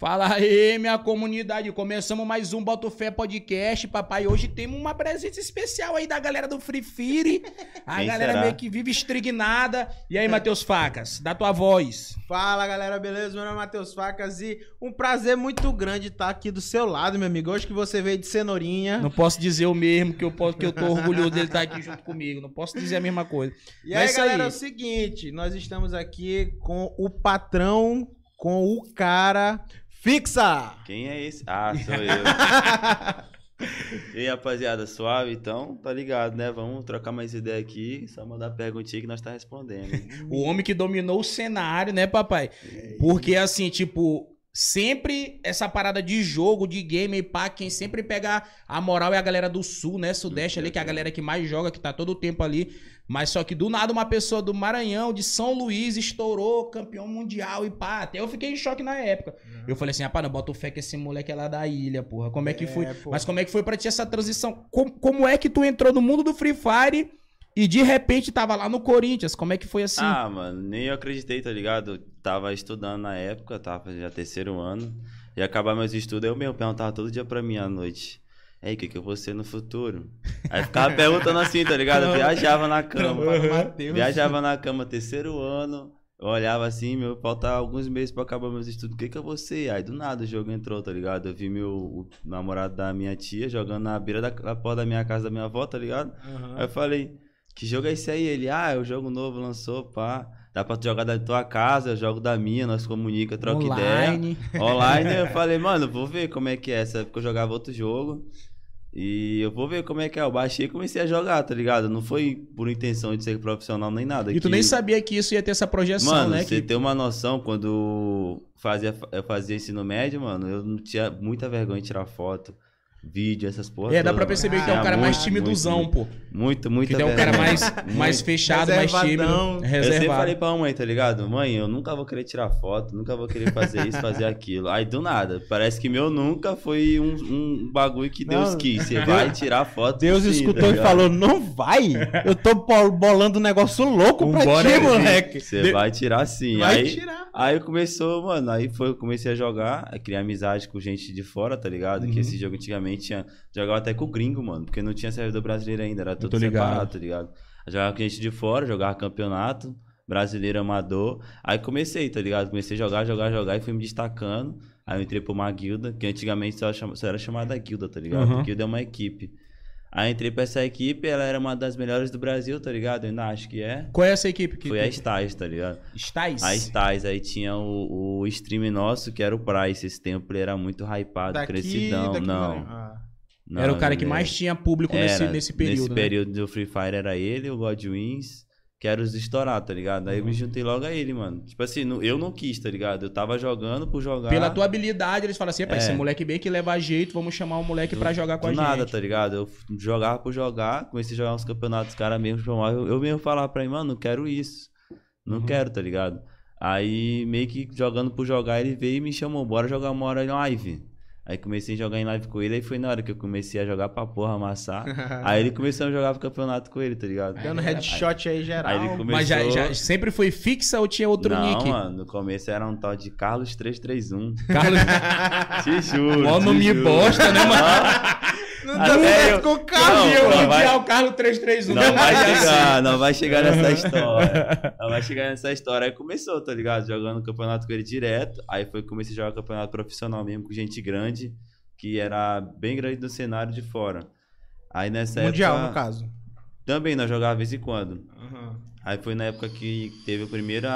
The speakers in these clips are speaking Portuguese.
Fala aí, minha comunidade. Começamos mais um Boto Fé Podcast, papai. Hoje temos uma presença especial aí da galera do Free Fire. A Quem galera será? meio que vive estrignada. E aí, Matheus Facas, dá tua voz. Fala galera, beleza? Meu nome é Matheus Facas e um prazer muito grande estar aqui do seu lado, meu amigo. Hoje que você veio de cenourinha. Não posso dizer o mesmo, que eu, posso, que eu tô orgulhoso dele estar aqui junto comigo. Não posso dizer a mesma coisa. E Mas aí, galera, aí. é o seguinte: nós estamos aqui com o patrão, com o cara fixa. Quem é esse? Ah, sou eu. e aí, rapaziada, suave? Então, tá ligado, né? Vamos trocar mais ideia aqui. Só mandar perguntinha que nós tá respondendo. O homem que dominou o cenário, né, papai? Porque assim, tipo, sempre essa parada de jogo, de game e pá, quem sempre pega a moral é a galera do sul, né? Sudeste ali, que é a galera que mais joga, que tá todo o tempo ali. Mas só que do nada uma pessoa do Maranhão, de São Luís, estourou campeão mundial e pá. Até eu fiquei em choque na época. Eu falei assim, rapaz, não bota o fé que esse moleque é lá da ilha, porra. Como é que É, foi? pô. Mas como é que foi pra ti essa transição? Como, como é que tu entrou no mundo do Free Fire e de repente tava lá no Corinthians? Como é que foi assim? Ah, mano, nem eu acreditei, tá ligado? Eu tava estudando na época, tava já terceiro ano. E acabar meus estudos, eu mesmo perguntava todo dia pra mim à noite. Ei, o que, que eu vou ser no futuro? Aí ficava perguntando assim, tá ligado? Eu viajava na cama. Viajava na cama terceiro ano, eu olhava assim, meu, faltava alguns meses pra acabar meus estudos, o que que eu vou ser? Aí do nada o jogo entrou, tá ligado? Eu vi meu o namorado da minha tia jogando na beira da, da porta da minha casa da minha avó, tá ligado? Aham. Aí eu falei, que jogo é esse aí? Ele, ah, é o jogo novo, lançou, pá. Dá pra tu jogar da tua casa, eu jogo da minha, nós comunica, troca ideia. Online. Online, eu falei, mano, vou ver como é que é. Essa época eu jogava outro jogo. E eu vou ver como é que é. Eu baixei e comecei a jogar, tá ligado? Não foi por intenção de ser profissional nem nada. E tu que- nem sabia que isso ia ter essa projeção, Mano, né? você Que... tem uma noção, quando fazia, eu fazia ensino médio, mano, eu não tinha muita vergonha de tirar foto, vídeo, essas porra. É, dá pra perceber que é Tinha o cara mais timidozão, muito, pô. Muito, muito. Que é o cara mais, mais fechado, mais tímido, Reservadão. Eu sempre reservado. falei pra mãe, tá ligado? Mãe, eu nunca vou querer tirar foto, nunca vou querer fazer isso, fazer aquilo. Aí do nada, parece que meu nunca foi um, um bagulho que Deus Não. quis. Você vai tirar foto. Deus sim, escutou tá e falou: não vai! Eu tô bo- bolando um negócio louco pra Vambora, ti, moleque. Você De- vai tirar sim. Vai aí, tirar. Aí começou, mano, aí foi, eu comecei a jogar, a criar amizade com gente de fora, tá ligado? Uhum. Que esse jogo antigamente tinha, jogava até com o gringo, mano, porque não tinha servidor brasileiro ainda, era tudo separado, tá ligado? Jogava com gente de fora, jogava campeonato, brasileiro amador, aí comecei, tá ligado? Comecei a jogar, jogar, jogar e fui me destacando, aí eu entrei pra uma guilda, que antigamente só, só era chamada guilda, tá ligado? Uhum. Guilda é uma equipe. Aí entrei pra essa equipe, ela era uma das melhores do Brasil, tá ligado? Eu ainda acho que é. Qual é essa equipe que Foi tu... a Stars, tá ligado? Stars? A Stars, aí tinha o, o stream nosso, que era o Price. Esse tempo ele era muito hypado, Daqui, crescidão. daqui, não, Ah. não, Era o cara que mais tinha público nesse, era. nesse período, Nesse né? período do Free Fire era ele, o Godwins, que era os estourar, tá ligado? Aí eu Uhum. me juntei logo a ele, mano. Tipo assim, não- eu não quis, tá ligado? Eu tava jogando por jogar. Pela tua habilidade, eles falam assim, "Epa, É. esse moleque bem que leva jeito, vamos chamar o moleque pra jogar com do a gente. nada, tá ligado? Eu jogava por jogar, comecei a jogar uns campeonatos, os caras mesmo. Eu, eu mesmo falava pra ele, mano, não quero isso. Não Uhum. quero, tá ligado? Aí, meio que jogando por jogar, ele veio e me chamou, bora jogar uma hora em live. Aí comecei a jogar em live com ele, aí foi na hora que eu comecei a jogar pra porra, amassar. aí ele começou a jogar pro campeonato com ele, tá ligado? Dando headshot aí geral. Aí ele começou... Mas já, já sempre foi fixa ou tinha outro não, nick? mano, no começo era um tal de Carlos 331. Carlos... Te juro. Mó nome juro. bosta, né, mano? Não Até deu certo com o carro. Não, pô, vai- mundial, Carlos 331. Não vai chegar, não vai chegar nessa história. Não vai chegar nessa história. Aí começou, tá ligado? Jogando campeonato com ele direto. Aí foi que comecei a jogar campeonato profissional mesmo com gente grande, que era bem grande no cenário de fora. Aí nessa Mundial, época. no caso. Também nós jogávamos de vez em quando. Aham. Aí foi na época que teve o primeiro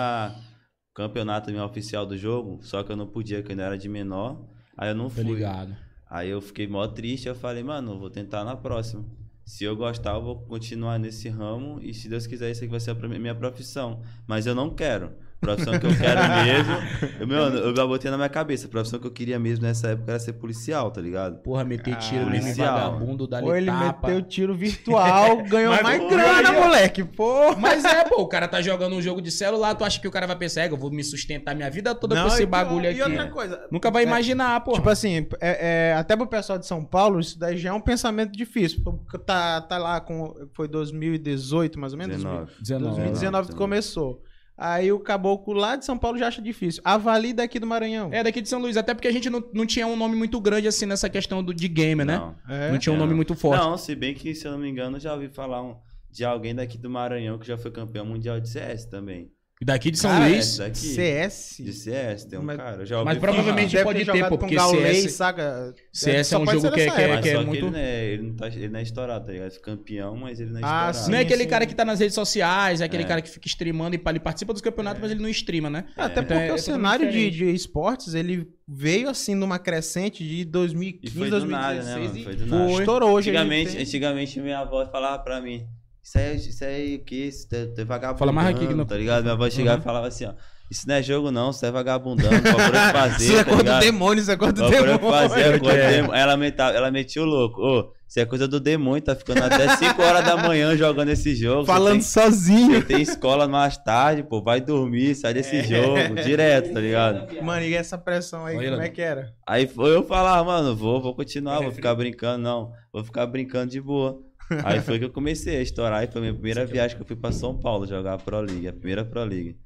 campeonato meu oficial do jogo, só que eu não podia, que eu ainda era de menor. Aí eu não Tá fui. ligado. Aí eu fiquei mó triste, eu falei, mano, vou tentar na próxima. Se eu gostar, eu vou continuar nesse ramo e se Deus quiser, isso aqui vai ser a minha profissão. Mas eu não quero. Profissão que eu quero mesmo. Eu, meu, eu já botei na minha cabeça. A profissão que eu queria mesmo nessa época era ser policial, tá ligado? Porra, meter tiro Ah, em policial. vagabundo, dá Ou ele tapa. meteu tiro virtual, ganhou Mas, mais pô, grana, aí, ó. moleque. Pô. Mas é, pô, o cara tá jogando um jogo de celular, tu acha que o cara vai pensar, "É, eu vou me sustentar minha vida toda com esse e- bagulho e aqui. outra coisa. Nunca vai É, imaginar, pô. Tipo assim, é, é, até pro pessoal de São Paulo, isso daí já é um pensamento difícil. porque Tá, tá lá com. Foi 2018, mais ou menos? 19. 19. 2019 que começou. Aí o caboclo lá de São Paulo já acha difícil. Avali daqui do Maranhão. É, daqui de São Luís. Até porque a gente não, não tinha um nome muito grande assim nessa questão do, de gamer, né? Não. É. Não tinha um É. nome muito forte. Não, se bem que, se eu não me engano, já ouvi falar um- de alguém daqui do Maranhão que já foi campeão mundial de CS também. E daqui de São Cara, Luís. Daqui. CS. De CS, tem um Mas- cara. Já ouvi Mas falar. provavelmente Deve pode ter, porque Gaulei, CS saca? CS Só é um jogo que é- dessa que é- que só muito- que ele não, é, ele, não tá, ele não é estourado, tá ligado? Ele é campeão, mas ele não é Ah, estourado. Não é Sim, aquele sim. cara que tá nas redes sociais, é aquele É. cara que fica streamando e ele participa dos campeonatos, mas ele não streama, né? Até Então porque é o cenário de, de esportes, ele veio assim numa crescente de E 2015, foi do nada, né, 2016 mano? e Foi do nada. estourou hoje. ele Antigamente, antigamente minha avó falava pra mim, isso aí, isso aí o que? Isso é, é vagabundando, Fala mais aqui que não- tá ligado? Minha avó chegava Uhum. e falava assim, ó, isso não é jogo não, isso é vagabundando, procura fazer, Isso é tá coisa do demônio, isso é coisa do Procura demônio. fazer, é coisa É. demônio. Ela, metava, ela metia o louco, ô, isso é coisa do demônio, tá ficando até 5 horas da manhã jogando esse jogo. Falando tem- sozinho. Você tem escola mais tarde, pô, vai dormir, sai desse jogo, direto, tá ligado? Mano, e essa pressão aí, Olha como é que era? Aí foi eu falar, mano, vou, vou continuar, vou ficar brincando, não, vou ficar brincando de boa. Aí foi que eu comecei a estourar e foi a minha primeira viagem que eu fui pra São Paulo jogar a Pro League, a primeira Pro League.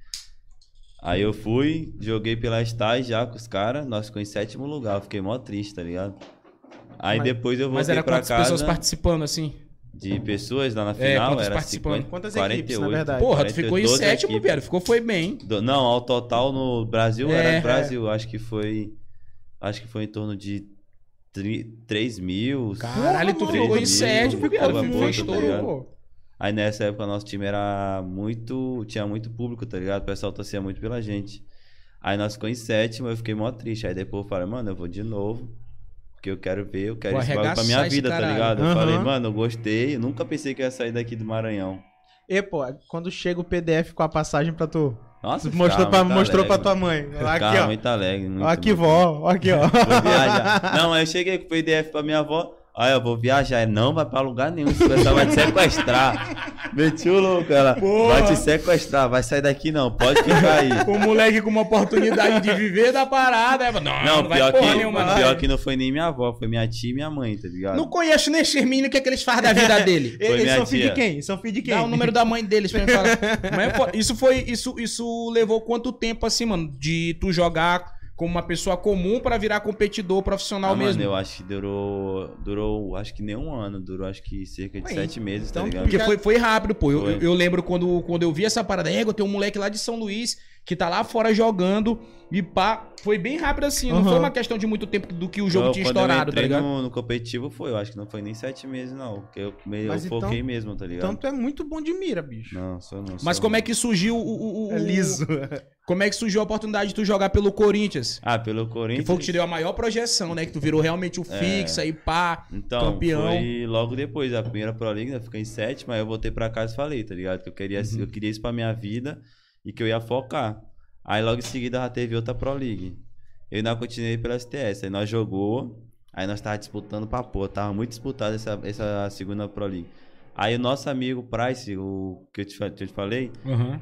Aí eu fui, joguei pela Stars já com os caras, nós ficamos em sétimo lugar, eu fiquei mó triste, tá ligado? Aí Mas- depois eu Mas voltei era pra quantas pessoas casa participando, assim? de pessoas lá na É, final, quantas era participando? 50, Quantas 48. equipes, na verdade? Porra, tu ficou em 12 sétimo, equipes. velho. Ficou, foi bem. Do- não, ao total no Brasil, É, era é. no Brasil, acho que foi. Acho que foi em torno de 3 mil. Caralho, tu ficou em sétimo, coisa, estourou, pô. Aí nessa época nosso time era muito. Tinha muito público, tá ligado? O pessoal torcia muito pela gente. Aí nós ficamos em sétimo, eu fiquei mó triste. Aí depois eu falei, mano, eu vou de novo. Porque eu quero ver, eu quero Vou esse bagulho pra minha vida, tá ligado? Eu Aham. falei, mano, eu gostei. Eu nunca pensei que eu ia sair daqui do Maranhão. E, pô, quando chega o PDF com a passagem pra tu, Nossa, mostrou, pra, mostrou pra tua mãe. Aqui, Ficava ó. muito alegre. Muito, aqui, muito. vó. Aqui, ó. Não, aí eu cheguei com o PDF pra minha avó. Aí eu vou viajar. Ele, Não vai pra lugar nenhum. Esse pessoal vai te sequestrar. Meti o louco, ela. Porra. Vai te sequestrar. Vai sair daqui não. Pode ficar aí. O moleque com uma oportunidade de viver da parada. é, Não, não, Não, vai pior, que, nenhuma, não. pior que não foi nem minha avó. Foi minha tia e minha mãe, tá ligado? Não conheço nem esses meninos, o que, é que eles fazem da vida dele. Foi Eles minha são filho de quem? São filho de quem? Dá o número da mãe deles pra mim falar. Mas, pô, isso foi. Isso, isso levou quanto tempo, assim, mano? De tu jogar como uma pessoa comum pra virar competidor profissional Ah, mano, mesmo? eu acho que durou. Durou, acho que nem um ano. Durou, acho que cerca de Aí, sete meses, então tá ligado? Porque foi, foi rápido, pô. Eu, Foi. eu, eu lembro quando, quando eu vi essa parada. É, tem um moleque lá de São Luís que tá lá fora jogando. E pá, foi bem rápido assim. Não Aham. foi uma questão de muito tempo do que o jogo Eu, tinha estourado, eu tá ligado? No, no competitivo foi, eu acho que não foi nem sete meses, não. Porque eu, meio, eu Mas então- foquei mesmo, tá ligado? Então tu é muito bom de mira, bicho. Não, sou não. Mas sou como é não. que surgiu o, o- o- É liso. Como é que surgiu a oportunidade de tu jogar pelo Corinthians? Ah, pelo Que Corinthians. foi o que te deu a maior projeção, né? Que tu virou realmente o É. fixo aí, pá. Então, campeão. foi logo depois da primeira Pro League? Eu fiquei em sétima, aí eu voltei pra casa e falei, tá ligado? Que eu queria, Uhum. eu queria isso pra minha vida e que eu ia focar. Aí logo em seguida já teve outra Pro League. Eu ainda continuei pela STS, aí nós jogou, aí nós tava disputando pra pôr, tava muito disputado essa, essa segunda Pro League. Aí o nosso amigo Price, o que eu te, te falei,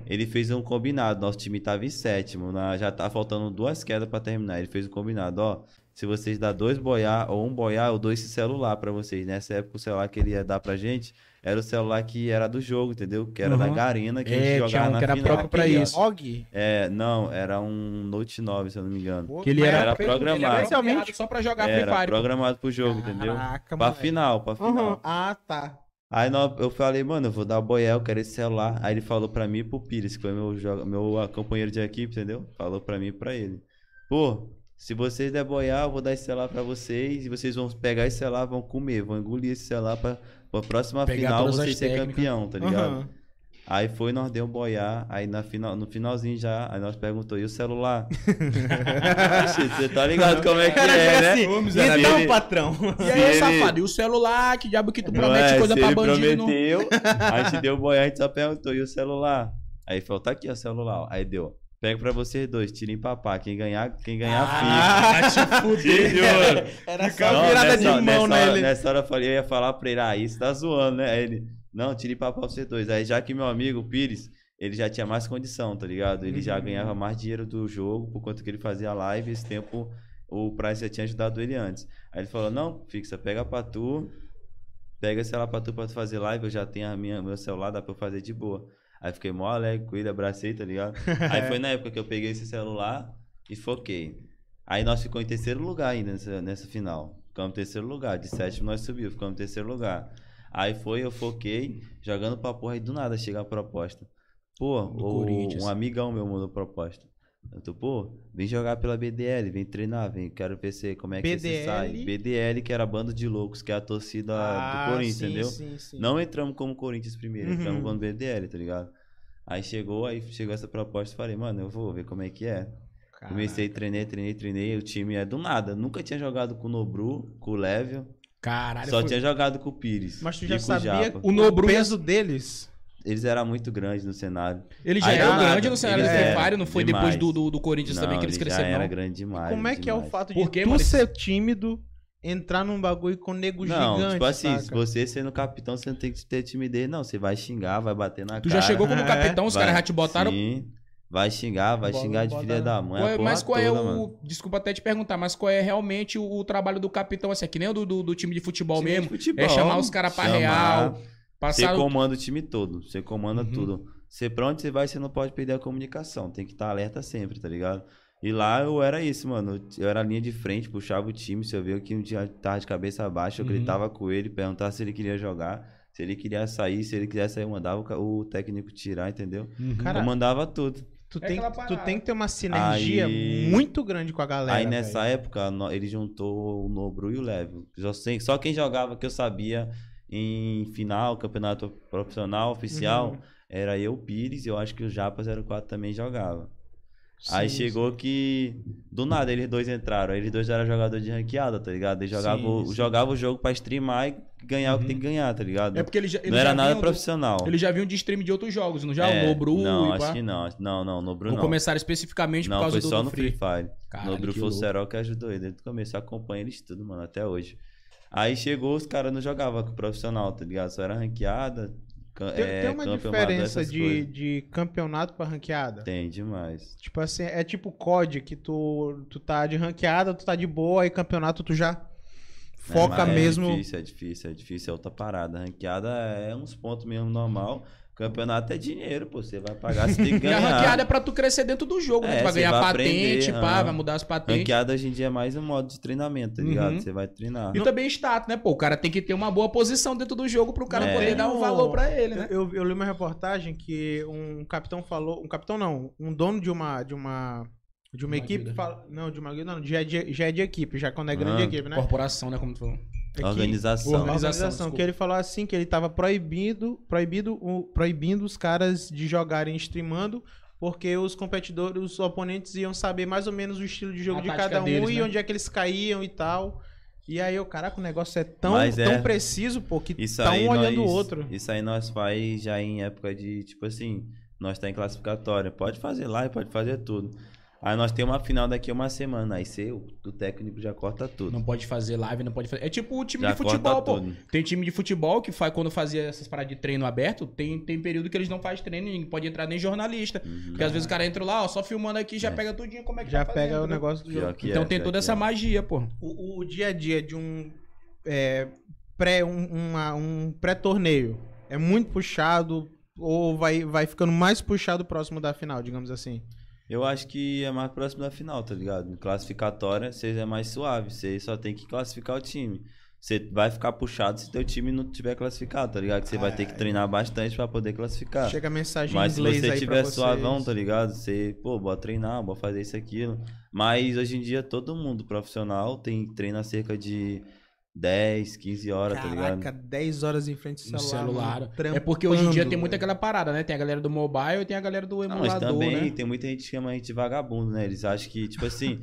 ele fez um combinado. Nosso time tava em sétimo. na- já tá faltando duas quedas pra terminar. Ele fez um combinado, ó. Se vocês dá dois boiar ou um boiar, eu dou esse celular pra vocês. Nessa época, o celular que ele ia dar pra gente era o celular que era do jogo, entendeu? Que era da Uhum. Garena que É, a gente tinha jogava um na que era final. próprio pra isso. Og? É, não, era um Note 9, se eu não me engano. Que ele era, Era ele programado. especialmente só pra jogar Era Free Fire. programado pro jogo, entendeu? Caraca, Pra final, pra final. Aham. Ah, tá. Aí eu falei, mano, eu vou dar o boiel, eu quero esse celular. Aí ele falou pra mim e pro Pires, que foi meu, meu companheiro de equipe, entendeu? Falou pra mim e pra ele. Pô, se vocês der boiar, eu vou dar esse celular pra vocês. E vocês vão pegar esse celular, vão comer, vão engolir esse celular pra, pra próxima Pegar final as ser técnicas. campeão, tá ligado? Aham. Aí foi, nós deu um boiar. Aí na final, no finalzinho já, aí nós perguntou, e o celular? Você tá ligado como é que é, né? assim, Ô, então, Ele- patrão. E aí, ele- safado? E o celular? Que diabo que tu Não promete é, coisa pra bandido? Não... prometeu, a gente deu boiar, a gente só perguntou, e o celular? Aí falou, tá aqui o celular. Aí deu, pega pra vocês dois, tirem papá. Quem ganhar, quem ganhar fica. Ah, te fuder. Era só Não, virada de nessa, mão nessa, hora, nele. nessa hora eu, falei, eu ia falar pra ele, ah, isso tá zoando, né? Aí ele, não, tire papá pra vocês dois. Aí já que meu amigo, Pires, ele já tinha mais condição, tá ligado? Ele já Uhum. ganhava mais dinheiro do jogo, por conta que ele fazia live, esse tempo o Price já tinha ajudado ele antes. Aí ele falou, não, fixa, pega pra tu, pega esse celular pra tu pra tu fazer live, eu já tenho a minha, meu celular, dá pra eu fazer de boa. Aí fiquei mó alegre com ele, abracei, tá ligado? Aí foi na época que eu peguei esse celular e foquei. Aí nós ficamos em terceiro lugar ainda nessa, nessa final. Ficamos em terceiro lugar. De sétimo nós subiu, ficamos em terceiro lugar. Aí foi, eu foquei, jogando pra porra, e do nada chega a proposta. Pô, o- um amigão meu mandou proposta. Eu tô, pô, vem jogar pela BDL, vem treinar, vem, quero ver você, como é que você BDL? sai. BDL, que era a banda de loucos, que é a torcida Ah, do Corinthians, sim, entendeu? Sim, sim. Não entramos como Corinthians primeiro, entramos Uhum. como BDL, tá ligado? Aí chegou, aí chegou essa proposta e falei, mano, eu vou ver como é que é. Caraca. Comecei, treinei, treinei, treinei. O time é do nada. Nunca tinha jogado com o Nobru, com o Lévio. Caralho, Só foi- tinha jogado com o Pires. Mas tu já sabia Japa. O Nobru o já- peso deles? Eles eram muito grandes no cenário. ele já Aí era nada, grande no cenário do Free não foi demais. depois do, do, do Corinthians também que eles ele cresceram, já era não? grande demais. Como é que é o demais. fato de Por quê, tu ser tímido, entrar num bagulho com nego Não, gigante, tipo assim, saca? se você sendo capitão, você não tem que ter timidez, não. Você vai xingar, vai bater na Tu cara. já chegou como É, capitão, os vai- caras já te botaram. Sim, vai xingar, vai Bola- xingar de filha da mãe. Qual é- mas qual é toda, o. mano. Desculpa até te perguntar, mas qual é realmente o, o trabalho do capitão? Assim, é que nem o do, do, do time de futebol Time de mesmo. futebol, é chamar os caras pra chamar, real, Você passar. o- comanda o time todo, você comanda Uhum. tudo. Você pra onde você vai, você não pode perder a comunicação. Tem que estar alerta sempre, tá ligado? E lá eu era isso, mano. Eu era a linha de frente, puxava o time. Se eu via que um dia tava de cabeça baixa, eu Uhum. gritava com ele, perguntava se ele queria jogar. Se ele queria sair, se ele quisesse sair, eu mandava o técnico tirar, entendeu? Uhum. Cara, eu mandava tudo. Tu É tem, tu tem que ter uma sinergia Aí- muito grande com a galera. Aí nessa velho. época, no- ele juntou o Nobru e o Leve. Só, sei- só quem jogava que eu sabia em final, campeonato profissional, oficial, Uhum. era eu, o Pires, e eu acho que o Japa 04 também jogava. Aí Sim, chegou que. Do nada eles dois entraram. Aí eles dois eram jogador de ranqueada, tá ligado? Eles jogavam Sim, o- sim. jogava o jogo pra streamar e ganhar o que Uhum. tem que ganhar, tá ligado? É porque ele já, ele não era nada vinham profissional. Ele já vinha de stream de outros jogos, não já? É, o Nobru Não, acho que não. Não, não, Nobru não. começaram especificamente por Não, causa foi do, só do no Free. Fire. Caralho, Nobru foi o. Serol que ajudou ele desde o começo. Eu acompanho eles tudo, mano, até hoje. Aí chegou, os caras não jogavam com o profissional, tá ligado? Só era ranqueada. Tem, é, tem uma diferença de, coisas. de campeonato pra ranqueada? Tem demais. Tipo assim, é tipo COD, que tu, tu tá de ranqueada, tu tá de boa, aí campeonato tu já foca É, mesmo. É difícil, é difícil, é difícil, é outra parada. Ranqueada é uns pontos mesmo normal. Campeonato é dinheiro, pô. Você vai pagar, você tem que E a ganhar. ranqueada é pra tu crescer dentro do jogo, né? É, Tu vai você ganhar vai patente, aprender, pá, aham. vai mudar as patentes. Ranqueada hoje em dia é mais um modo de treinamento, tá ligado? Uhum. Você vai treinar. E também status, né? Pô, o cara tem que ter uma boa posição dentro do jogo pro cara É. poder dar um valor pra ele, né? Eu, eu li uma reportagem que um capitão falou, um capitão não, um dono de uma de uma de uma, Uma equipe, fala, não, de uma não, já é de, já é de equipe, já quando é grande Ah. equipe, né? Corporação, né? Como tu falou. É que- Organização. Organização, organização, desculpa. que ele falou assim que ele tava proibindo, proibido, o- proibindo os caras de jogarem streamando, porque os competidores, os oponentes iam saber mais ou menos o estilo de jogo A de cada um deles, e né? onde é que eles caíam e tal. E aí, o caraca, o negócio é tão, Mas é. tão preciso, pô, que Isso tá aí um olhando o outro. Isso aí nós faz já em época de, tipo assim, nós tá em classificatória. Pode fazer live, pode fazer tudo. Aí nós temos uma final daqui a uma semana. Aí você, o, técnico já corta tudo. Não pode fazer live, não pode fazer. É tipo o time já de futebol, pô. tudo. Tem time de futebol que faz quando fazia essas paradas de treino aberto, tem, tem período que eles não fazem treino, ninguém pode entrar nem jornalista. Uhum. Porque às vezes o cara entra lá, ó, só filmando aqui, já É. pega tudinho como é que Já tá pega fazendo, o né? negócio do jogo. Então é, tem toda essa é. magia, pô. O, o dia a dia de um é, pré um, uma- um pré-torneio é muito puxado ou vai, vai ficando mais puxado próximo da final, digamos assim. Eu acho que é mais próximo da final, tá ligado? Classificatória, vocês é mais suave. Você só tem que classificar o time. Você vai ficar puxado se teu time não tiver classificado, tá ligado? Que você vai ter que treinar bastante pra poder classificar. Chega a mensagem Mas se você tiver suavão, vocês. tá ligado? Você, pô, bora treinar, bora fazer isso, aquilo. Mas hoje em dia todo mundo profissional tem treina cerca de 10, 15 horas, tá ligado? Caraca, 10 horas em frente do celular. celular. mano, É porque hoje em dia tem muita aquela parada, né? Tem a galera do mobile e tem a galera do Não, mas emulador, também né? tem muita gente que chama a gente de vagabundo, né? Eles acham que, tipo assim,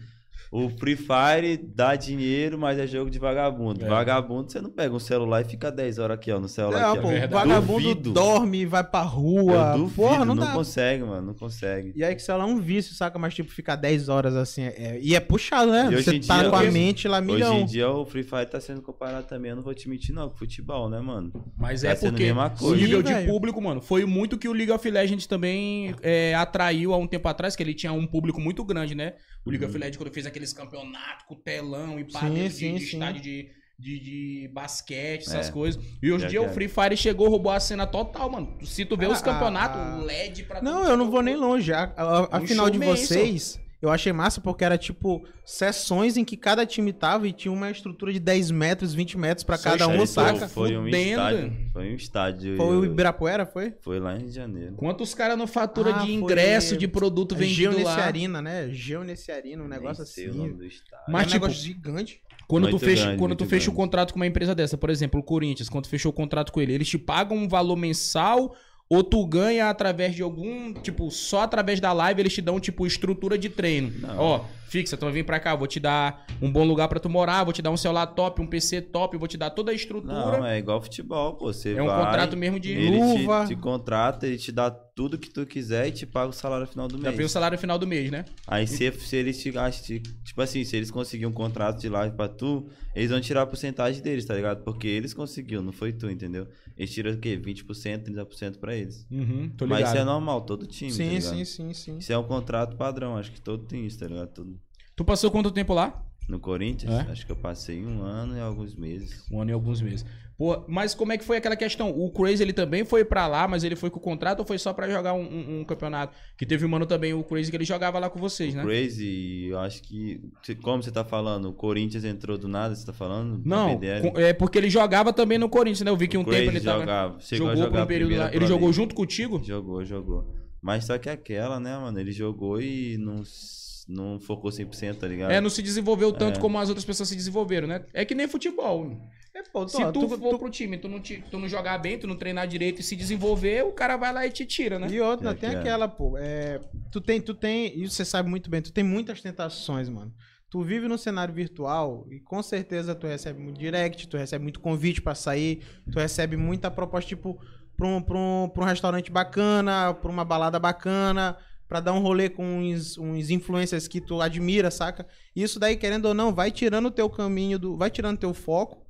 o Free Fire dá dinheiro, mas é jogo de vagabundo. É. Vagabundo, você não pega um celular e fica 10 horas aqui, ó, no celular. Não, aqui, pô, verdade. vagabundo Duvido. dorme, vai pra rua. Eu duvido, Porra, não, não, dá. consegue, mano, não consegue. E aí que celular é um vício, saca? Mas tipo, ficar 10 horas assim. é- e é puxado, né? E Você tá dia- com a hoje- mente lá milhão. Hoje em dia o Free Fire tá sendo comparado também, eu não vou te mentir não, com futebol, né, mano? Mas Tá é sendo a porque mesma o coisa. nível Sim, de velho. público, mano, foi muito que o League of Legends também é, atraiu há um tempo atrás, que ele tinha um público muito grande, né? O of Uhum. Quando fez aqueles campeonatos com telão e pá, Sim, dentro sim, de, de sim. estádio de, de, de basquete, essas É. coisas. E hoje em Já dia o. Free Fire chegou, roubou a cena total, mano. Se tu vê os Ah, campeonatos, ah, ah. LED pra Não, eu não vou nem longe. A, a, a Um final de vocês, eu achei massa porque era tipo sessões em que cada time tava e tinha uma estrutura de 10 metros, 20 metros pra Só cada um, saca? Foi um estádio. Foi um estádio. Foi o Ibirapuera, foi? Foi lá em Janeiro. Quantos caras não fatura Ah, de foi- ingresso, de produto vendido lá? Geoneciarina, né? Geoneciarina, um negócio o nome assim. do estádio. Mas, é um tipo, negócio gigante. Quando tu Muito fecha, grande, quando tu fecha o contrato com uma empresa dessa, por exemplo, o Corinthians, quando tu fechou o contrato com ele, eles te pagam um valor mensal ou tu ganha através de algum, tipo, só através da live eles te dão, tipo, estrutura de treino. Não. Ó, fixa, tu vai vir pra cá, vou te dar um bom lugar pra tu morar, vou te dar um celular top, um PC top, vou te dar toda a estrutura. Não, é igual futebol, pô. Você É um vai, contrato mesmo de Ele luva. te, te contrata, ele te dá tudo que tu quiser e te paga o salário final do Já mês. veio o salário final do mês, né? Aí se, se eles te, Tipo assim, se eles conseguirem um contrato de live pra tu, eles vão tirar a porcentagem deles, tá ligado? Porque eles conseguiram, não foi tu, entendeu? Eles tiram o quê? 20%, 30% pra eles. Uhum, tô Mas ligado. isso é normal, todo time. tá Sim, ligado? sim, sim, sim. Isso é um contrato padrão, acho que todo tem isso, tá ligado? Todo... Tu passou quanto tempo lá? No Corinthians, É? acho que eu passei um ano e alguns meses. Um ano e alguns meses. Pô, mas como é que foi aquela questão? O Crazy, ele também foi pra lá, mas ele foi com o contrato ou foi só pra jogar um, um- um campeonato? Que teve um mano também, o Crazy, que ele jogava lá com vocês, né? Crazy, eu acho que. Como você tá falando? O Corinthians entrou do nada, você tá falando? Não, é porque ele jogava também no Corinthians, né? Eu vi que um O tempo ele tava... jogava, chegou jogou a jogar por um período lá. Ele jogou junto contigo? Jogou, jogou. Mas só que aquela, né, mano? Ele jogou e não, não focou 100%, tá ligado? É, não se desenvolveu tanto É. como as outras pessoas se desenvolveram, né? É que nem futebol. É, pô, Se tu, tu- for tu- pro time, tu não, te- tu não jogar bem, tu não treinar direito e se desenvolver, o cara vai lá e te tira, né? E outra, É, tem é. aquela, pô. É, tu tem, tu tem, e você sabe muito bem, tu tem muitas tentações, mano. Tu vive no cenário virtual e com certeza tu recebe muito direct, tu recebe muito convite pra sair, tu recebe muita proposta, tipo, pra um, pra um, pra um restaurante bacana, pra uma balada bacana, pra dar um rolê com uns, uns influencers que tu admira, saca? Isso daí, querendo ou não, vai tirando o teu caminho, do, vai tirando teu foco.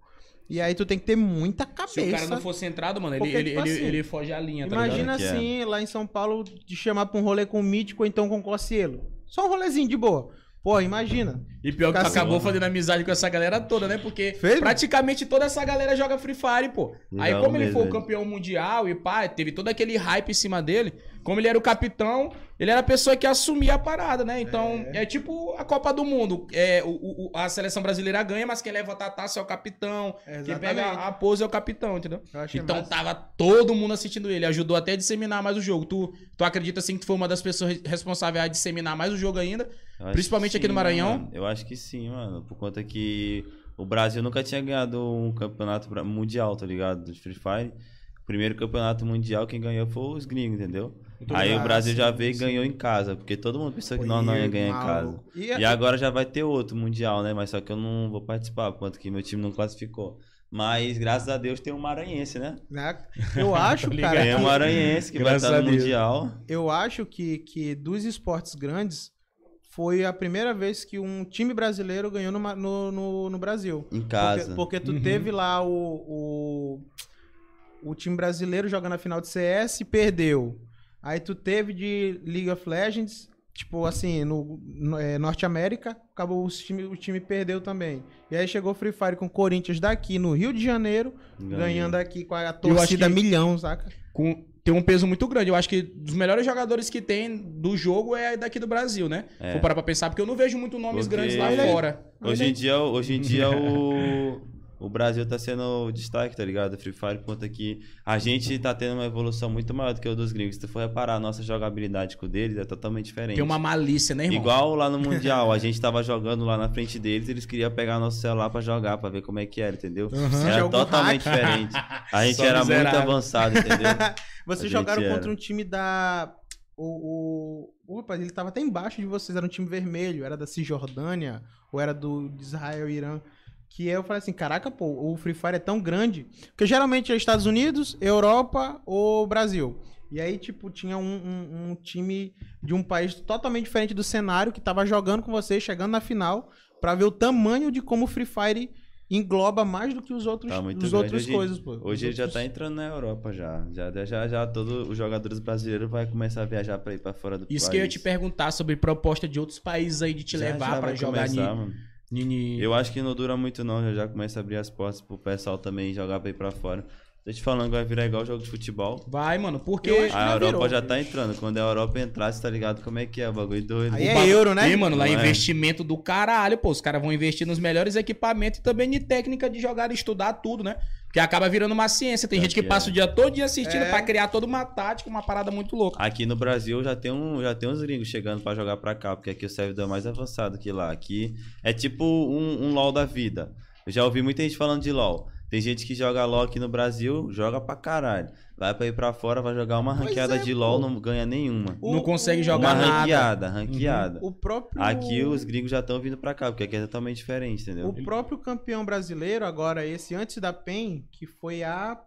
E aí tu tem que ter muita cabeça. Se o cara não for centrado, mano, ele, ele, tipo ele, assim, ele foge a linha, tá Imagina ligado? É. assim, lá em São Paulo, te chamar pra um rolê com o Mítico ou então com o Cossielo. Só um rolezinho de boa. Pô, imagina. E pior que tu Ficar acabou assim, fazendo amizade com essa galera toda, né? Porque Fez, praticamente toda essa galera joga Free Fire, pô. Aí como ele foi o né? campeão mundial e pá, teve todo aquele hype em cima dele, como ele era o capitão, ele era a pessoa que assumia a parada, né? Então, é, tipo a Copa do Mundo. É, o, o- a seleção brasileira ganha, mas quem leva a taça é o capitão. Quem pega a pose é o capitão, entendeu? Então massa. tava todo mundo assistindo ele, ajudou até a disseminar mais o jogo. Tu, tu acredita assim que tu foi uma das pessoas responsáveis a disseminar mais o jogo ainda? Principalmente que aqui no sim, Maranhão? mano. Eu acho que sim, mano. Por conta que o Brasil nunca tinha ganhado um campeonato mundial, tá ligado? De Free Fire. O primeiro campeonato mundial, quem ganhou foi os gringos, entendeu? Tô Aí o Brasil já sim, veio e ganhou em casa, porque todo mundo pensou que nós não ia ganhar em casa. E, E agora já vai ter outro mundial, né? Mas só que eu não vou participar, por conta que meu time não classificou. Mas graças a Deus tem um maranhense, né? né, eu acho, cara. Tem um maranhense que vai estar no mundial. eu acho que, que dos esportes grandes foi a primeira vez que um time brasileiro ganhou no, no, no, no Brasil. Em casa. Porque, porque tu Uhum. teve lá o, o, o time brasileiro jogando a final de CS e perdeu. Aí tu teve de League of Legends, tipo assim, no, no- é, Norte América, acabou o time, o time perdeu também. E aí chegou o Free Fire com o Corinthians daqui no Rio de Janeiro, Ganhou. ganhando aqui com a torcida que- milhão, saca? com, tem um peso muito grande. Eu acho que dos melhores jogadores que tem do jogo é daqui do Brasil, né? É. Vou parar pra pensar, porque eu não vejo muito nomes Porque- grandes lá fora. Hoje em dia, hoje em dia o, o Brasil tá sendo o destaque, tá ligado? Free Fire, por conta que a gente tá tendo uma evolução muito maior do que o dos gringos. Se tu for reparar, a nossa jogabilidade com o deles é totalmente diferente. Tem uma malícia, né, irmão? Igual lá no Mundial, a gente tava jogando lá na frente deles, eles queriam pegar nosso celular pra jogar, pra ver como é que era, entendeu? Aham. Era totalmente diferente. A gente Só era muito miserável. avançado, entendeu? Vocês jogaram gente contra era. um time da. O, o, o rapaz, ele tava até embaixo de vocês, era um time vermelho, era da Cisjordânia, ou era do de Israel e Irã. Que eu falei assim, caraca, pô, o Free Fire é tão grande. Porque geralmente é Estados Unidos, Europa ou Brasil. E aí, tipo, tinha um, um- um time de um país totalmente diferente do cenário que tava jogando com vocês, chegando na final, pra ver o tamanho de como o Free Fire engloba mais do que os outros, Tá muito os outras Hoje- coisas, pô. Hoje Os ele já outros- tá entrando na Europa já. Já, já, já todos os jogadores brasileiros vai começar a viajar pra ir pra fora do Isso país. que eu ia te perguntar sobre proposta de outros países aí de te Já- levar já pra vai jogar começar, ni- mano. Nini. Eu acho que não dura muito não, já já começa a abrir as portas pro pessoal também jogar ir pra fora. Tô te falando que vai virar igual jogo de futebol. Vai, mano, porque. Eu acho- A Europa virou. já tá entrando. Quando a Europa entrar, você tá ligado como é que é? O bagulho doido. Aí O é bagulho- euro, né? Ih, mano, lá é investimento do caralho, pô. Os caras vão investir nos melhores equipamentos e também de técnica de jogar e estudar tudo, né? Porque acaba virando uma ciência. Tem É gente que que passa é. o dia todo dia assistindo É. pra criar toda uma tática, uma parada muito louca. Aqui no Brasil já tem, um, já tem uns gringos chegando pra jogar pra cá, porque aqui o servidor é mais avançado que lá. Aqui é tipo um, um LoL da vida. Eu já ouvi muita gente falando de LoL. Tem gente que joga LoL aqui no Brasil, joga pra caralho. Vai pra ir pra fora, vai jogar uma ranqueada é, de LoL, pô. não ganha nenhuma. O- não consegue jogar Uma nada. ranqueada, ranqueada. O próprio. Aqui os gringos já estão vindo pra cá, porque aqui é totalmente diferente, entendeu? O próprio campeão brasileiro, agora esse antes da PEN, que foi a.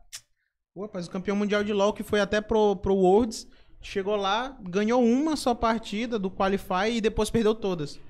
Pô, rapaz, o campeão mundial de LoL, que foi até pro, pro Worlds, chegou lá, ganhou uma só partida do Qualify e depois perdeu todas.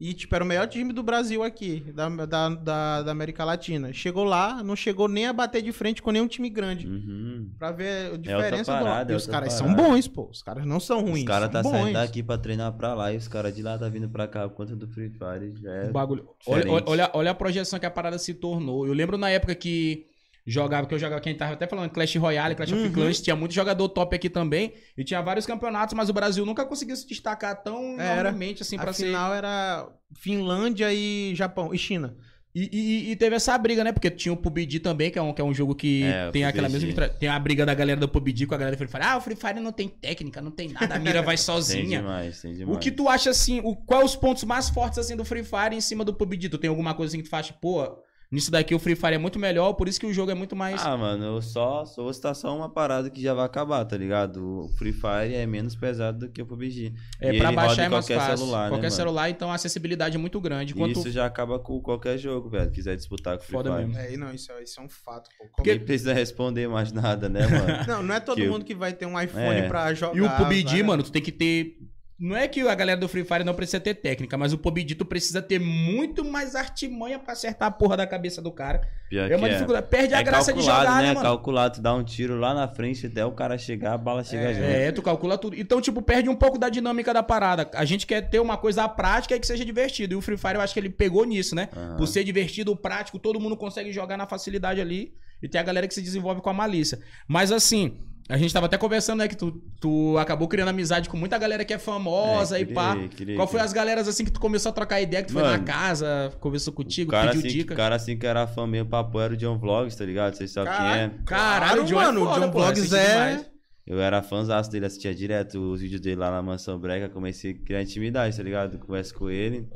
E, tipo, era o melhor time do Brasil aqui, da, da, da, da América Latina. Chegou lá, não chegou nem a bater de frente com nenhum time grande. Uhum. Pra ver a outra diferença parada, do é E os caras são parada. bons, pô. Os caras não são ruins. Os caras são tá bons. saindo daqui pra treinar pra lá e os caras de lá tá vindo pra cá por conta do Free Fire. Já é O bagulho. Olha, olha, olha a projeção que a parada se tornou. Eu lembro na época que jogava, que eu jogava, quem tava até falando, Clash Royale, Clash of Uhum. Clans, tinha muito jogador top aqui também. E tinha vários campeonatos, mas o Brasil nunca conseguiu se destacar tão Era. enormemente assim pra a ser. final era Finlândia e Japão. E China. E, e- e teve essa briga, né? Porque tinha o PUBG também, que é um, que é um jogo que É, tem aquela mesma. Tem a briga da galera do PUBG com a galera do Free Fire. Ah, o Free Fire não tem técnica, não tem nada, a mira vai Tem sozinha. demais, tem demais. O que tu acha assim, o, quais os pontos mais fortes assim do Free Fire em cima do PUBG? Tu tem alguma coisa assim que tu faz, pô, nisso daqui o Free Fire é muito melhor, por isso que o jogo é muito mais. Ah, mano, eu só, só vou citar só uma parada que já vai acabar, tá ligado? O Free Fire é menos pesado do que o PUBG. é, e pra baixar é mais qualquer fácil. celular, né, qualquer mano? celular, então a acessibilidade é muito grande. E Enquanto isso já acaba com qualquer jogo, velho. Quiser disputar com o Free Foda Fire. mesmo. É, não, isso, é- isso é um fato, pô. Ninguém precisa responder mais nada, né, mano? Não, não é todo Que- mundo que vai ter um iPhone É. pra jogar. E o PUBG, mano, tu tem que ter. Não é que a galera do Free Fire não precisa ter técnica, mas o tu precisa ter muito mais artimanha pra acertar a porra da cabeça do cara. Pior É uma que dificuldade. Perde a É graça de jogar, né? né, mano? Calculado, tu dá um tiro lá na frente até o cara chegar, a bala chega junto. É, tu calcula tudo. Então, tipo, perde um pouco da dinâmica da parada. A gente quer ter uma coisa prática e que seja divertido. E o Free Fire, eu acho que ele pegou nisso, né? Aham. Por ser divertido, prático, todo mundo consegue jogar na facilidade ali. E tem a galera que se desenvolve com a malícia. Mas assim, a gente tava até conversando, né? Que tu, tu acabou criando amizade com muita galera que é famosa É, e pá. criei, Qual foi criei. as galeras assim que tu começou a trocar ideia, que tu foi na Mano, casa, conversou contigo, O cara, pediu assim, que- dica? o cara assim que era fã mesmo, papo era o John Vlogs, tá ligado? Vocês sabem quem é. Caralho. O John mano, é o foda, John pô, Vlogs é. demais. Eu era fãzaço dele, assistia direto os vídeos dele lá na Mansão Brega, comecei a criar intimidade, tá ligado? Converso com ele.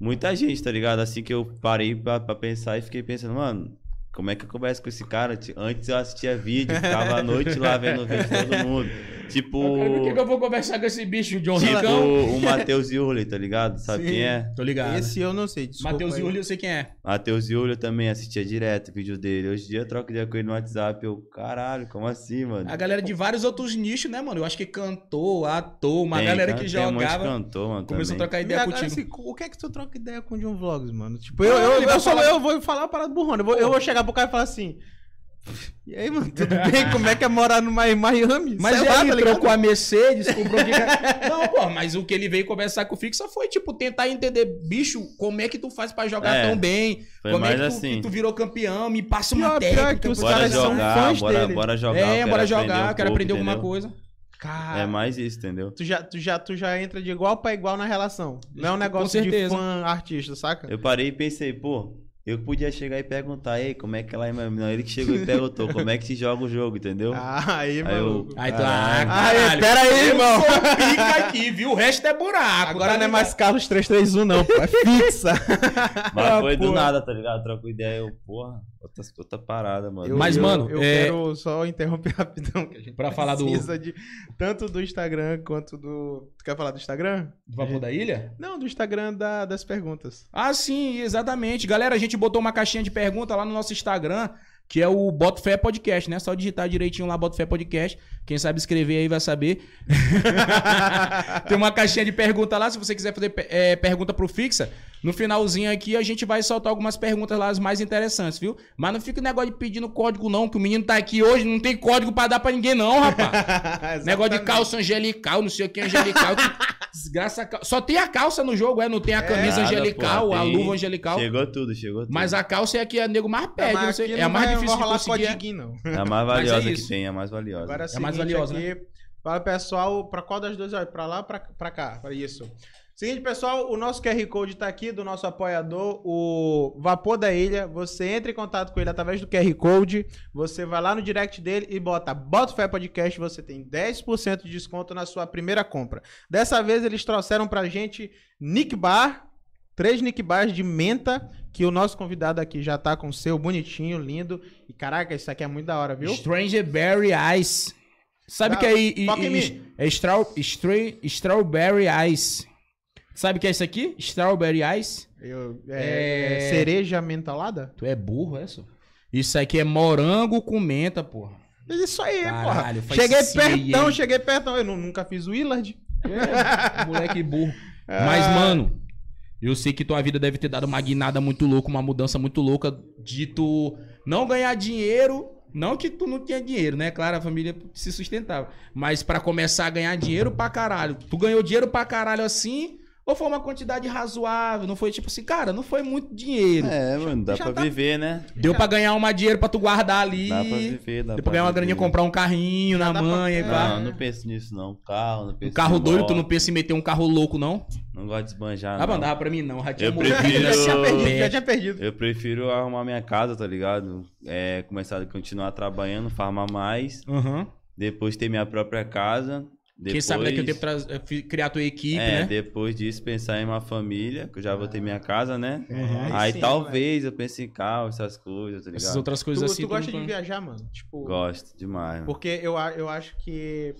Muita gente, tá ligado? Assim que eu parei pra, pra pensar e fiquei pensando, mano, como é que eu converso com esse cara? Antes eu assistia vídeo, ficava a noite lá vendo o vídeo de todo mundo. Tipo. Eu Por que, que eu vou conversar com esse bicho, o John Tipo Ricão? o Matheus Yurley, tá ligado? Sabe Sim. quem é? Tô ligado. Esse eu não sei, desculpa. Matheus. Yuli, eu sei quem é. Matheus Yurley também assistia direto o vídeo dele. Hoje em dia eu troco ideia com ele no WhatsApp. Eu, caralho, como assim, mano? A galera de vários outros nichos, né, mano? Eu acho que cantor, ator, uma Tem, galera que tem um monte de jogava. cantor, mano, começou a também. trocar E ideia agora, contigo. assim, o que é que tu troca ideia com o John Vlogs, mano? Tipo, eu, eu, eu, sou- falar- eu vou falar uma parada burrona. Eu vou, eu vou chegar pro cara e falar assim. E aí, mano, tudo bem? Como é que é morar no Mi- Miami? Mas Sei e lá, aí, tá trocou a Mercedes, comprou que... Não, pô, mas o que ele veio conversar com o Fixa foi, tipo, tentar entender, bicho, como é que tu faz pra jogar É, tão bem? foi como é que tu, assim. que tu virou campeão? Me passa uma Pior- pior técnica. que os caras são jogar, fãs bora, dele. bora jogar. É, bora aprender jogar, um quero pouco, aprender alguma coisa. Cara, É mais isso, entendeu? tu, já, tu, já, tu já entra de igual pra igual na relação. Não é um negócio de certeza. fã artista, saca? Eu parei e pensei, pô, eu podia chegar e perguntar, ei, como é que ela é mesmo? Não, ele que chegou e perguntou, como é que se joga o jogo, entendeu? Ah, aí, Aí maluco. Aí tu, ah, Caralho. Aí, pera aí, irmão. pica aqui, viu? O resto é buraco. Agora tá não é mais Carlos 331, não, pô. É fixa. Mas Ah, foi do nada, tá ligado? Troco ideia, eu, porra, outra, outra parada, mano. Eu- Mas, eu- mano, eu é- quero só interromper rapidão, que a gente Pra falar do- de tanto do Instagram quanto do. Tu quer falar do Instagram? Do Vapor da Ilha? Não, do Instagram da- das perguntas. Ah, sim, exatamente. Galera, a gente botou uma caixinha de pergunta lá no nosso Instagram, que é o Boto Fé Podcast, né? Só digitar direitinho lá, Boto Fé Podcast. Quem sabe escrever aí vai saber. Tem uma caixinha de pergunta lá, se você quiser fazer é, pergunta pro Fixa. No finalzinho aqui a gente vai soltar algumas perguntas lá, as mais interessantes, viu? Mas não fica negócio de pedindo código, não, que o menino tá aqui hoje, não tem código pra dar pra ninguém, não, rapaz. negócio de calça angelical, não sei o que, angelical. que desgraça. Só tem a calça no jogo, é? Não tem a camisa Nada, angelical, pô, a tem- luva angelical. Chegou tudo, chegou tudo. Mas a calça é a que a nego mais pede, não Mas sei. É a não mais difícil de rolar conseguir. é- codiguinho, não. É a mais é valiosa isso. que tem, é a mais valiosa. Agora é, É mais seguinte valiosa, aqui, Fala pessoal, pra qual das duas? Pra lá ou pra, pra cá? Pra isso. Seguinte, pessoal, o nosso QR Code tá aqui do nosso apoiador, o Vapor da Ilha. Você entra em contato com ele através do QR Code. Você vai lá no direct dele e bota Bota Fé Podcast. Você tem 10% de desconto na sua primeira compra. Dessa vez eles trouxeram pra gente Nick Bar. Três Nick Bars de menta, que o nosso convidado aqui já tá com o seu bonitinho, lindo. E caraca, isso aqui é muito da hora, viu? Stranger Berry Ice. Sabe Dá- que é, i- é strau- stra- Strawberry Ice. Sabe o que é isso aqui? Strawberry Ice. Eu- é, É- Cereja mentalada? Tu é burro, é isso? Isso aqui é morango com menta, porra. Isso aí, Caralho, porra. Cheguei aí, pertão, hein? cheguei pertão. Eu nu- nunca fiz o Willard. É, moleque burro. Ah. Mas, mano, eu sei que tua vida deve ter dado uma guinada muito louca, uma mudança muito louca de tu não ganhar dinheiro. Não que tu não tinha dinheiro, né? Claro, a família se sustentava. Mas pra começar a ganhar dinheiro pra caralho. Tu ganhou dinheiro pra caralho assim? Ou foi uma quantidade razoável? Não foi tipo assim, cara, não foi muito dinheiro. É, mano, dá Já pra tá- viver, né? Deu pra ganhar uma dinheiro pra tu guardar ali. Dá pra viver, dá Deu pra ganhar uma graninha, comprar um carrinho na dá pra- mãe. pá. Não, não penso nisso não. Carro, não penso Um carro doido, tu não pensa em meter um carro louco, não? Não gosto de esbanjar, Ah, não. mandava pra mim, não. Já tinha Eu prefiro-? Já tinha Eu- perdido, já tinha perdido. Eu prefiro arrumar minha casa, tá ligado? É, começar a continuar trabalhando, farmar mais. Aham. Depois ter minha própria casa. Depois, Quem sabe daqui a tempo traz- eh, fi- criar tua equipe, é, né? depois disso pensar em uma família, que eu já vou ter minha casa, né? Uhum. Aí Aí sim, talvez eu pense em carro, essas coisas, tá ligado? Essas outras Tu, coisas assim. tu gosta de viajar, mano? Tipo, Gosto demais. mano. porque eu, eu acho que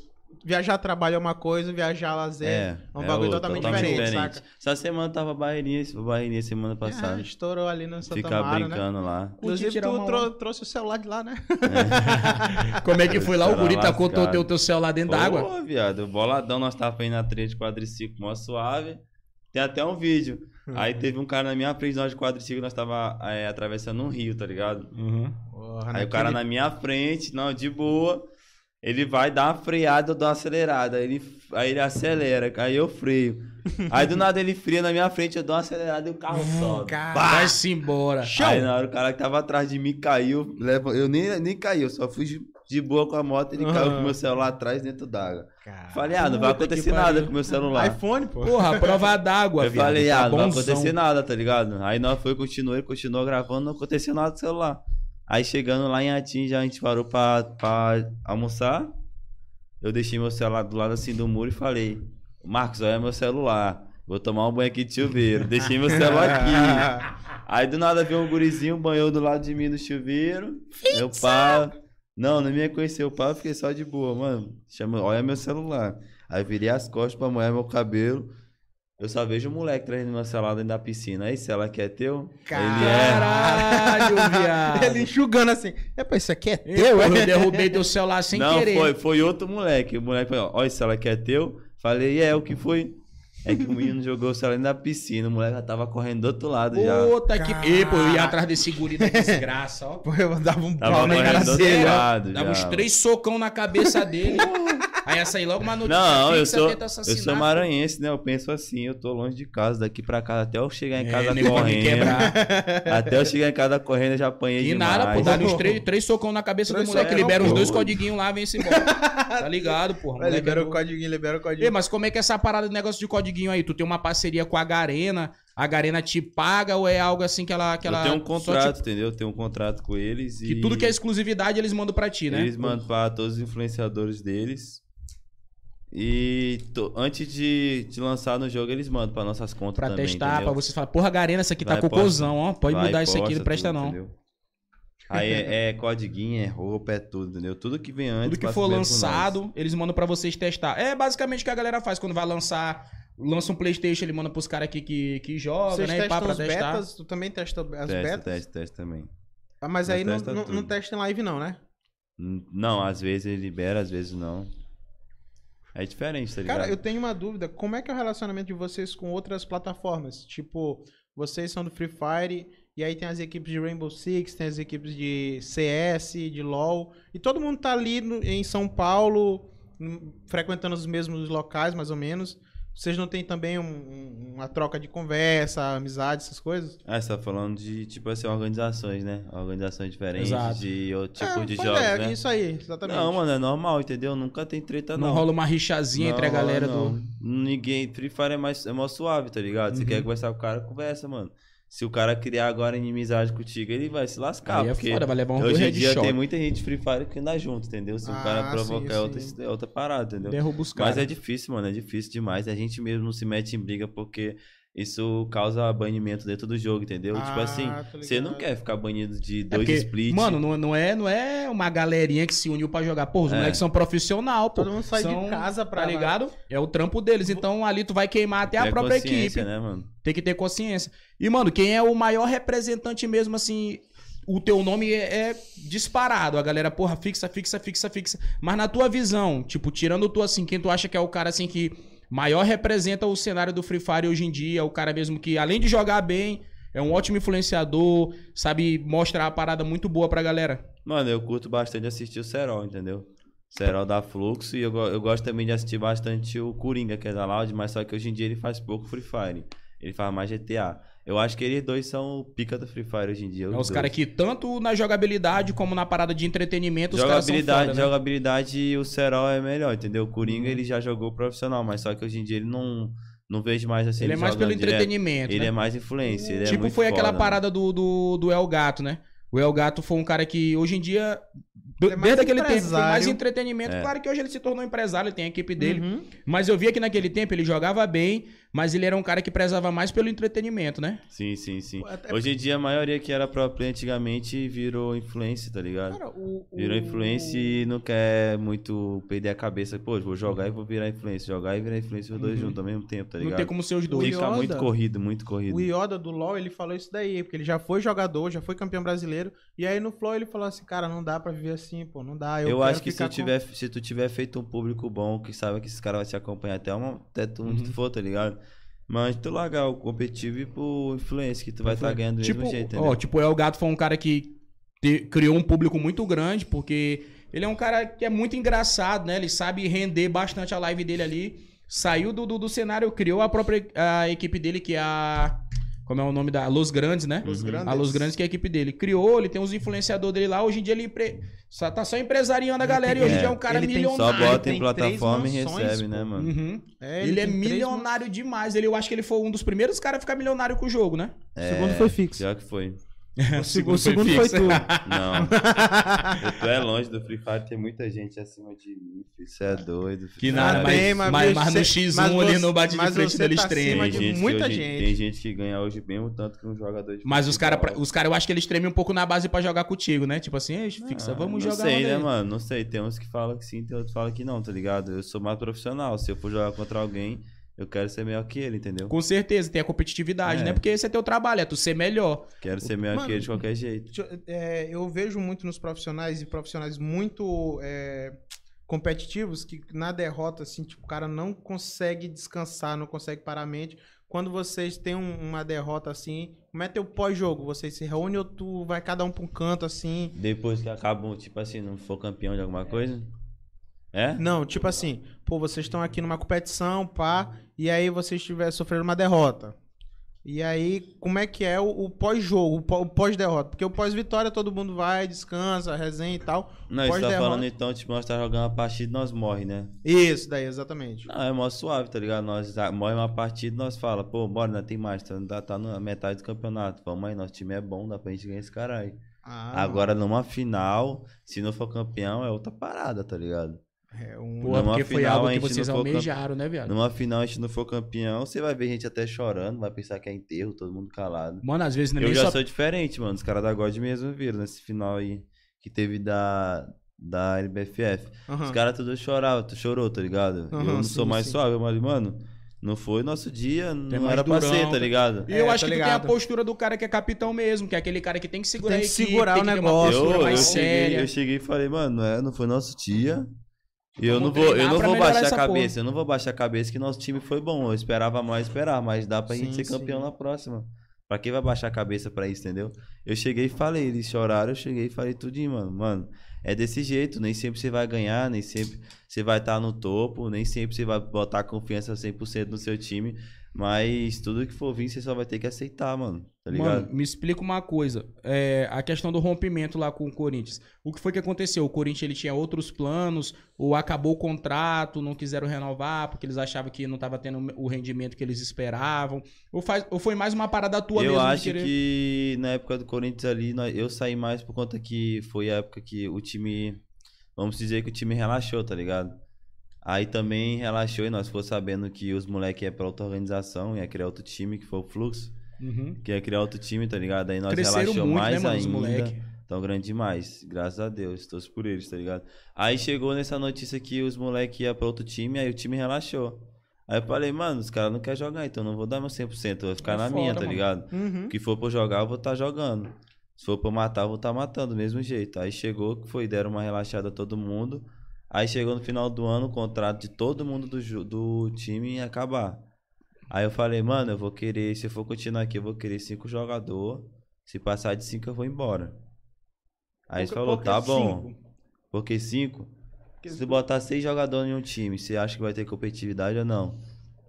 viajar trabalho é uma coisa, viajar lazer é, um bagulho outro, totalmente, diferente, saca? Essa semana tava barreirinha, barreirinha semana Ah, passada. estourou ali no Santa Ficar Mara, né? brincando lá. Inclusive, tu uma trou- trouxe o celular de lá, né? Como é que foi lá? O guri tacou teu, lascado. teu, teu celular dentro d'água? Pô, viado, boladão, nós tava indo na trilha de quadriciclo, mó suave. Tem até um vídeo. Aí teve um cara na minha frente, nós de quadriciclo, nós tava é, atravessando um rio, tá ligado? Uhum. Porra, Aí o cara na minha frente, não, de boa. Ele vai dar uma freada, eu dou uma acelerada. Aí ele, aí ele acelera, aí eu freio. Aí do nada ele freia na minha frente, eu dou uma acelerada e o carro sobe. cara. Pá! Vai-se embora. Aí na hora o cara que tava atrás de mim caiu, eu nem, nem caí, eu só fui de, de boa com a moto, ele caiu Aham. com o meu celular atrás dentro d'água. Falei, ah, não vai acontecer nada com o meu celular. iPhone, pô. Porra, prova d'água, Eu falei, Tá ah, não vai acontecer nada, tá ligado? Aí nós foi, continuou, ele continuou gravando, não aconteceu nada com o celular. Aí chegando lá em Atim, já a gente parou pra, pra almoçar. Eu deixei meu celular do lado assim do muro e falei, Marcos, olha meu celular. Vou tomar um banho aqui de chuveiro. Deixei meu celular aqui. Aí do nada veio um gurizinho, banhou do lado de mim no chuveiro. Meu pá. Não, não me reconheceu. O eu fiquei só de boa, mano. Chama, olha meu celular. Aí virei as costas pra molhar meu cabelo. Eu só vejo o moleque trazendo meu celular dentro da piscina. Aí, se ela quer teu, ele é. Caralho, viado. Ele enxugando assim. Epa, isso aqui é Eu, teu, eu é? derrubei teu celular sem não, querer. foi, foi outro moleque. O moleque falou, olha, se ela quer teu. Falei, é, o que foi? É que o menino jogou o celular dentro da piscina. O moleque já tava correndo do outro lado já. Puta que. Ei, pô, eu ia atrás desse guri da desgraça, ó. Pô, eu dava um Tava pau na cara dele. Dava já. uns três socão na cabeça dele. Aí ia sair logo uma notícia Não, eu sou, eu sou maranhense, né? Eu penso assim, eu tô longe de casa, daqui pra casa, até eu chegar em É, casa me correndo. quebrar. Até eu chegar em casa correndo, eu já apanhei E demais. nada, pô, dá uns três, três socão na cabeça Três do moleque, socão, libera uns pô. dois codiguinhos lá, vem-se embora. Tá ligado, porra. Moleque Libera é o código, libera o código. Ei, mas como é que é essa parada de negócio de codiguinho aí? Tu tem uma parceria com a Garena, a Garena te paga ou é algo assim que ela. Que ela eu tenho um só contrato, te- entendeu? Eu tenho um contrato com eles Que e tudo que é exclusividade eles mandam pra ti, né? eles mandam pra todos os influenciadores deles. E to- antes de, de lançar no jogo, eles mandam pra nossas contas Pra também, testar, entendeu? pra vocês falar, porra, Garena, essa aqui tá Vai, cocôzão, ó. Pode Vai, mudar isso aqui, não presta tudo, não. entendeu? Aí é, é codiguinho, é roupa, é tudo, entendeu? Tudo que vem antes. Tudo que for lançado, eles mandam pra vocês testar. É basicamente o que a galera faz quando vai lançar. Lança um Playstation, ele manda pros caras aqui que, que joga, Vocês né? E pá, pra testar. betas? Tu também testa as Testa, betas? testa, testa também. Ah, mas Nós aí não, testa não, não testa em live não, né? Não, às vezes ele libera, às vezes não. É diferente, tá ligado? Cara, eu tenho uma dúvida. Como é que é o relacionamento de vocês com outras plataformas? Tipo, vocês são do Free Fire, e aí tem as equipes de Rainbow Six, tem as equipes de CS, de LoL, e todo mundo tá ali no- em São Paulo, frequentando os mesmos locais, mais ou menos. Vocês não têm também um- um- uma troca de conversa, amizade, essas coisas? Ah, você tá falando de, tipo assim, organizações, né? Organizações diferentes Exato. de outro tipo É, de jogos, é, né? isso aí, exatamente. Não, mano, é normal, entendeu? Nunca tem treta, Não, não. rola uma rixazinha entre a Não, galera não. do. Ninguém. Free Fire é mais, é mais suave, tá ligado? Você Uhum. quer conversar com o cara, conversa, mano. Se o cara criar agora inimizade contigo, ele vai se lascar. Aí é porque foda, vai levar um hoje em dia tem muita gente Free Fire que anda junto, entendeu? Se Ah, o cara sim, provocar é outra, sim. é outra parada, entendeu? Derruba os Mas caras. é difícil, mano. É difícil demais. A gente mesmo não se mete em briga porque isso causa banimento dentro do jogo, entendeu? tipo Ah, assim, tô você não quer ficar banido de É dois porque, split. Mano, não, não é, não é uma galerinha que se uniu pra jogar. Pô, os É. moleques são profissional, pô. Todo mundo sai São- de casa pra Tá lá. ligado? É o trampo deles. Então ali tu vai queimar até a Ter própria consciência, equipe. né, mano? Tem que ter consciência. E, mano, quem é o maior representante mesmo, assim. O teu nome é, é disparado. A galera, porra, fixa, fixa, fixa, fixa. Mas na tua visão, tipo, tirando tu assim, quem tu acha que é o cara assim que maior representa o cenário do Free Fire hoje em dia, o cara mesmo que, além de jogar bem, é um ótimo influenciador, sabe mostrar a parada muito boa pra galera. Mano, eu curto bastante assistir o Serol, entendeu? Serol dá fluxo e eu, eu gosto também de assistir bastante o Coringa, que é da Loud, mas só que hoje em dia ele faz pouco Free Fire. Ele faz mais GTA. Eu acho que eles dois são o pica do Free Fire hoje em dia. É os caras que, tanto na jogabilidade como na parada de entretenimento, os caras são Jogabilidade, foda, né? jogabilidade, o Serol é melhor, entendeu? O Coringa Uhum. ele já jogou profissional, mas só que hoje em dia ele não, não vejo mais assim. Ele é mais pelo jogando direto. entretenimento, Ele né? é mais influência. Ele é tipo, muito foi aquela foda, parada do, do, do El Gato, né? O El Gato foi um cara que hoje em dia, do- Ele é mais desde aquele tempo, foi mais entretenimento. É. Claro que hoje ele se tornou empresário, ele tem a equipe dele. Uhum. Mas eu via que naquele tempo ele jogava bem, mas ele era um cara que prezava mais pelo entretenimento, né? Sim, sim, sim. Até- Hoje em dia a maioria que era pro play antigamente virou influência, tá ligado? Cara, o, o- Virou influência e não quer muito perder a cabeça. Pô, vou jogar e vou virar influência. Jogar e virar influência os dois Uhum. juntos ao mesmo tempo, tá Não ligado? tem como ser os dois. Fica Yoda- muito corrido, muito corrido. O Yoda do LoL, ele falou isso daí, porque ele já foi jogador, já foi campeão brasileiro, e aí no Flow ele falou assim, cara, não dá pra viver assim, pô, não dá. Eu, Eu, acho que se, com- tiver, se tu tiver feito um público bom, que sabe que esses caras vão te acompanhar até, uma, até tu, onde Uhum. tu for, tá ligado? Mas tu largar o competitivo e pro influência, que tu vai estar ganhando do tipo, mesmo jeito, ó, tipo, o El Gato foi um cara que te- criou um público muito grande, porque ele é um cara que é muito engraçado, né? Ele sabe render bastante a live dele ali. Saiu do, do, do cenário, criou a própria a equipe dele, que é a. Como é o nome da. Los Grandes, né? Los Grandes. A Los Grandes, que é a equipe dele. Criou, ele tem uns influenciadores dele lá. Hoje em dia ele empre- só, tá só empresariando a galera e hoje em É, dia é um cara ele tem milionário. Só bota Ele em plataforma e recebe, pô. né, mano? Uhum. É, Ele, é tem três milionário demais. Ele, eu acho que ele foi um dos primeiros caras a ficar milionário com o jogo, né? O segundo foi fixo. Pior que foi. O segundo, o segundo foi fixo. tu. Não. tu é longe do Free Fire, tem muita gente acima de mim. Você é doido. Que nada, Ah, mas, mas, mas mas no você- X1 mas ali você- no bate de frente da tá acima Tem de gente, que muita hoje- gente. tem gente que ganha hoje mesmo tanto que um jogador de Mas os caras, os cara, eu acho que eles tremem um pouco na base pra jogar contigo, né? Tipo assim, "Ei, fixa, Ah, vamos não jogar sei, uma né, daí." mano? Não sei. Tem uns que falam que sim, tem outros que falam que não, tá ligado? Eu sou mais profissional. Se eu for jogar contra alguém, eu quero ser melhor que ele, entendeu? Com certeza, tem a competitividade, É. né? Porque esse é teu trabalho, é tu ser melhor. Quero ser melhor Mano, que ele de qualquer jeito. Eu- é, eu vejo muito nos profissionais e profissionais muito é, competitivos que na derrota, assim, tipo, o cara não consegue descansar, não consegue parar a mente. Quando vocês têm um- uma derrota assim, como é teu pós-jogo? Vocês se reúnem ou tu vai cada um pra um canto assim? Depois que acabam, tipo assim, não for campeão de alguma coisa? É? Não, tipo assim, pô, vocês estão aqui numa competição, pá, e aí vocês tiver sofrendo uma derrota. E aí, como é que é o, o pós-jogo, o pó- o pós-derrota? Porque o pós-vitória todo mundo vai, descansa, resenha e tal. Não, isso tá falando então, tipo, nós tá jogando uma partida e nós morre, né? Isso, daí, exatamente. Não, é mó suave, tá ligado? Nós ah, morre uma partida e nós fala, pô, bora, não tem mais, tá, tá, tá na metade do campeonato. Vamos aí, nosso time é bom, dá pra gente ganhar esse caralho. Ah, Agora, numa final, se não for campeão, é outra parada, tá ligado? É um... Pô, porque foi final, algo que vocês não campe- almejaram, né, viado? Numa final, a gente não for campeão, você vai ver gente até chorando, vai pensar que é enterro, todo mundo calado. Mano, às vezes não é Eu já só... sou diferente, mano. Os caras da God mesmo viram nesse final aí que teve da, da LBFF. Aham. Os caras tudo choravam, tu chorou, tá ligado? Aham, eu não sim, sou mais sim. suave, mas, mano, não foi nosso dia, não mais era pra durão, ser, tá tá- ligado? E eu É, acho que tu tem a postura do cara que é capitão mesmo, que é aquele cara que tem que segurar Tem a que equipe, segurar tem o que ter uma negócio. postura Eu, mais eu, séria. cheguei, eu cheguei e falei, mano, não, é, não foi nosso dia. E eu não vou, eu não vou baixar a cabeça, eu não vou baixar a cabeça que nosso time foi bom. Eu esperava mais esperar, mas dá pra gente Sim, ser campeão sim. na próxima. Pra quem vai baixar a cabeça pra isso, entendeu? Eu cheguei e falei, eles choraram, eu cheguei e falei tudinho, mano. Mano, é desse jeito, nem sempre você vai ganhar, nem sempre você vai estar no topo, nem sempre você vai botar confiança 100% no seu time, mas tudo que for vir você só vai ter que aceitar, mano. Tá ligado? Mano, me explica uma coisa. É, a questão do rompimento lá com o Corinthians. O que foi que aconteceu? O Corinthians ele tinha outros planos, ou acabou o contrato, não quiseram renovar porque eles achavam que não estava tendo o rendimento que eles esperavam. Ou, faz, ou foi mais uma parada tua eu mesmo? de acho querer- que na época do Corinthians ali, eu saí mais por conta que foi a época que o time. Vamos dizer que o time relaxou, tá ligado? Aí também relaxou e nós ficou sabendo que os moleques iam pra outra organização, ia criar outro time, que foi o Fluxo, Uhum. que ia criar outro time, tá ligado? Aí nós Cresceram relaxou muito, mais né, mano, ainda. moleque. Tão grande demais, graças a Deus, torço por eles, tá ligado? Aí chegou nessa notícia que os moleques iam pra outro time, aí o time relaxou. Aí eu falei, mano, os caras não querem jogar, então eu não vou dar meu 100%, eu vou ficar É na foda, minha, tá mano. ligado? Uhum. Que for pra eu jogar, eu vou estar jogando. Se for pra eu matar, eu vou estar matando do mesmo jeito. Aí chegou que foi, deram uma relaxada a todo mundo. Aí chegou no final do ano, o contrato de todo mundo do, do time ia acabar. Aí eu falei, mano, eu vou querer, se eu for continuar aqui, eu vou querer cinco jogadores. Se passar de cinco, eu vou embora. Aí que- falou, tá bom. cinco? Porque cinco? Porque- Se botar seis jogadores em um time, você acha que vai ter competitividade ou não?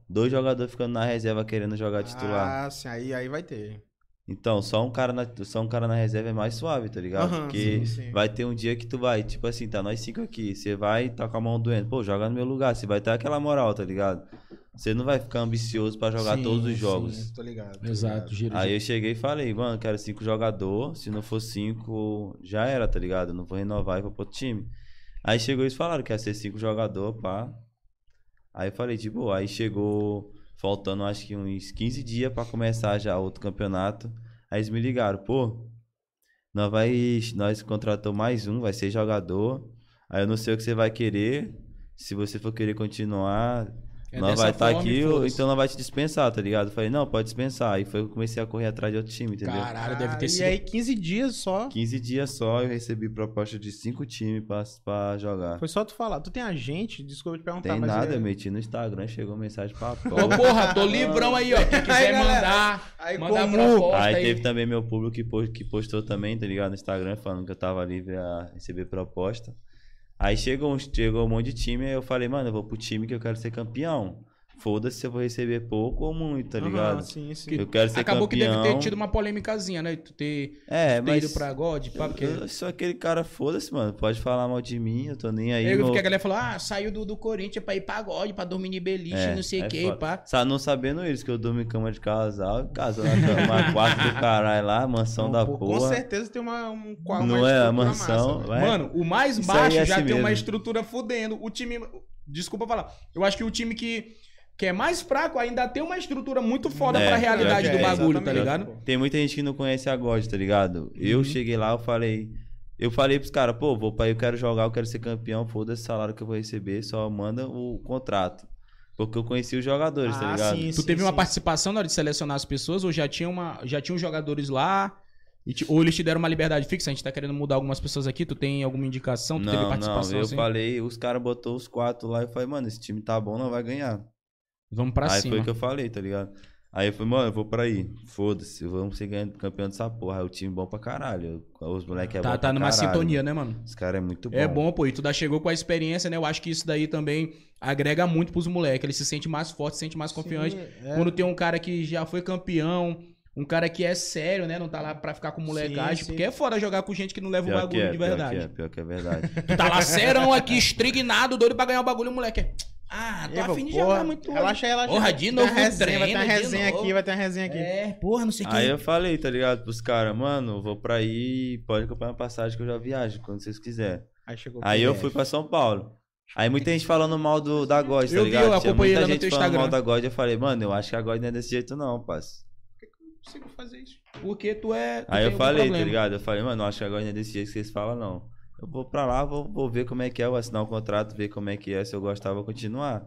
Dois jogadores ficando na reserva querendo jogar titular. Ah, sim, aí, aí vai ter. Então, só um cara na, só um cara na reserva é mais suave, tá ligado? Aham, Porque sim, sim. vai ter um dia que tu vai, tipo assim, tá nós cinco aqui, você vai tá com a mão doendo, pô, joga no meu lugar, você vai ter aquela moral, tá ligado? Você não vai ficar ambicioso pra jogar Sim, todos os sim, jogos. tô ligado. tô Exato, ligado. giro. Aí eu cheguei e falei, mano, quero cinco jogador, se não for cinco, já era, tá ligado? Não vou renovar e vou pro outro time. Aí chegou eles falaram que ia ser cinco jogador, pá. Aí eu falei, tipo, aí chegou faltando acho que uns 15 dias pra começar já outro campeonato. Aí eles me ligaram, pô, nós vai, nós contratou mais um, vai ser jogador. Aí eu não sei o que você vai querer. Se você for querer continuar, É vai estar forma aqui, então nós vai te dispensar, tá ligado? Eu falei, não, pode dispensar. Aí foi que eu comecei a correr atrás de outro time, entendeu? Caralho, deve ter Ah, sido. E aí, 15 dias só. 15 dias só eu recebi proposta de cinco times pra, pra jogar. Foi só tu falar. Tu tem agente? Desculpa te perguntar, Tem mas nada, é- eu meti no Instagram, chegou mensagem pra Ô, porra. porra, tô livrão aí, ó. Quem quiser Aí, mandar, aí mandar como- proposta Aí aí. teve também meu público que postou também, tá ligado? No Instagram, falando que eu tava livre a receber proposta. Aí chegou, chegou um monte de time, aí eu falei, mano, eu vou pro time que eu quero ser campeão. Foda-se se eu vou receber pouco ou muito, tá ligado? sim, sim. Eu quero ser Acabou que campeão. deve ter tido uma polêmicazinha, né? Tu ter, É, ter ido mas pra God, pá, porque... eu sou aquele cara, foda-se, mano. Pode falar mal de mim, eu tô nem aí. Eu vi meu- que a galera falou, ah, saiu do, do Corinthians pra ir pra God, pra dormir em beliche, É, não sei o é que, pá. Sa- Não sabendo isso, que eu durmo em cama de casal, casal na cama, quarto do caralho lá, mansão Não, da pô, Com porra. certeza tem uma, um, uma Não é a mansão, massa, velho. vai. Mano, o mais Isso baixo é já assim tem uma mesmo. estrutura fudendo. O time. Desculpa falar. Eu acho que o time que, que é mais fraco ainda tem uma estrutura muito foda É, pra realidade pior do é, bagulho, tá ligado? Tem muita gente que não conhece a God, tá ligado? Eu Uhum. cheguei lá, eu falei. Eu falei pros caras, pô, vou pra aí, eu quero jogar, eu quero ser campeão, foda-se o salário que eu vou receber, só manda o contrato. Porque eu conheci os jogadores, tá Ah, ligado? sim, Tu sim, teve uma sim. participação na hora de selecionar as pessoas ou já tinha uma já tinham jogadores lá? E te- ou eles te deram uma liberdade fixa? A gente tá querendo mudar algumas pessoas aqui. Tu tem alguma indicação? Tu teve Não, não, participação eu assim? falei, os caras botou os quatro lá e falei, mano, esse time tá bom, não vai ganhar. Vamos pra aí cima. foi o que eu falei, tá ligado? Aí eu falei, mano, eu vou pra aí. Foda-se, vamos ser ganhando campeão dessa porra. Aí o time bom pra caralho. Os moleques é bom Tá, pra tá numa caralho. sintonia, né, mano? Os caras é muito bom. É bom, pô. E tu já chegou com a experiência, né? Eu acho que isso daí também agrega muito pros moleques. Eles se sentem mais fortes, se sentem mais confiantes. Sim, é. Quando tem um cara que já foi campeão, um cara que é sério, né? Não tá lá pra ficar com molecagem. Sim, sim. Porque é foda jogar com gente que não leva o Pior bagulho que é, de pior verdade. que é, pior que é verdade. Tu tá lá serão aqui, estrignado, doido pra ganhar o bagulho, o moleque. Ah, tô pô, afim de porra, jogar muito. hoje." Relaxa aí, relaxa. Porra, de novo uma resenha, Vai ter uma treino, resenha aqui, vai ter uma resenha aqui. É, porra, não sei o que. Aí eu falei, tá ligado, pros caras, mano, vou pra aí, pode comprar uma passagem que eu já viajo, quando vocês quiserem. Aí chegou Aí eu DF. fui pra São Paulo. Aí muita gente falando mal do, da God, tá Eu vi, ligado? eu Tinha acompanhei muita gente falando Instagram. mal da God, eu falei, mano, eu acho que a God não é desse jeito não, parça. consigo fazer isso. Porque tu é. tu Aí eu falei, tá problema. ligado? Eu falei, mano, eu acho que agora não é desse jeito que vocês falam, não. Eu vou pra lá, vou, vou ver como é que é, vou assinar o contrato, ver como é que é, se eu gostar, vou continuar.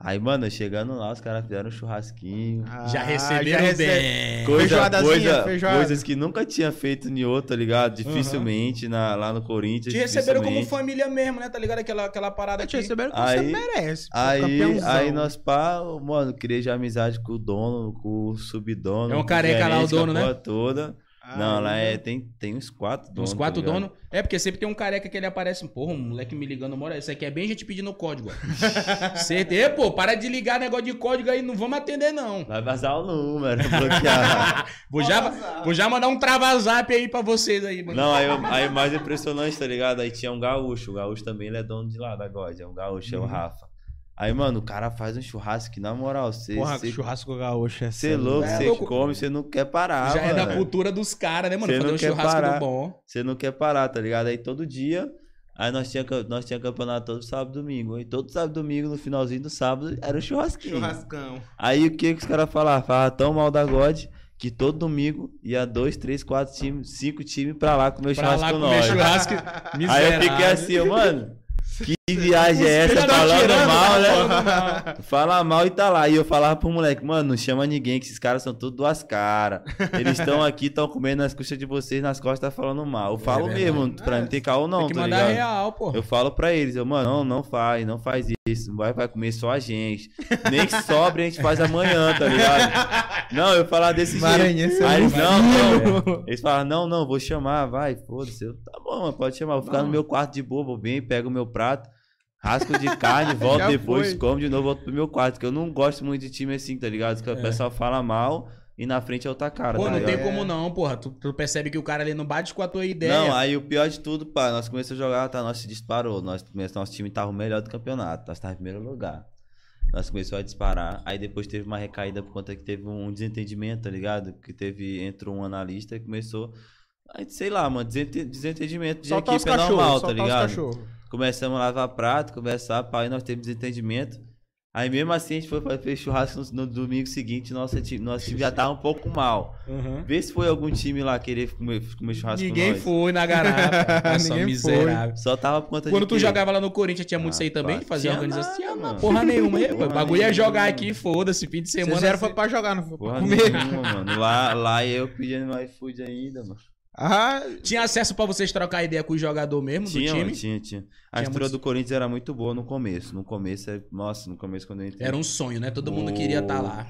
Aí, mano, chegando lá, os caras fizeram um churrasquinho. Ah, Já receberam recebe- bem. Coisa, coisa- feijoada. coisas que nunca tinha feito em outro, tá ligado? Dificilmente na, lá no Corinthians. Te receberam como família mesmo, né? Tá ligado? Aquela, aquela parada Te receberam como Aí- você merece. Aí, campeãozão. aí nós pá, mano, criei já amizade com o dono, com o subdono. É um careca lá, o gerente, com a dono, né? toda. Ah, Não, lá é, tem, tem uns quatro donos. Uns quatro tá donos. É, porque sempre tem um careca que ele aparece. Porra, um moleque me ligando, mora. Isso aqui é bem gente pedindo código. Certeza, pô, para de ligar negócio de código aí, não vamos atender, não. Vai vazar o número, bloquear. Vou já, vou já mandar um travazap aí pra vocês aí, mano. Não, aí, aí o mais impressionante, tá ligado? Aí tinha um gaúcho. O gaúcho também ele é dono de lá da God. É um gaúcho, é Uhum. o Rafa. Aí, mano, o cara faz um churrasco que, na moral, você. Porra, você churrasco gaúcho é você é louco, É você louco. come, você não quer parar. já é da mano. cultura dos caras, né, mano? Cê Fazer não um quer churrasco parar. do bom. Você não quer parar, tá ligado? Aí todo dia. Aí nós tinha, nós tinha campeonato todo sábado e domingo. E todo sábado e domingo, no finalzinho do sábado, era um churrasquinho. Churrascão. Aí o que, que os caras falavam? Falavam tão mal da God que todo domingo ia dois, três, quatro times, cinco times pra lá comer Pra lá churrasco com comer nós. churrasco. Aí miserável. eu fiquei assim, mano. Que viagem é essa? Da Falando tirana, mal, né? falando mal. Fala mal e tá lá. E eu falava pro moleque, mano, não chama ninguém, que esses caras são tudo duas caras. Eles estão aqui, estão comendo nas costas de vocês, nas costas tá falando mal. Eu falo verdade. mesmo, pra mim ter caô não, Tem que tá mandar ligado? real, pô. Eu falo pra eles, eu, mano, não, não faz, não faz isso. Vai, vai comer só a gente. Nem que sobre a gente faz amanhã, tá ligado? Não, eu falar desse jeito. Maranhense é Aí eles, não, não. Eles falam, não, não, vou chamar, vai, foda-se. Tá bom, mano, pode chamar. Vou ficar no meu quarto de boa, vou bem, pego o meu prato, rasco de carne, volto depois, foi. como de novo, volto pro meu quarto. Que eu não gosto muito de time assim, tá ligado? Que o É. pessoal fala mal e na frente é outra cara, Pô, tá não ligado? tem como não, porra. Tu, tu percebe que o cara ali não bate com a tua ideia. Não, aí o pior de tudo, pá, nós começamos a jogar, tá, nós se disparou, nós, começamos- nosso time tava o melhor do campeonato, nós tava em primeiro lugar. Nós começamos a disparar, aí depois teve uma recaída por conta que teve um desentendimento, tá ligado? Que teve, entrou um analista e começou, aí, sei lá, mano, desente- desentendimento de Soltar os equipe é normal, tá soltar os ligado? Começamos a lavar prato, conversar, pá, aí nós temos desentendimento. Aí mesmo assim a gente foi fazer churrasco no, no domingo seguinte, nosso time, nosso time já tava um pouco mal. Uhum. Vê se foi algum time lá querer comer, comer churrasco com Ninguém nós. foi na garrafa. Nossa, Ninguém miserável. Só tava por conta Quando de tu quê? jogava lá no Corinthians, tinha muito Ah, isso aí também, pá, de fazer organização? Tinha mano. porra nenhuma. aí, Porra O bagulho ia nenhuma. jogar aqui, foda-se, fim de semana. Vocês assim. foi pra jogar, não foi pra Porra comer. nenhuma, mano. Lá, lá eu pedindo no iFood ainda, mano. Ah, Tinha acesso pra vocês trocar ideia com o jogador mesmo Tinha, do time? tinha, tinha. A Tinha estrutura muitos- do Corinthians era muito boa no começo. No começo, é... nossa, no começo quando eu entrei. Era um sonho, né? Todo mundo queria estar lá.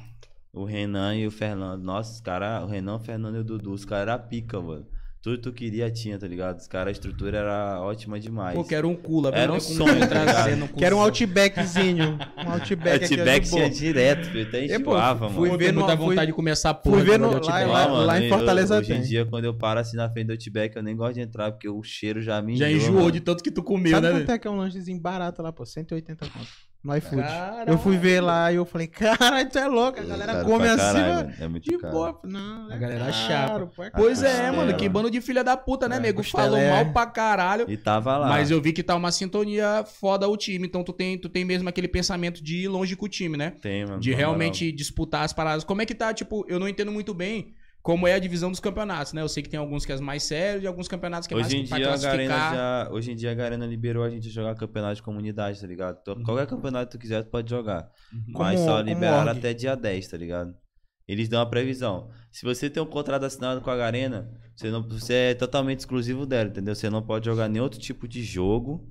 O Renan e o Fernando. Nossa, os caras. O Renan, o Fernando e o Dudu. Os caras eram pica, mano. Tudo que tu queria tinha, tá ligado? Os caras, a estrutura era ótima demais. Pô, quero um cula. Era um sonho, tá ligado? quero um Outbackzinho. Um Outback. Outback tinha direto, filho. Até É, enjoava, fui mano. ver ver no- muita fui- vontade de começar a fui porra. ver de no- Outback. lá- lá- mano, lá em eu- Fortaleza Hoje em dia, quando eu paro assim na frente do Outback, eu nem gosto de entrar, porque o cheiro já me Já enjoou mano. de tanto que tu comeu, Sabe né? quanto é que é um lanchezinho barato lá, pô? 180 conto. No iFood. Caralho. Eu fui ver lá e eu falei, caralho, tu é louco. A galera Caro come assim, caralho, mano. É muito De caro. boa. Não, A é galera chapa. é Pois caro. é, mano, que bando de filha da puta, né, É, nego? costela Falou é- mal pra caralho. E tava lá. Mas eu vi que tá uma sintonia foda o time. Então tu tem, tu tem mesmo aquele pensamento de ir longe com o time, né? Tem, mano. De realmente disputar as paradas. Como é que tá, tipo, eu não entendo muito bem como é a divisão dos campeonatos, né? Eu sei que tem alguns que é mais sérios e alguns campeonatos que é Hoje em mais pra dia, a Garena já, hoje em dia a Garena liberou a gente a jogar campeonato de comunidade, tá ligado? Então, Uhum. Qualquer campeonato que tu quiser, tu pode jogar. Como- Mas só como liberaram org. até dia 10, tá ligado? Eles dão a previsão. Se você tem um contrato assinado com a Garena, você, não, você é totalmente exclusivo dela, entendeu? Você não pode jogar nenhum outro tipo de jogo,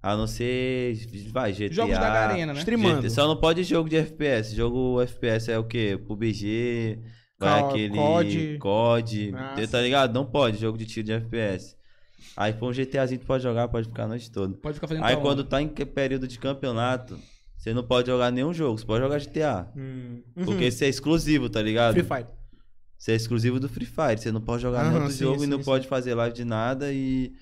a não ser, vai, GTA. Jogos da Garena, né? Streamando. Só não pode jogo de FPS. Jogo FPS é o quê? PUBG, vai Ca- aquele COD. COD, Nossa. tá ligado? Não pode, jogo de tiro de FPS. Aí for um GTAzinho tu pode jogar, pode ficar a noite toda. Pode ficar fazendo Aí quando onda. tá em período de campeonato, você não pode jogar nenhum jogo, você pode jogar GTA. Hum. Porque você é exclusivo, tá ligado? Free Fire. Você é exclusivo do Free Fire, você não pode jogar nenhum Aham, outro sim, jogo sim, e não sim. pode fazer live de nada e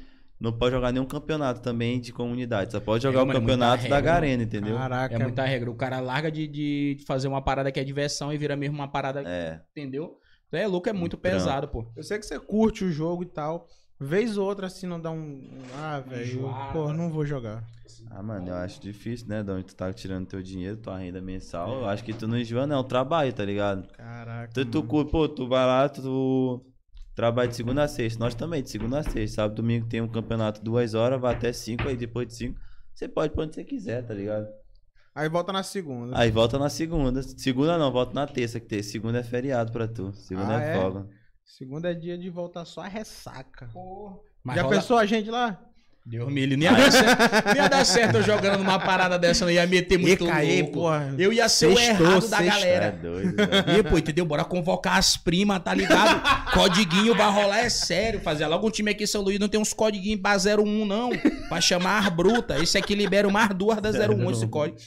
não pode jogar nenhum campeonato também de comunidade. Só pode jogar É, o mano, é campeonato da regra, Garena, entendeu? Caraca. É muita regra. O cara larga de, de fazer uma parada que é diversão e vira mesmo uma parada, É. entendeu? Então é louco, é muito trampo. pesado, pô. Eu sei que você curte o jogo e tal. Vez ou outra, assim, não dá um. Ah, velho. Pô, não vou jogar. Ah, mano, eu acho difícil, né? De onde tu tá tirando teu dinheiro, tua renda mensal. Eu acho que tu não enjoa, não. É um trabalho, tá ligado? Caraca. Tu, tu, pô, tu vai lá, tu trabalha de segunda a sexta. Nós também, de segunda a sexta. Sábado, domingo tem um campeonato duas horas, vai até cinco, aí depois de cinco, você pode pra onde você quiser, tá ligado? Aí volta na segunda. Aí volta na segunda. Segunda não, volta na terça, que tem. Segunda é feriado pra tu. Segunda Ah, é, é? folga. Segunda é dia de voltar só a ressaca. Mas Já rola- pensou a gente lá? Deus me livre. Não ia dar certo, não ia dar certo eu jogando numa parada dessa, não ia meter muito cair, louco. porra. Eu ia ser o Sextou, errado da sextou. É galera. doido, velho. E, pô, entendeu? Bora convocar as primas, tá ligado? Codiguinho vai rolar, é sério. Fazer logo um time aqui em São Luís, não tem uns codiguinhos pra 01, não. Pra chamar as bruta. Esse aqui libera mais duas da 01, esse código.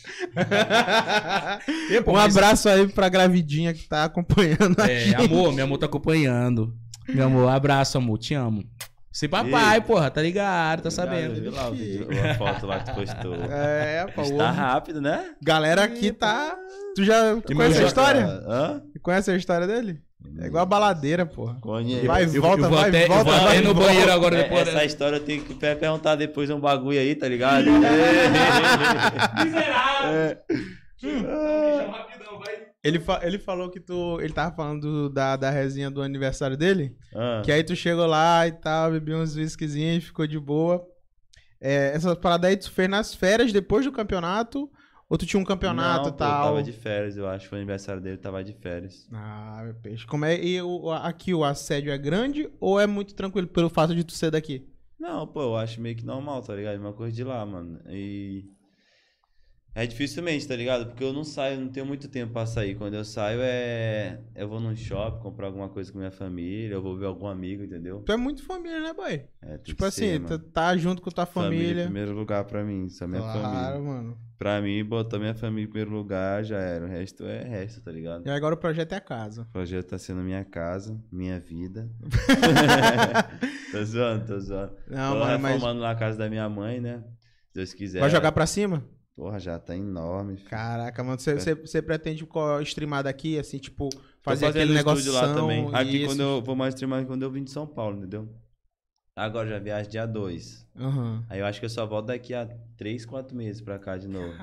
E, pô, um mas- abraço aí pra gravidinha que tá acompanhando É, amor, meu amor tá acompanhando. Meu amor, abraço, amor, te amo. Esse papai, Ei. porra, tá ligado, tá Eu sabendo. vi lá o vídeo, a foto lá que tu postou. É, pô. Tá rápido, né? Galera aqui tá. Tu já Que conhece a história? Hã? Conhece a história dele? É igual a baladeira, porra. Conheço. Vai, Eu- volta, eu vou vai, até- eu volta, vou vai, até no volta. banheiro agora É, depois. essa história eu tenho que per- perguntar depois um bagulho aí, tá ligado? Miserável! Ele, fa- ele falou que tu. Ele tava falando do- da, da resenha do aniversário dele. Ah, Que aí tu chegou lá e tal, bebeu uns whiskyzinhos, ficou de boa. É, essa parada aí tu fez nas férias depois do campeonato? Ou tu tinha um campeonato e tal? tava de férias, eu acho. Foi o aniversário dele, tava de férias. Ah, meu peixe. Como é? E o, aqui o assédio é grande ou é muito tranquilo pelo fato de tu ser daqui? Não, pô, eu acho meio que normal, tá ligado? Uma coisa de lá, mano. E. É dificilmente, tá ligado? Porque eu não saio, não tenho muito tempo pra sair. Quando eu saio é. Eu vou num shopping, comprar alguma coisa com minha família, eu vou ver algum amigo, entendeu? Tu é muito família, né, boy? É, Tipo assim, ser, mano. tá junto com tua Família em família. primeiro lugar pra mim, só minha claro, família. mano. Pra mim, botar minha família em primeiro lugar já era. O resto é resto, tá ligado? E agora o projeto é a casa. O projeto tá sendo minha casa, minha vida. tô zoando, tô zoando. Não, tô mano, mas reformando na casa da minha mãe, né? Se Deus quiser. vai jogar pra cima? Porra, já tá enorme. filho. Caraca, mano, você- você você pretende streamar daqui, assim, tipo, fazer aquele negócio lá também. Aqui isso. quando eu vou mais streamar quando eu vim de São Paulo, entendeu? Agora já viajo dia 2. Aham. Aí eu acho que eu só volto daqui a 3, 4 meses pra cá de novo.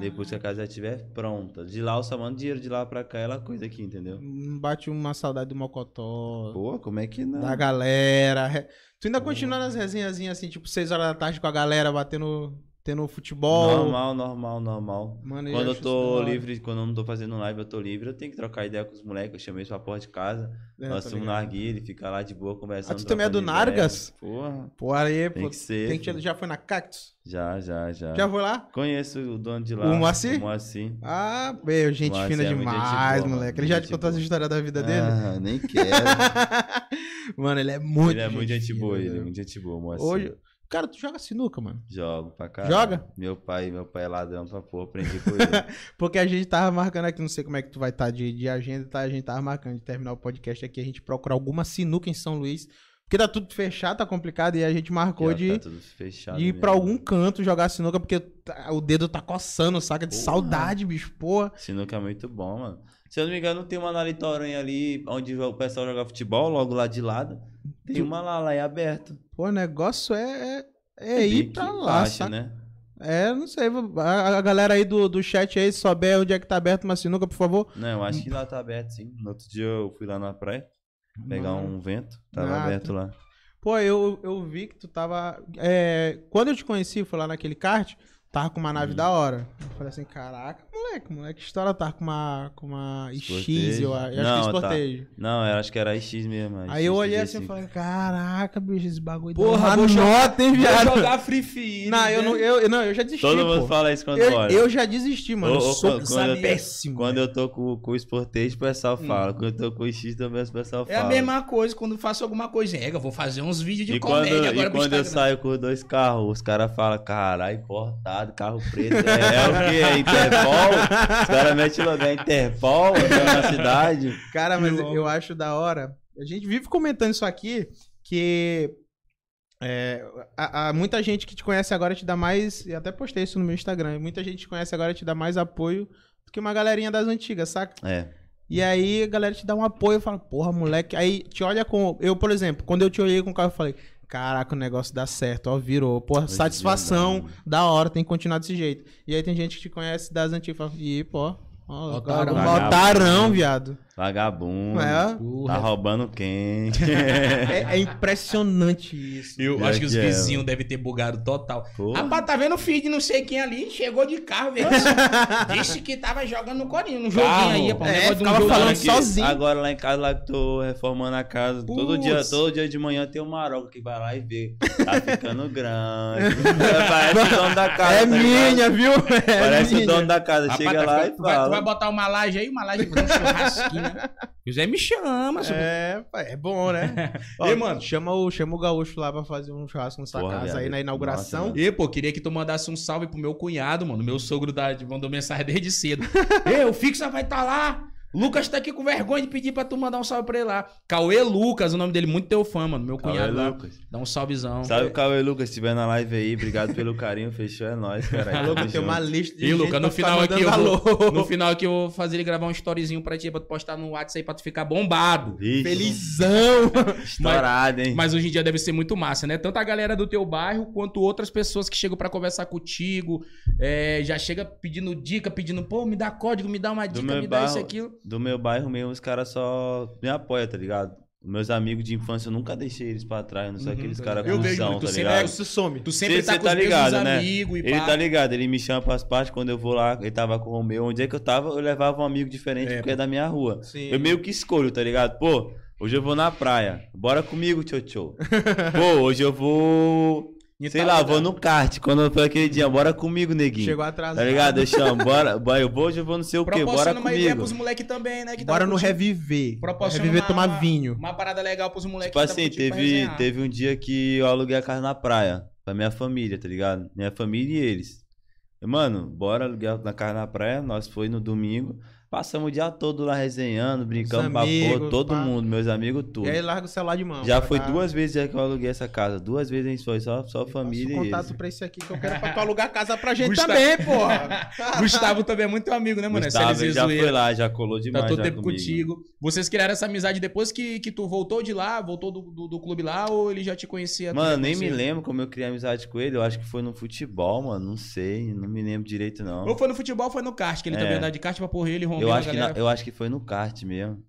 Depois que a casa já estiver pronta. De lá eu só mando dinheiro de lá pra cá, ela coisa aqui, entendeu? Hum, Bate uma saudade do Mocotó, Pô, como é que não? da galera. Tu ainda continua nas resenhazinhas assim, tipo, 6 horas da tarde com a galera batendo tendo futebol. Normal, normal, normal. Mano, Quando eu tô livre, quando eu não tô fazendo live, eu tô livre, eu tenho que trocar ideia com os moleques. Eu chamei pra porta de casa, É, nós ligado. no narguile, fica lá de boa conversando. Ah, tu também é do ideia. Nargas? Porra, Pô, aí, tem pô. que ser. Tem que já foi na Cactus? Já, já, já. Já foi lá? Conheço o dono de lá. O Moacir? O Moacir. Ah, meu, gente fina é muito gente demais, boa, moleque. Ele já te contou as histórias da vida dele? Ah, nem quero. mano, ele é muito ele é muito gente fina, boa, ele é muito gente boa, Moacir. Hoje, cara, tu joga sinuca, mano. Jogo pra caralho. Joga? Meu pai, meu pai é ladrão pra porra, aprendi com ele. Porque a gente tava marcando aqui, não sei como é que tu vai estar de, de agenda, tá? A gente tava marcando de terminar o podcast aqui, a gente procurar alguma sinuca em São Luís. Porque tá tudo fechado, tá complicado, e a gente marcou Pior, de, tá fechado de ir mesmo. pra algum canto jogar sinuca, porque tá- o dedo tá coçando, saca? De Porra. saudade, bicho, porra. Sinuca é muito bom, mano. Se eu não me engano, tem uma na Litoranha ali, onde o pessoal joga futebol, logo lá de lado. Tem uma lá, lá é aberto. Pô, o negócio é, é, é ir Bem pra lá, saca? né? É, não sei, a, a galera aí do, do chat aí, se souber onde é que tá aberto uma sinuca, por favor. Não, eu acho que lá tá aberto, sim. No outro dia eu fui lá na praia, pegar Mano. um vento, tava Ah, aberto lá. Pô, eu, eu vi que tu tava. é, quando eu te conheci, fui lá naquele kart, tava com uma nave da hora. Eu falei assim, caraca, moleque, moleque, que história tá com uma, com uma X, Sportage. eu, acho eu Não, acho que tá. Sportage. Não, eu acho que era X mesmo. a Aí eu olhei assim e 35. falei, caraca, bicho, esse bagulho Porra, vou uma jogar- nota, hein, Vou viado? jogar Free Fire. Não, eu não, eu, não, eu já desisti, Todo mundo pô. fala isso quando Eu, olha. eu já desisti, mano. Ô, eu sou quando- quando eu- péssimo. Quando eu tô com, com o Sportage, o pessoal Hum. fala. Quando eu tô com o X, também o pessoal É fala. a mesma coisa quando faço alguma coisa. É, eu vou fazer uns vídeos de E quando, comédia agora e quando eu saio com dois carros, os caras falam, caralho, importado, carro preto. É, é o quê? É Interpol? Os caras metem logo, é Interpol aqui na cidade. Cara, mas eu acho da hora. A gente vive comentando isso aqui, que é, a- a- muita gente que te conhece agora te dá mais. E até postei isso no meu Instagram. Muita gente que te conhece agora te dá mais apoio do que uma galerinha das antigas, saca? É. E aí a galera te dá um apoio e fala, porra, moleque. Aí te olha com. Eu, por exemplo, quando eu te olhei com o carro, eu falei. Caraca, o negócio dá certo, ó, virou. Porra, Hoje satisfação, dia, da hora, tem que continuar desse jeito. E aí tem gente que te conhece das antigas e pô, ó, Otarão. otarão, viado. Vagabundo. É? Tá roubando quem? É, é impressionante isso. Eu acho que os que é, vizinhos devem ter bugado total. Porra. Rapaz, tá vendo o de não sei quem ali? Chegou de carro, veio. Disse que tava jogando no corinho, no joguinho Carro. aí, rapaz. É, um ficava falando aqui. sozinho. Agora lá em casa, lá que tô reformando a casa, todo Putz. dia, todo dia de manhã tem um maroca que vai lá e vê. Tá ficando grande. Parece o dono da casa. É tá minha, viu? É Parece minha. o dono da casa. Rapaz, Chega tá lá ficando- e tu vai, tu vai fala. botar uma laje aí, uma laje pra um churrasquinho, né? O Zé me chama, É, pai, é bom, né? Ó, Ei, mano. Chama o, chama o gaúcho lá pra fazer um churrasco na sua Porra, casa aí na inauguração. Nossa, E, pô, queria que tu mandasse um salve pro meu cunhado, mano. Meu sogro da, mandou mensagem desde cedo. Ei, o Fixa vai estar lá. Lucas tá aqui com vergonha de pedir pra tu mandar um salve pra ele lá. Cauê Lucas, o nome dele, muito teu fã, mano. Meu Cauê cunhado lá. Lucas. Dá um salvezão. Salve o Cauê Lucas, se estiver na live aí. Obrigado pelo carinho, fechou, é nóis, cara. Alô, tem uma lista de E, gente Lucas, no final aqui eu vou, no final aqui eu vou fazer ele gravar um storyzinho pra ti, pra tu postar no WhatsApp aí pra tu ficar bombado. Felizão! Estourado, hein? Mas hoje em dia deve ser muito massa, né? Tanto a galera do teu bairro, quanto outras pessoas que chegam pra conversar contigo, é, já chega pedindo dica, pedindo, pô, me dá código, me dá uma dica, me dá isso aquilo. Do meu bairro mesmo, os caras só me apoiam, tá ligado? Meus amigos de infância, eu nunca deixei eles pra trás, eu não sou Uhum, aqueles caras cuzão, tu tá sempre ligado? é- Isso some. Tu sempre Cê- tá cê com tá os ligado, né? amigos e Ele pá. tá ligado, ele me chama pras partes quando eu vou lá, ele tava com o Romeu. Onde é que eu tava, eu levava um amigo diferente É, porque é da minha rua. Sim. Eu meio que escolho, tá ligado? Pô, hoje eu vou na praia. Bora comigo, tchau tchau. Pô, hoje eu vou. Sei tá lá, vou no kart. Quando foi aquele dia, bora comigo, neguinho. Chegou atrasado. Tá ligado? Eu chamo, bora, bora, eu vou, hoje eu vou não sei o quê, bora Proporciona uma ideia comigo. pros moleques também, né? Que Bora tava no curtindo. reviver. Proporciona reviver uma- tomar vinho. Uma parada legal pros moleques Tipo tá assim, teve, teve um dia que eu aluguei a casa na praia. Pra minha família, tá ligado? Minha família e eles. Mano, bora alugar na casa na praia. Nós foi no domingo. Passamos o dia todo lá resenhando, brincando, porra, todo pá. mundo, meus amigos, tudo. E aí larga o celular de mão. Já foi duas vezes já que eu aluguei essa casa. Duas vezes a gente foi, só, só Passa família contato pra esse aqui que eu quero pra tu alugar casa pra gente Gustavo- também, porra. Gustavo também é muito teu amigo, né, mano? Gustavo, já foi lá, já colou demais Tá todo já tempo comigo. contigo. Vocês criaram essa amizade depois que, que tu voltou de lá, voltou do, do, do clube lá, ou ele já te conhecia? Mano, nem me lembro como eu criei amizade com ele. Eu acho que foi no futebol, mano. Não sei, não me lembro direito, não. Ou foi no futebol ou foi no kart, que ele É. também andava de kart pra porra ele rompeu Eu acho, que na- eu acho que foi no kart mesmo.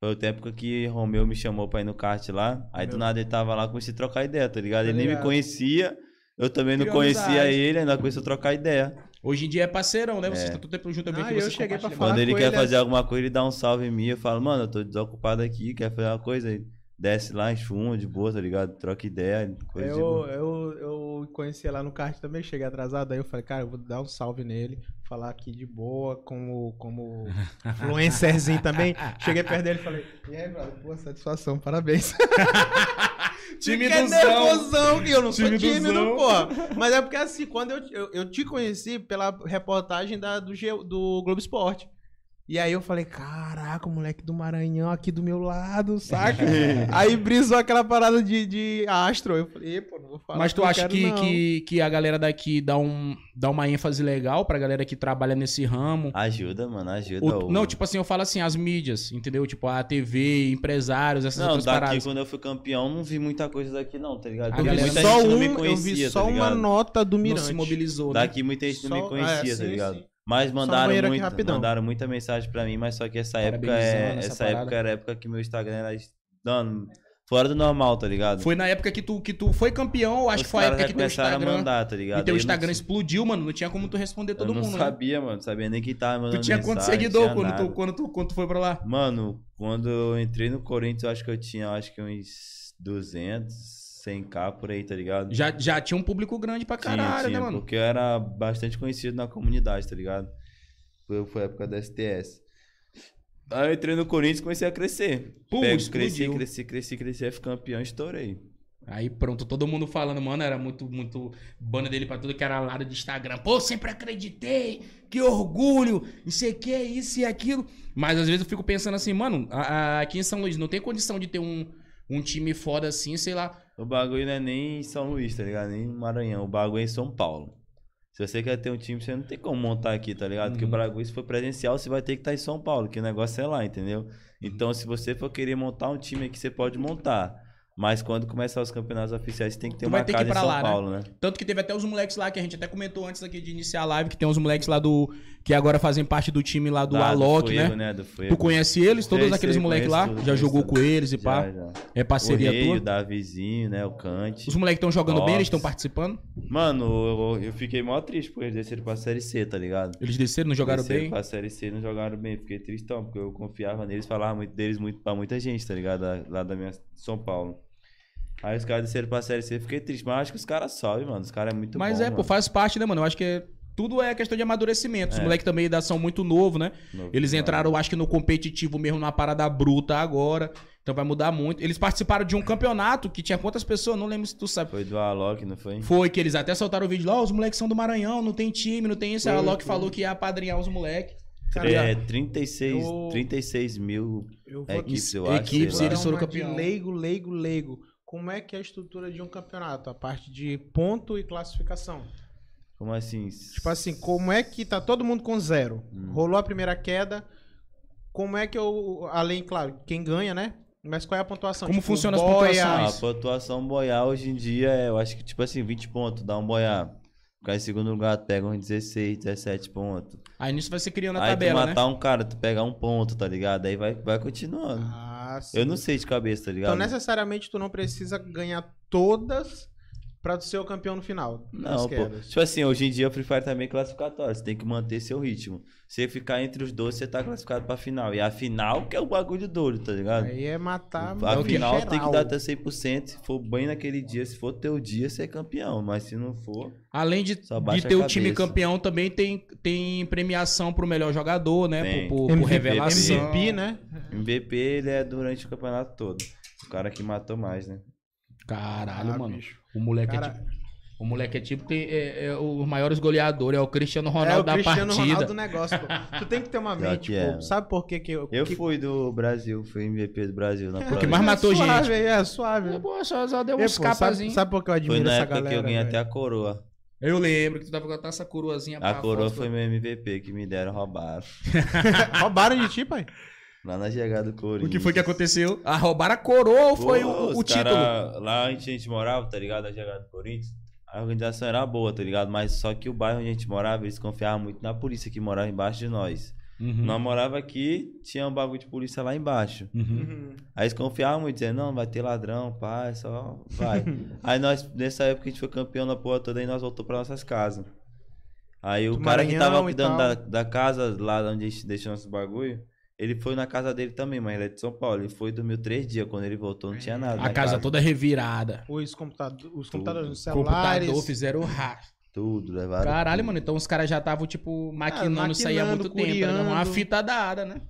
Foi o tempo que Romeu me chamou pra ir no kart lá. Aí do Meu. nada ele tava lá, comecei a trocar ideia, tá ligado? Tá ele nem me ligado. conhecia, eu também não conhecia amizade. ele, ainda começou a trocar ideia. Hoje em dia é parceirão, né? Vocês É. estão todo tempo junto, eu vi Ah, que eu cheguei pra falar Quando ele com quer ele, fazer alguma coisa, ele dá um salve em mim. Eu falo, mano, eu tô desocupado aqui, quer fazer uma coisa aí. Desce lá, enxuma de boa, tá ligado? Troca ideia, coisa de Eu, boa. eu, eu conheci lá no kart também, cheguei atrasado, aí eu falei, cara, eu vou dar um salve nele, falar aqui de boa, como, como influencerzinho também. Cheguei perto dele e falei, e aí, brother, boa satisfação, parabéns. Time do nervosão, que eu não sou Time tímido, duzão. pô. Mas é porque assim, quando eu, eu, eu te conheci pela reportagem da, do, G- do Globo Esporte. E aí eu falei, caraca, o moleque do Maranhão aqui do meu lado, saca? aí brisou aquela parada de, de astro. Eu falei, "Ê, pô, não vou falar Mas tu eu acha quero, que, não." que, que a galera daqui dá, um, dá uma ênfase legal pra galera que trabalha nesse ramo? Ajuda, mano, ajuda. O- o- não, tipo assim, eu falo assim, as mídias, entendeu? Tipo, a TV, empresários, essas Não, outras daqui paradas. quando eu fui campeão, não vi muita coisa daqui não, tá ligado? A Eu vi muita só, gente não um, me eu conhecia, vi só tá uma nota do Não Mirante. se mobilizou, né? Daqui muita gente não Só- me conhecia, é, tá sim, ligado? sim. Mas mandaram, muito, mandaram muita mensagem pra mim, mas só que essa época é, essa época era a época que meu Instagram era dando fora do normal, tá ligado? Foi na época que tu, que tu foi campeão, acho Os que foi a época que teu começaram a Instagram. mandar, tá ligado? E teu eu Instagram explodiu, mano. Não tinha como tu responder todo eu não mundo, né? sabia, mano. Sabia nem quem tava mandando Tu tinha quantos mensagem, seguidores tinha quando tu, quando, tu, quando tu foi pra lá? Mano, quando eu entrei no Corinthians, eu acho que eu tinha, acho que uns 200, 100k por aí, tá ligado? Já, já tinha um público grande pra Tinha, caralho, tinha, né, mano? Porque eu era bastante conhecido na comunidade, tá ligado? Foi, foi a época da STS. Aí eu entrei no Corinthians e comecei a crescer. Pum, Pego, cresci, cresci, cresci, cresci, fui campeão, estourei. Aí pronto, todo mundo falando, mano, era muito, muito banda dele pra tudo que era lado de Instagram. Pô, sempre acreditei, que orgulho, não sei o que, isso e aquilo. Mas às vezes eu fico pensando assim, mano, a- a- aqui em São Luís não tem condição de ter um, um time foda assim, sei lá. O bagulho não é nem em São Luís, tá ligado? Nem em Maranhão. O bagulho é em São Paulo. Se você quer ter um time, você não tem como montar aqui, tá ligado? Porque o Uhum. bagulho, se for presencial, você vai ter que estar em São Paulo, que o negócio é lá, entendeu? Então, se você for querer montar um time aqui, você pode montar. Mas quando começar os campeonatos oficiais, tem que ter Tu uma vai ter que casa ir pra em São lá, né? Paulo, né? Tanto que teve até os moleques lá, que a gente até comentou antes aqui de iniciar a live, que tem uns moleques lá do. que agora fazem parte do time lá do Lá Alok, Fuego, né? Do Fuego. Tu conhece eles, todos Sei, aqueles moleques lá? conheço, já jogou todos. com eles e pá? Já, já. É parceria o Rei, tua? o Davizinho, né? O Kant. Os moleques estão jogando bem, eles estão participando? Mano, eu, eu fiquei mó triste por eles descerem pra Série C, tá ligado? Eles desceram, não jogaram Desceram bem? pra Série C não jogaram bem. Fiquei tristão, porque eu confiava neles, falava muito deles muito, pra muita gente, tá ligado? Lá da minha São Paulo. Aí os caras desceram pra Série C, fiquei triste. Mas eu acho que os caras sobem, mano. Os caras é muito Mas bom, é, pô, mano. faz parte, né, mano? Eu acho que é- tudo é questão de amadurecimento. Os É. moleques também ainda são muito novos, né? Novo, Eles entraram, acho que no competitivo mesmo, numa parada bruta agora. Então vai mudar muito. Eles participaram de um campeonato que tinha quantas pessoas? Não lembro se tu sabe. Foi do Alok, não foi? Foi que eles até soltaram o vídeo lá, "Ó, os moleques são do Maranhão, não tem time, não tem isso. Aí a Foi, Loki foi. falou que ia apadrinhar os moleques. Cara, é 36, eu- 36 mil eu vou equipes, eu Equipes, acho. lá. eles foram campeão. Leigo, leigo, leigo. Como é que é a estrutura de um campeonato? A parte de ponto e classificação. Como assim? Tipo assim, como é que tá todo mundo com zero? Hum. Rolou a primeira queda. Como é que eu. Além, claro, quem ganha, né? Mas qual é a pontuação? Como funciona as boia, Ah, a pontuações? pontuação boiar hoje em dia é, eu acho que tipo assim, 20 pontos, dá um boiar. Ficar em segundo lugar, pega uns 16, 17 pontos. Aí nisso vai ser criando a Aí tabela, tu né? matar um cara, tu pegar um ponto, tá ligado? Aí vai, vai continuando. Ah, sim. Eu não sei de cabeça, tá ligado? Então, necessariamente, tu não precisa ganhar todas pra tu ser o campeão no final. Não, pô. Tipo assim, hoje em dia o Free Fire também é classificatório. Você tem que manter seu ritmo. Se você ficar entre os dois, você tá classificado pra final. E a final que é o bagulho doido, tá ligado? Aí é matar. A é final tem que dar teu 100%. Se for bem naquele dia, se for teu dia, você é campeão. Mas se não for, Além de, de ter o time campeão, também tem, tem premiação pro melhor jogador, né? Tem. Por, por, por MVP, revelação. MVP, né? MVP ele é durante o campeonato todo. O cara que matou mais, né? Caralho, Ah, mano. bicho. O moleque é Cara, tipo. O moleque é tipo tem, é, é os maiores goleadores, é o Cristiano Ronaldo é o da Cristiano partida. Ronaldo do negócio, pô. Tu tem que ter uma mente, que pô. é. Sabe por que que eu... Eu que... fui do Brasil, fui MVP do Brasil na O que prova. mais matou suave, gente. É, suave. É, pô, só, só deu É, uns sabe, capazinhos. sabe por que eu Foi admiro na essa época galera? que eu ganhei até a coroa. Eu lembro que tu tava com essa coroazinha A pra coroa foto, foi meu MVP que me deram, roubaram. Roubaram de ti, pai? Lá na chegada do Corinthians. O que foi que aconteceu? Ah, roubaram a coroa ou foi o, o título? cara- Lá onde a gente morava, tá ligado? Na chegada do Corinthians. A organização era boa, tá ligado? Mas só que o bairro onde a gente morava, eles confiavam muito na polícia que morava embaixo de nós. Uhum. Nós morava aqui, tinha um bagulho de polícia lá embaixo. Uhum. Aí eles confiavam muito, dizendo, não, vai ter ladrão, pai, só vai. aí nós, nessa época, a gente foi campeão na porra toda e nós voltou pra nossas casas. Aí o cara que tava cuidando da, da casa lá onde a gente deixou nossos bagulho, ele foi na casa dele também, mas ele é de São Paulo. Ele foi e dormiu três dias. Quando ele voltou, não tinha nada. A na casa toda revirada. Os, computado- os computadores, os celulares. Computador fizeram ra. Tudo, levaram. Caralho, tudo. mano, então os caras já estavam, tipo, maquinando isso aí há maquinando, muito tempo. Né? curiando. Uma fita dada, né?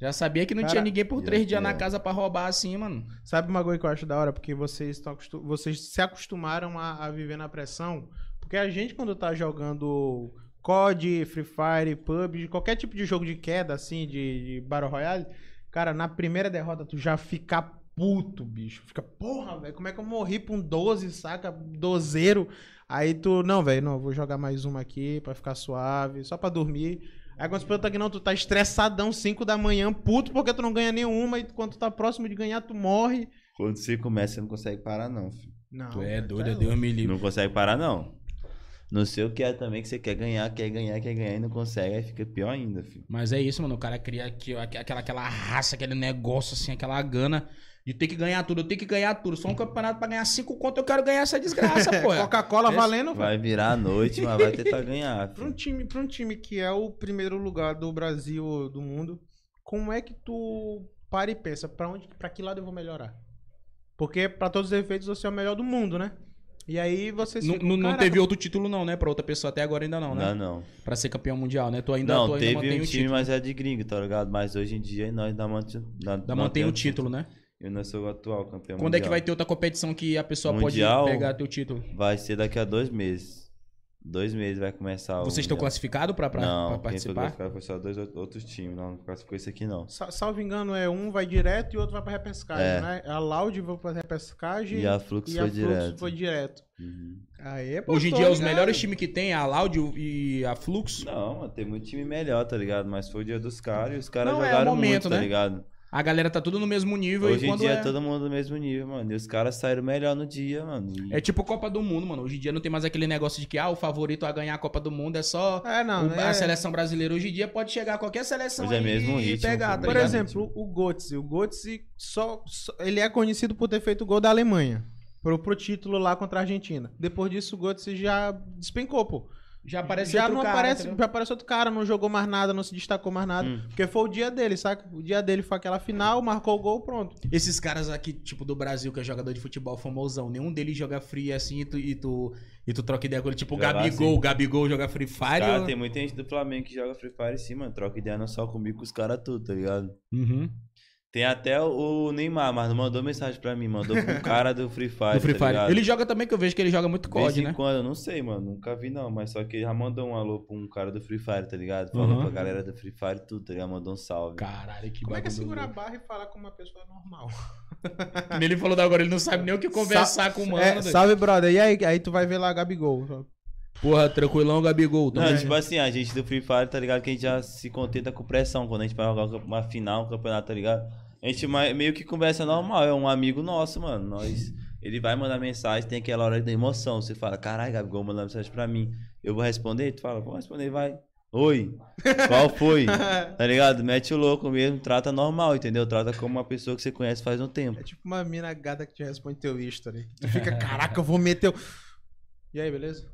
Já sabia que não Cara, tinha ninguém por três aqui, dias na casa pra roubar assim, mano. Sabe uma coisa que eu acho da hora? Porque vocês, estão vocês se acostumaram a, a viver na pressão. Porque a gente, quando tá jogando COD, Free Fire, PUBG, qualquer tipo de jogo de queda, assim, de, de Battle Royale, cara, na primeira derrota tu já fica puto, bicho. Fica, porra, velho, como é que eu morri pra um 12, saca? Dozeiro. Aí tu, não, velho, não, vou jogar mais uma aqui pra ficar suave, só pra dormir. Aí quando tu pergunta que não, tu tá estressadão, 5 da manhã, puto, porque tu não ganha nenhuma, e quando tu tá próximo de ganhar, tu morre. Quando você começa, você não consegue parar, não, filho. Não. Tu é doido, é Deus me livre. Não consegue parar, não. Não sei o que é também que você quer ganhar, quer ganhar, quer ganhar e não consegue, aí fica pior ainda, filho. Mas é isso, mano. O cara cria aqui, ó, aquela, aquela raça, aquele negócio, assim, aquela gana de ter que ganhar tudo. Eu tenho que ganhar tudo. Só um campeonato pra ganhar cinco conto, eu quero ganhar essa desgraça, pô. Coca-Cola valendo. Vai virar a noite, mas vai tentar ganhar, Pra um, time, pra um time que é o primeiro lugar do Brasil, do mundo, como é que tu para e pensa, pra, onde, pra que lado eu vou melhorar? Porque, pra todos os efeitos, você é o melhor do mundo, né? E aí você Não, não, não teve outro título, não, né? Pra outra pessoa até agora ainda não, né? Não, não. Pra ser campeão mundial, né? Tu ainda, tu Não, ainda teve mantém um o time, título. mas é de gringo, tá ligado? Mas hoje em dia nós ainda mantém, Ainda mantém o título, né? Eu não sou o atual campeão Quando é que mundial. vai ter outra competição que a pessoa Mundial? pode pegar teu título? Vai ser daqui a dois meses. Dois meses vai começar o Vocês estão classificados pra, pra, não, foi participar? só dois out- outros times. Não, não classificou esse aqui, não. Sa- Salvo engano, é um vai direto e outro vai pra repescagem, É. né? A Loud vai pra repescagem E a Flux e foi a Flux direto. foi direto. Uhum. Aí, pô, Hoje em dia, os ligado. melhores times que tem, a Laudio e a Flux. Não, mano, tem muito time melhor, tá ligado? Mas foi o dia dos caras e os caras é o jogaram momento, muito, né? tá ligado? A galera tá tudo no mesmo nível Hoje e em dia é... é todo mundo no mesmo nível, mano. E os caras saíram melhor no dia, mano. E- É tipo Copa do Mundo, mano. Hoje em dia não tem mais aquele negócio de que ah, o favorito a ganhar a Copa do Mundo é só É, não, o- né? a seleção brasileira. Hoje em dia pode chegar qualquer seleção Hoje é mesmo e ritmo, pegar, tá. Por ligado? exemplo, o Götze. O Götze só, só- ele é conhecido por ter feito o gol da Alemanha. Pro, pro título lá contra a Argentina. Depois disso, o Götze já despencou, pô. Já aparece já outro não cara, aparece, entendeu? já aparece outro cara, não jogou mais nada, não se destacou mais nada. Hum. Porque foi o dia dele, saca? O dia dele foi aquela final, marcou o gol, pronto. Esses caras aqui, tipo, do Brasil, que é jogador de futebol famosão, nenhum deles joga free assim e tu, e tu, e tu troca ideia com ele. Tipo, o Gabigol, assim. o Gabigol joga Free Fire. Cara, ou- tem muita gente do Flamengo que joga Free Fire sim, mano. Troca ideia não só comigo, com os caras tudo, tá ligado? Uhum. Tem até o Neymar, mas não mandou mensagem pra mim, mandou pro cara do Free Fire. Do Free tá Fire. ligado? Ele joga também, que eu vejo que ele joga muito De vez COD, em né? quando, eu não sei, mano. Nunca vi, não. Mas só que ele já mandou um alô pra um cara do Free Fire, tá ligado? Falou Uhum. pra galera do Free Fire tudo, tá ligado? Mandou um salve. Caralho, que Como é que é segurar a barra e falar com uma pessoa normal? Ele falou da agora, ele não sabe nem o que conversar com o mano. É, salve, brother. E aí, aí tu vai ver lá Gabigol. Porra, tranquilão, Gabigol. Não, tipo assim, a gente do Free Fire, tá ligado? Que a gente já se contenta com pressão. Quando a gente vai jogar uma final, um campeonato, tá ligado? A gente meio que conversa normal, é um amigo nosso, mano. Nós. Ele vai mandar mensagem, tem aquela hora da emoção. Você fala, caralho, Gabigol mandou mensagem pra mim. Eu vou responder? Tu fala, vou responder, vai. Oi, qual foi? tá ligado? Mete o louco mesmo, trata normal, entendeu? Trata como uma pessoa que você conhece faz um tempo. É tipo uma mina gata que te responde teu history. Tu fica, caraca, eu vou meter o... E aí, beleza?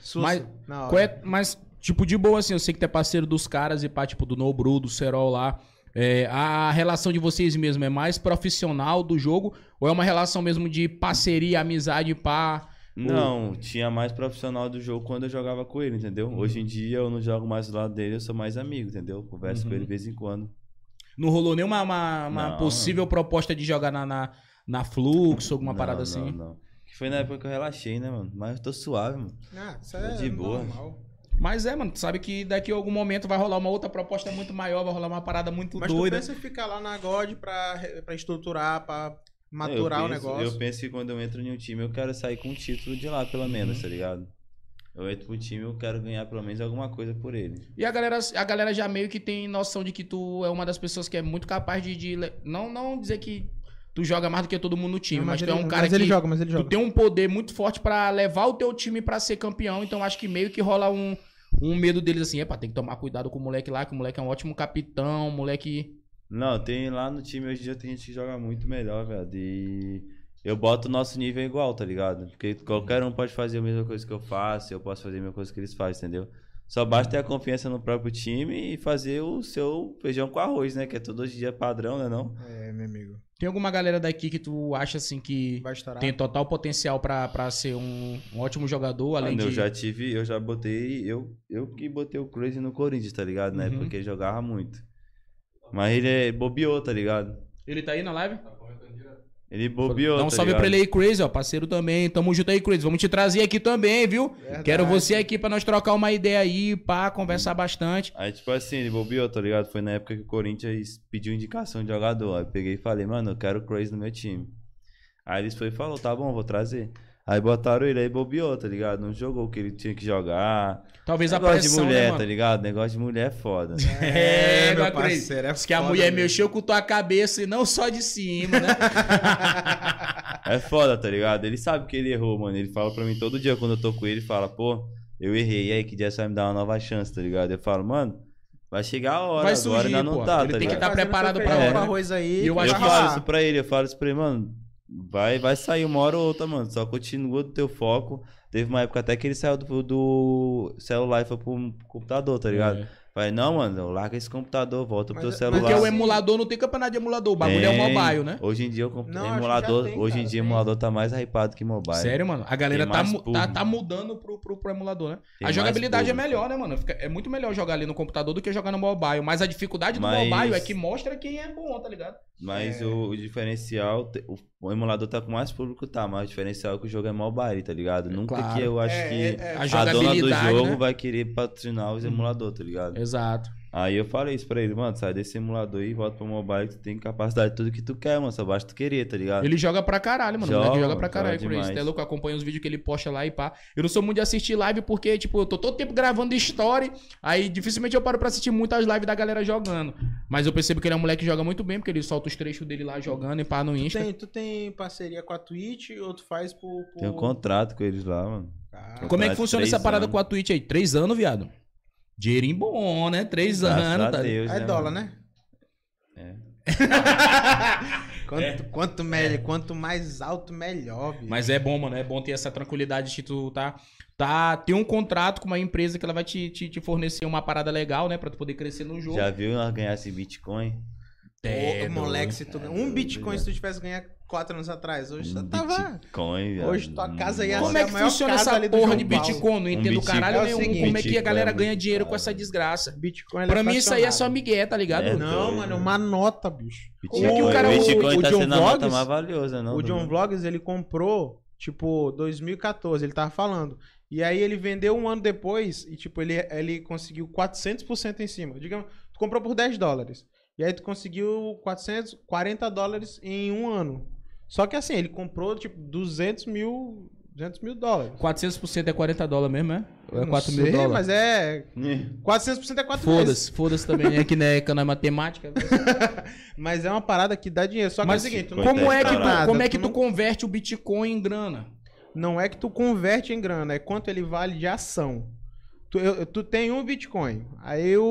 Sussa, Mas-. Qual é- mas, tipo, de boa, assim, eu sei que tu é parceiro dos caras e pá, tipo, do Nobru, do Serol lá. É, a relação de vocês mesmo é mais profissional do jogo ou é uma relação mesmo de parceria, amizade, pá? Não, tinha mais profissional do jogo quando eu jogava com ele, entendeu? Hoje em dia eu não jogo mais do lado dele, eu sou mais amigo, entendeu? Converso Uhum. com ele de vez em quando. Não rolou nenhuma uma, uma Não. possível proposta de jogar na, na, na Fluxo, alguma Não, parada não, assim? Não, Que foi na época que eu relaxei, né, mano? Mas eu tô suave, mano. Ah, isso é de boa. normal. Mas é, mano, tu sabe que daqui a algum momento vai rolar uma outra proposta muito maior, vai rolar uma parada muito Mas doida. tu pensa em ficar lá na God pra, pra estruturar, pra maturar eu o penso, negócio. Eu penso que quando eu entro em um time, eu quero sair com um título de lá, pelo Uhum. menos, tá ligado? Eu entro pro time, eu quero ganhar pelo menos alguma coisa por ele. E a galera, a galera já meio que tem noção de que tu é uma das pessoas que é muito capaz de. de não, não dizer que tu joga mais do que todo mundo no time, Não, mas, tu ele, é um cara mas que. ele joga, mas ele tu joga. tem um poder muito forte pra levar o teu time pra ser campeão, então acho que meio que rola um, um medo deles assim, epa, tem que tomar cuidado com o moleque lá, que o moleque é um ótimo capitão, o moleque. Não, tem lá no time hoje em dia tem gente que joga muito melhor, velho. E eu boto o nosso nível igual, tá ligado? Porque qualquer um pode fazer a mesma coisa que eu faço, eu posso fazer a mesma coisa que eles fazem, entendeu? Só basta ter a confiança no próprio time e fazer o seu feijão com arroz, né? Que é todo dia padrão, né não? É, meu amigo. Tem alguma galera daqui que tu acha assim que tem total potencial pra, pra ser um, um ótimo jogador, além Mano, eu de. já tive, eu já botei, eu, eu que botei o Crazy no Corinthians, tá ligado? Na Uhum. época que ele jogava muito. Mas ele é, bobeou, tá ligado? Ele tá aí na live? Ele bobeou, Dá um tá salve ligado? pra ele aí, Crazy, ó. Parceiro também. Tamo junto aí, Crazy. Vamos te trazer aqui também, viu? Verdade. Quero você aqui pra nós trocar uma ideia aí, pá, conversar bastante. Aí, tipo assim, ele bobeou, tá ligado? Foi na época que o Corinthians pediu indicação de jogador. Aí eu peguei e falei, mano, eu quero o Crazy no meu time. Aí eles foi e falou, tá bom, vou trazer. Aí botaram ele aí bobeou, tá ligado? Não jogou o que ele tinha que jogar. Talvez a Negócio pressão, de mulher, né, tá ligado? Negócio de mulher é foda. É, meu meu parceiro, é Diz que a foda mulher mesmo. mexeu com tua cabeça e não só de cima, né? É foda, tá ligado? Ele sabe que ele errou, mano. Ele fala pra mim todo dia quando eu tô com ele, fala, pô, eu errei. E aí, que dia você vai me dar uma nova chance, tá ligado? Eu falo, mano, vai chegar a hora, Vai agora surgir, ainda não pô. tá, Ele tá tem que ligado? tá Fazendo preparado seu pra hora, né? arroz aí. E eu que Eu falo isso pra ele, eu falo isso pra ele, mano. Vai, vai sair uma hora ou outra, mano. Só continua do teu foco. Teve uma época até que ele saiu do, do celular e foi pro computador, tá ligado? É. Falei, não, mano, larga esse computador, volta pro Mas- teu mas celular. Porque o emulador não tem campeonato de emulador. O bagulho é o Tem. mobile, né? Hoje em dia o comp- Não, emulador, tem, hoje em cara, dia o tem. emulador tá mais hypado que mobile. Sério, mano. A galera tá, tá, tá mudando pro, pro, pro emulador, né? Tem a jogabilidade é melhor, né, mano? Fica- é muito melhor jogar ali no computador do que jogar no mobile. Mas a dificuldade do Mas- mobile é que mostra quem é bom, tá ligado? Mas É. o, o diferencial, o, o emulador tá com mais público, tá? Mas o diferencial é que o jogo é mobile, tá ligado? Nunca claro. que eu acho É, que é, é. A a dona do jogo né? vai querer patrocinar os emuladores, tá ligado? Exato. Aí eu falei isso pra ele, mano, sai desse simulador aí, volta pro mobile, que tu tem capacidade de tudo que tu quer, mano, só basta tu querer, tá ligado? Ele joga pra caralho, mano. o Joga, moleque joga pra caralho, demais. Tu é louco, eu acompanho os vídeos que ele posta lá e pá. Eu não sou muito de assistir live porque, tipo, eu tô todo tempo gravando story, aí dificilmente eu paro pra assistir muitas lives da galera jogando. Mas eu percebo que ele é um moleque que joga muito bem, porque ele solta os trechos dele lá jogando e pá no Insta. Tem, tu tem parceria com a Twitch ou tu faz por. por... Tem um contrato com eles lá, mano. Cara, Como é que funciona essa parada anos. com a Twitch aí? Três anos, viado. Dinheirinho bom, né? Três Graças anos, tá? Deus, é né, dólar, mano? né? É. Quanto, quanto, melhor, quanto mais alto, melhor, bicho. Mas é bom, mano. É bom ter essa tranquilidade de tu tá, tá. Ter um contrato com uma empresa que ela vai te, te, te fornecer uma parada legal, né? Pra tu poder crescer no jogo. Já viu nós ganhar esse Bitcoin? É, moleque, se tu É, um Bitcoin, se tu tivesse ganhar quatro anos atrás, hoje tu Um tava. Bitcoin. Hoje tua casa ia Nossa. Como é que a maior funciona essa porra João de. Bitcoin? Não entendo Bitcoin caralho é o nenhum. seguinte, como é que a Bitcoin galera é ganha dinheiro com caro. essa desgraça? Bitcoin ele Pra mim isso aí é só migué, tá ligado? É, Não, doido. mano, uma nota, bicho. Como é que o Bitcoin- cara- Bitcoin o tá John sendo a nota Vlogs- mais valiosa, não? o John mundo. Vlogs, ele comprou, tipo, 2014, ele tava falando. E aí ele vendeu um ano depois e, tipo, ele, ele conseguiu 400% em cima. Digamos, tu comprou por 10 dólares. E aí tu conseguiu 440 dólares em um ano. Só que assim, ele comprou, tipo, 200 mil, 200 mil dólares. 400% é 40 dólares mesmo, é? Ou é Não 4 mil sei, dólares? mas é... 400% é 4 vezes. Foda-se, foda-se também. É que né, que não é matemática. Mas é uma parada que dá dinheiro. Só que Mas é o seguinte, não como é que, tu, nada, como é que tu não- converte o Bitcoin em grana? Não é que tu converte em grana, é quanto ele vale de ação. Tu, eu- tu tem um Bitcoin. Aí o,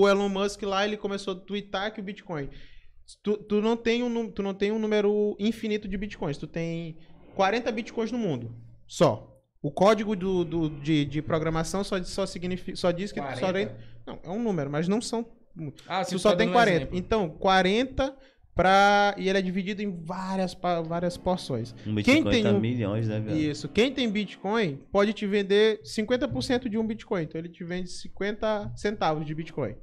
o Elon Musk lá, ele começou a twittar que o Bitcoin. Tu, tu, não tem um, tu não tem um número infinito de Bitcoins. Tu tem 40 Bitcoins no mundo. Só. O código do, do- de, de programação só, só, significa, só diz que tu só tem. Não, é um número, mas não são. Ah, Tu só tem 40. Então, 40 pra. E ele é dividido em várias, várias porções. Um Quem Bitcoin tem tá um- milhões, né, velho? Isso. Quem tem Bitcoin pode te vender 50% de um Bitcoin. Então ele te vende 50 centavos de Bitcoin.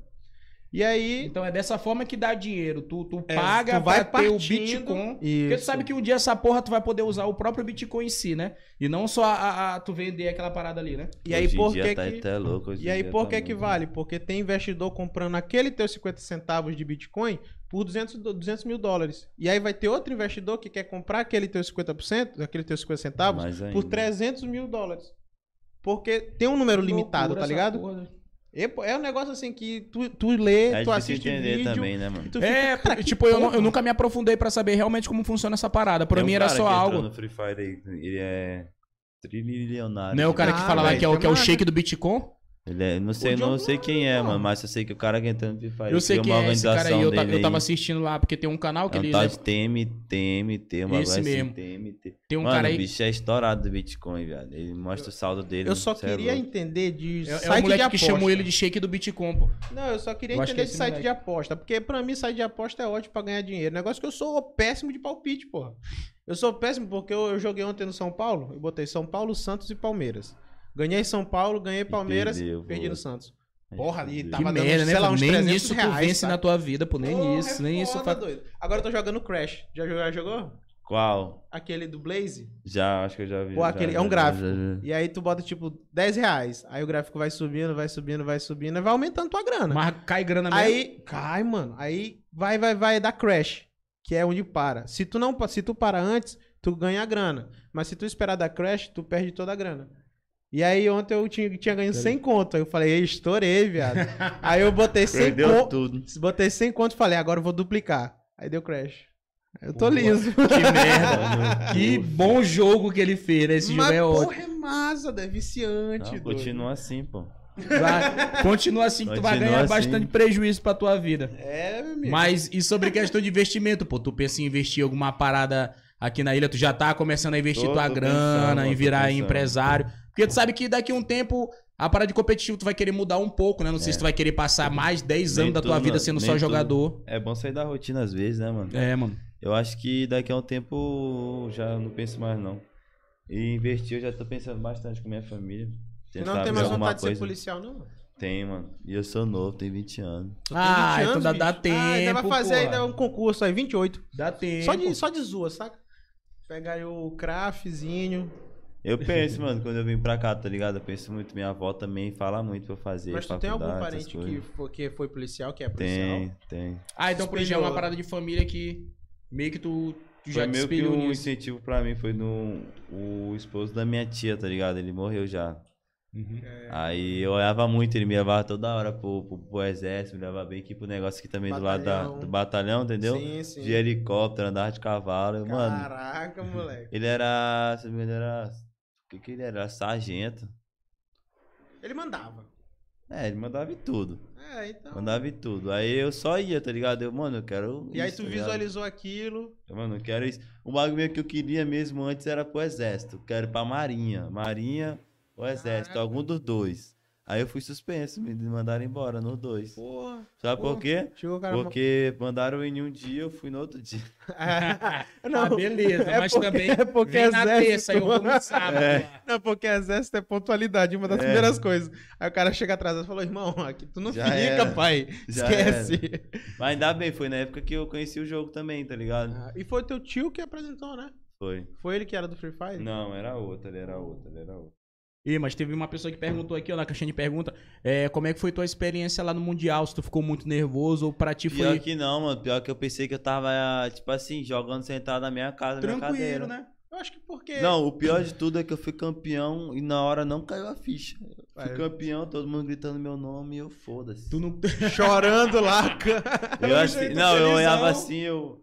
E aí. Então é dessa forma que dá dinheiro. Tu, tu é, paga tu vai pra ter o Bitcoin. Porque Isso. tu sabe que um dia essa porra tu vai poder usar o próprio Bitcoin em si, né? E não só a, a- a- tu vender aquela parada ali, né? E aí por dia que tá que. até louco, hoje E aí por tá que que vale? Porque tem investidor comprando aquele teu 50 centavos de Bitcoin por 200, do- 200 mil dólares. E aí vai ter outro investidor que quer comprar aquele teu 50%, aquele teu 50 centavos, por ainda. 300 mil dólares. Porque tem um número limitado, tá ligado? porra, né? É, é um negócio assim que tu, tu lê, É tu assiste entender vídeo também, né, mano? É, fica, cara, que tipo, eu, não- eu nunca me aprofundei pra saber realmente como funciona essa parada. Pra Tem um mim era cara só algo. no Free Fire ele é trilionário. Não é o cara que Ah, fala lá velho, que é, o, que é o shake do Bitcoin? Ele é, não sei, O não sei quem é, mano, mas eu sei que o cara que entrou no Free Fire Eu sei quem é esse cara aí. organização Eu, ta- dele eu tava assistindo lá, porque tem um canal que É um eles. tal de TM, TMT, uma Esse assim, mesmo. TMT. Tem um Mano, cara aí- o bicho é estourado do Bitcoin, viado. Ele mostra o saldo dele. Eu só é queria entender de É, é site o de moleque que aposta. chamou ele de shake do Bitcoin, pô. Não, eu só queria Eu entender é de esse site moleque. de aposta. Porque pra mim, site de aposta é ótimo pra ganhar dinheiro. Negócio que eu sou péssimo de palpite, porra. Eu sou péssimo porque eu, eu joguei ontem no São Paulo. Eu botei São Paulo, Santos e Palmeiras. Ganhei São Paulo, ganhei Palmeiras, perdeu, perdi no Santos. Aí Porra, ali fudeu. tava que dando, merda, né? sei lá, uns nem 300 nisso tu reais, vence sabe? na tua vida, pô. Nem Porra, isso, é nem isso. foda, Fa... doido. Agora eu tô jogando Crash. Já jogou? Já jogou? Qual? Aquele do Blaze. Já, acho que eu já vi. Pô, já, aquele- já, é um gráfico. já, já. E aí tu bota tipo 10 reais. Aí o gráfico vai subindo, vai subindo, vai subindo, e vai aumentando tua grana. Mas cai grana mesmo. Aí cai, mano. Aí vai, vai, vai dar crash, que é onde para. Se tu não, se tu para antes, tu ganha a grana. Mas se tu esperar dar crash, tu perde toda a grana. E aí ontem eu tinha, tinha ganho 100 conto. Aí eu falei, "Ei, estourei, viado. aí eu botei 100 Perdeu conto. tudo. Botei 100 conto e falei, agora eu vou duplicar. Aí deu crash. Eu tô Boa. liso. Que merda. que bom jogo que ele fez, né? Esse Mas jogo é ótimo. porra, é massa, é viciante. Não, continua assim, pô. Vai- continua assim que tu vai Continua ganhar assim. bastante prejuízo pra tua vida. É, meu amigo. Mas e sobre questão de investimento, pô? Tu pensa em investir em alguma parada aqui na ilha? Tu já tá começando a investir Tô, tua tô grana, pensando, em tô virar pensando. empresário? Porque tu sabe que daqui a um tempo a parada de competitivo tu vai querer mudar um pouco, né? Não sei É. se tu vai querer passar mais 10 Nem anos da tua tudo, vida sendo só tudo. jogador. É bom sair da rotina às vezes, né, mano? É, mano. Eu acho que daqui a um tempo já não penso mais, não. E investir eu já tô pensando bastante com minha família. Tentar não tem mais vontade de ser coisa. policial, não? Tem, mano. E eu sou novo, tenho 20 anos. Ah, 20 então anos, dá, dá bicho. tempo. Ah, ainda vai fazer porra. ainda um concurso aí, 28. Dá tempo. Só de, só de zoa, saca? Pega aí o craftzinho. Eu penso, mano, quando eu vim pra cá, tá ligado? Eu penso muito. Minha avó também fala muito pra eu fazer. Mas tu tem algum parente que foi, que foi policial, que é policial? Tem, tem. Ah, então por exemplo, é uma parada de família que meio que tu, tu já Foi te meio que um incentivo pra mim. Foi no o esposo da minha tia, tá ligado? Ele morreu já. Uhum. É. Aí eu olhava muito, ele me levava toda hora pro, pro, pro exército, me levava bem aqui pro negócio aqui também do lado da, Batalhão. do batalhão, entendeu? Sim, sim. De helicóptero, andar de cavalo. eu, Mano, Caraca, moleque. ele era. Se não me engano, era. O que, que ele era? Era sargento. Ele mandava. É, ele mandava em tudo. É, então. Mandava em tudo. Aí eu só ia, tá ligado? Eu, mano, eu quero. E aí isso, tu tá visualizou aquilo. Eu, Mano, eu quero isso. O bagulho que eu queria mesmo antes era pro exército. Eu Quero ir pra marinha. Marinha ou exército, Caraca. algum dos dois. Aí eu fui suspenso, me mandaram embora nos dois. Porra. Sabe Pô, por quê? Chegou o cara. Porque mandaram em um dia, eu fui no outro dia. ah, não. beleza, É mas porque- também é porque vem na exército, terça, eu vou no sábado. É. Não, porque exército é pontualidade, uma das É. primeiras coisas. Aí o cara chega atrás e falou, irmão, aqui tu não Já fica, era. pai. Já Esquece. Mas ainda bem, foi na época que eu conheci o jogo também, tá ligado? Ah, e foi teu tio que apresentou, né? Foi. Foi ele que era do Free Fire? Não, era outra, ele era outra, ele era outra. Ih, mas teve uma pessoa que perguntou aqui, ó, na caixinha de pergunta, é, como é que foi tua experiência lá no Mundial? Se tu ficou muito nervoso ou pra ti Pior foi que não, mano. Pior que eu pensei que eu tava, tipo assim, jogando sentado na minha casa, na minha tranquilo, cadeira. né? Eu acho que porque... Não, o pior de tudo é que eu fui campeão e na hora não caiu a ficha. Fui Vai. campeão, todo mundo gritando meu nome e eu foda-se. Tu não... Chorando lá. Eu assim, não, eu olhava assim, eu.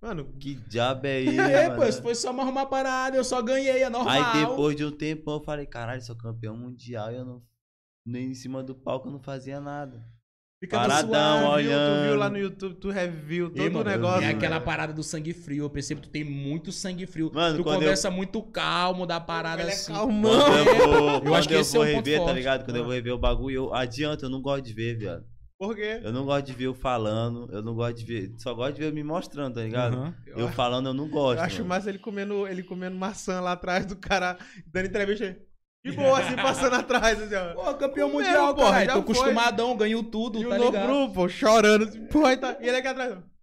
Mano, Que diabo é isso? É, mano? pô, isso foi só mais uma parada, eu só ganhei, é normal. Aí depois de um tempo eu falei, caralho, sou campeão mundial e eu não. Nem em cima do palco eu não fazia nada. Fica paradão, suave. viu, tu olhando. viu lá no YouTube, tu review todo Ei, o mano, negócio. É aquela parada do sangue frio. Eu percebo que tu tem muito sangue frio. Mano, tu quando conversa muito calmo da parada Ele é assim. calmão. Quando eu vou, Eu acho que eu esse é vou um ponto rever, tá ligado? Quando eu Ah. vou rever o bagulho, eu adianta, eu não gosto de ver, viado. Por quê? Eu não gosto de ver eu falando, eu não gosto de ver. Só gosto de ver eu me mostrando, tá ligado? Aham. Eu, Eu falando, eu não gosto. eu acho mano. massa ele comendo, ele comendo maçã lá atrás do cara, dando entrevista. De boa, assim, passando atrás, assim, ó. Pô, campeão mundial, porra, cara. já Tô foi. acostumadão, ganho tudo, E o tá novo ligado? grupo, chorando, assim, porra, e, tá... e ele aqui atrás. ó.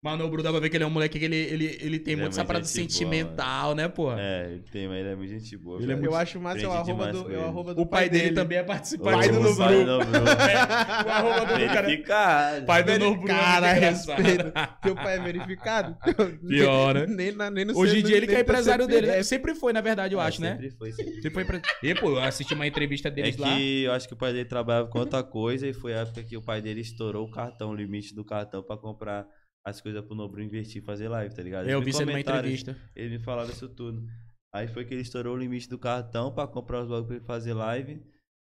Mas o Bruno dá pra ver que ele é um moleque que ele, ele, ele tem Ele é muito essa muito parada gente boa, sentimental, né, porra? É, ele tem, mas ele é muito gente boa. Ele é muito- Eu acho massa é o arroba do, é o arroba do O pai dele também é participante pai do do Novo pai do Novo Bruno. O arroba do cara. Verificado. Pai do Bruno. é Cara, respeito. Teu pai é verificado? Pior, né? Nem, na, nem no Hoje em dia ele que é empresário dele? CPF. Sempre foi, na verdade, eu É, acho, né? Sempre foi, sempre. Sempre foi empre... E, pô, eu assisti uma entrevista É deles que lá. eu acho que o pai dele trabalhava com outra coisa e foi a época que o pai dele estourou o cartão, o limite do cartão pra comprar as coisas pro Nobru investir e fazer live, tá ligado? Eu vi isso numa entrevista. Ele me falava isso tudo. Aí foi que ele estourou o limite do cartão pra comprar os bagulhos pra ele fazer live.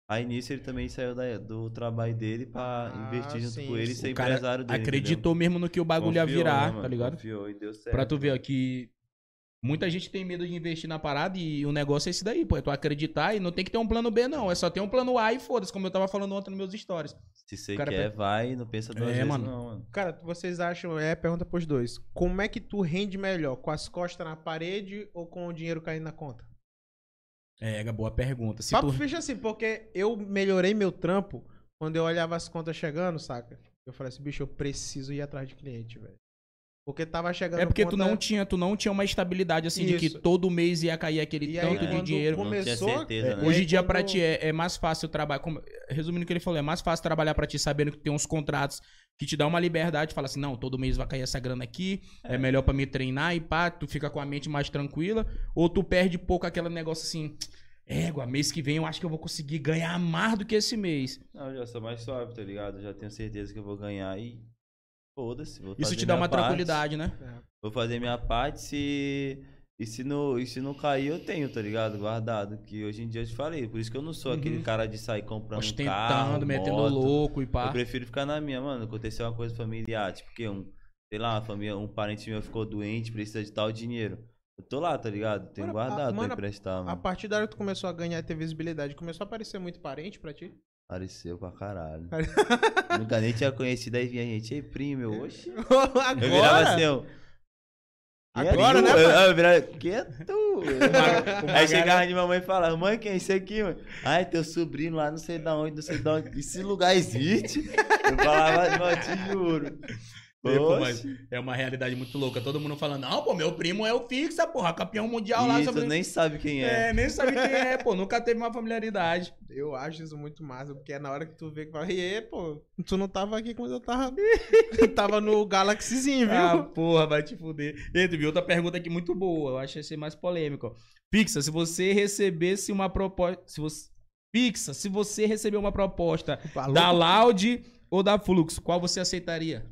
Aí nisso ele também saiu da- do trabalho dele pra Ah, investir junto sim, com ele e ser empresário dele. Acreditou mesmo no que o entendeu? bagulho ia Confiou, virar, né, tá ligado? Confiou e deu certo. Pra tu ver ó, que muita gente tem medo de investir na parada e o negócio é esse daí, pô. É tu acreditar e não tem que ter um plano B, não. É só ter um plano A e foda-se, como eu tava falando ontem nos meus stories. Se você cara quer, vai, não pensa duas É, vezes mano. não, mano. Cara, vocês acham, é pergunta pros dois. Como é que tu rende melhor? Com as costas na parede ou com o dinheiro caindo na conta? É, boa pergunta. Se Papo tu... ficha assim, porque eu melhorei meu trampo quando eu olhava as contas chegando, saca? Eu falei assim, bicho, eu preciso ir atrás de cliente, velho. Porque tava chegando É porque tu não tinha, tu não tinha uma estabilidade assim de que Isso. todo mês ia cair aquele E aí, tanto de quando dinheiro. Não tinha Começou, certeza, É, né? hoje aí em dia, quando- pra ti, é, é mais fácil trabalhar. como- resumindo o que ele falou, é mais fácil trabalhar pra ti sabendo que tem uns contratos que te dá uma liberdade. Fala assim, não, todo mês vai cair essa grana aqui, é, melhor pra me treinar e pá, tu fica com a mente mais tranquila. Ou tu perde pouco aquele negócio assim, égua, mês que vem eu acho que eu vou conseguir ganhar mais do que esse mês. Não, eu já sou mais suave, tá ligado? Já tenho certeza que eu vou ganhar e. Foda-se. vou Isso fazer te dá uma parte. tranquilidade, né? Vou fazer minha parte se. E se, não, e se não cair, eu tenho, tá ligado? Guardado. Que hoje em dia eu te falei. Por isso que eu não sou Uhum. aquele cara de sair comprando um Ostentando, carro, metendo moto. louco e Eu pá. prefiro ficar na minha, mano. Aconteceu uma coisa familiar, tipo que um, sei lá, uma família, um parente meu ficou doente, precisa de tal dinheiro. Eu tô lá, tá ligado? Tenho Mano, a- guardado mano, pra emprestar, A mano. partir da hora que tu começou a ganhar e ter visibilidade, começou a aparecer muito parente pra ti? Apareceu pra caralho. Nunca nem tinha conhecido, aí vinha gente, ei, primo, eu, oxi. Agora? Eu virava assim, eu. "Quem é Agora, tu?" né, Eu, eu virava, quem é tu? Aí chegava de mamãe e falava, mãe, quem é isso aqui, mano? Ai, teu sobrinho lá, não sei da onde, não sei da onde. Esse lugar existe? Eu falava, não, te juro. É, é uma realidade muito louca. Todo mundo falando, não, pô, meu primo é o Fixa, porra, campeão mundial lá. E sobre- nem sabe quem é. É, nem sabe quem é, pô, nunca teve uma familiaridade. Eu acho isso muito massa, porque é na hora que tu vê que fala, e pô, tu não tava aqui quando eu tava. tava no Galaxyzinho, viu? Ah, porra, vai te fuder. E tu viu outra pergunta aqui muito boa, eu acho esse mais polêmico. ó. Fixa, se você recebesse uma proposta. Se você... Fixa, se você receber uma proposta Falou? da Loud ou da Fluxo, qual você aceitaria?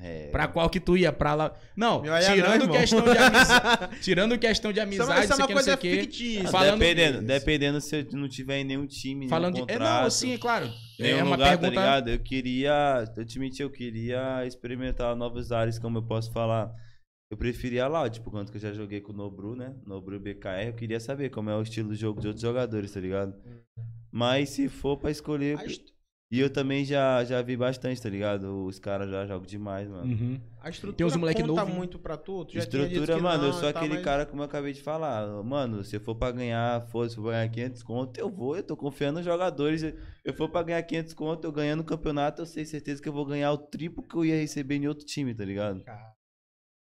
É. Pra qual que tu ia? Pra lá. Não, não, tirando irmão. questão de amizade. tirando questão de Isso é uma- amizade, isso é uma não sei coisa o quê. fictícia. Falando- dependendo, dependendo se eu não tiver em nenhum time, Falando nenhum de. É, contrato, não, sim, é claro. nenhum É uma lugar, tá pergunta. ligado? Eu queria, eu te menti, eu queria experimentar novos ares, como eu posso falar. Eu preferia lá, tipo, quanto que eu já joguei com o Nobru, né? Nobru BKR, eu queria saber como é o estilo de jogo de outros jogadores, tá ligado? Mas se for pra escolher. A, E eu também já, já vi bastante, tá ligado? Os caras já jogam demais, mano. Uhum. a estrutura Tem uns moleque conta novo, muito pra tu? tu já tinha dito Estrutura, mano, eu sou tal, aquele mas- cara como eu acabei de falar. Mano, se eu for pra ganhar, for, se eu for ganhar 500 conto, eu vou. Eu tô confiando nos jogadores. Se eu for pra ganhar 500 conto, eu ganhando o campeonato, eu sei certeza que eu vou ganhar o triplo que eu ia receber em outro time, tá ligado? Cara,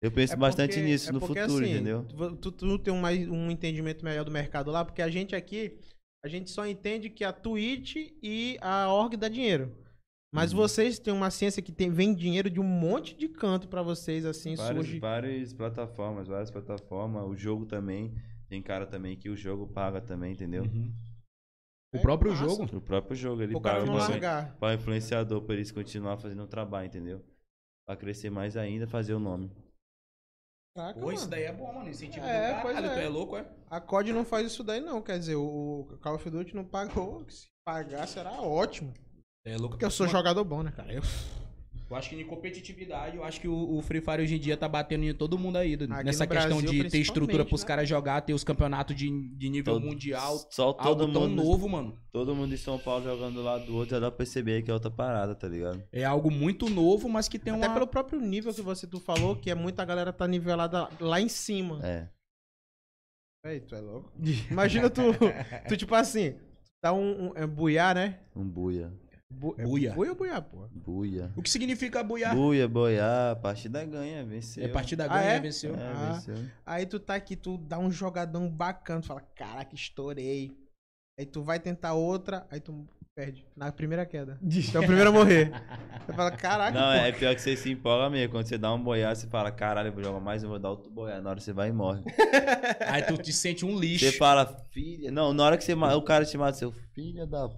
Eu penso é bastante porque- nisso é no porque, futuro, assim, entendeu? Tu, tu, tu tem um, mais, um entendimento melhor do mercado lá, porque a gente aqui, a gente só entende que a Twitch e a org dá dinheiro. Mas Uhum. vocês têm uma ciência que tem, vem dinheiro de um monte de canto pra vocês, assim, Várias, surge. várias plataformas, várias plataformas. O jogo também. Tem cara também que o jogo paga também, entendeu? Uhum. O É próprio massa. jogo. O próprio jogo, ele O paga largar. pra influenciador, pra eles continuar fazendo o trabalho, entendeu? Pra crescer mais ainda, fazer o nome. Caraca, Pô, isso daí é bom, mano. Incentivo É, do caralho. é. Tu é louco, é? A COD não faz isso daí, não. Quer dizer, o Call of Duty não pagou. Se pagar, será ótimo. É louco. Porque eu sou Mano, jogador bom, né, cara? Eu... Eu acho que em competitividade, eu acho que o, o Free Fire hoje em dia tá batendo em todo mundo aí. Aqui nessa questão Brasil, de ter estrutura pros né? caras jogar, ter os campeonatos de, de nível Todo- mundial. Só todo algo tão mundo, novo, mano. todo mundo em São Paulo jogando do lado do outro, já dá pra perceber que é outra parada, tá ligado? É algo muito novo, mas que tem Até uma. pelo próprio nível que você tu falou, que é muita galera tá nivelada lá em cima. É. Ei, tu é louco? Imagina tu, tu tipo assim, dá um, um é buiar, né? Um buia. Bu, é Buia. Buia ou buiar, pô? Buia. O que significa buiar? Buia, boiar, partida ganha, venceu. É partida Ah, ganha, é? venceu. É, Ah. venceu. Aí tu tá aqui, tu dá um jogadão bacana, tu fala, caraca, estourei. Aí tu vai tentar outra, aí tu perde. Na primeira queda. Tu é o primeiro a morrer. Você fala, caraca, Não, pô. é pior que você se empolga mesmo. Quando você dá um boiar, você fala, caralho, eu vou jogar mais, eu vou dar outro boiar. Na hora você vai e morre. Aí tu te sente um lixo. Você fala, filha. Não, na hora que você o cara te mata, seu filho da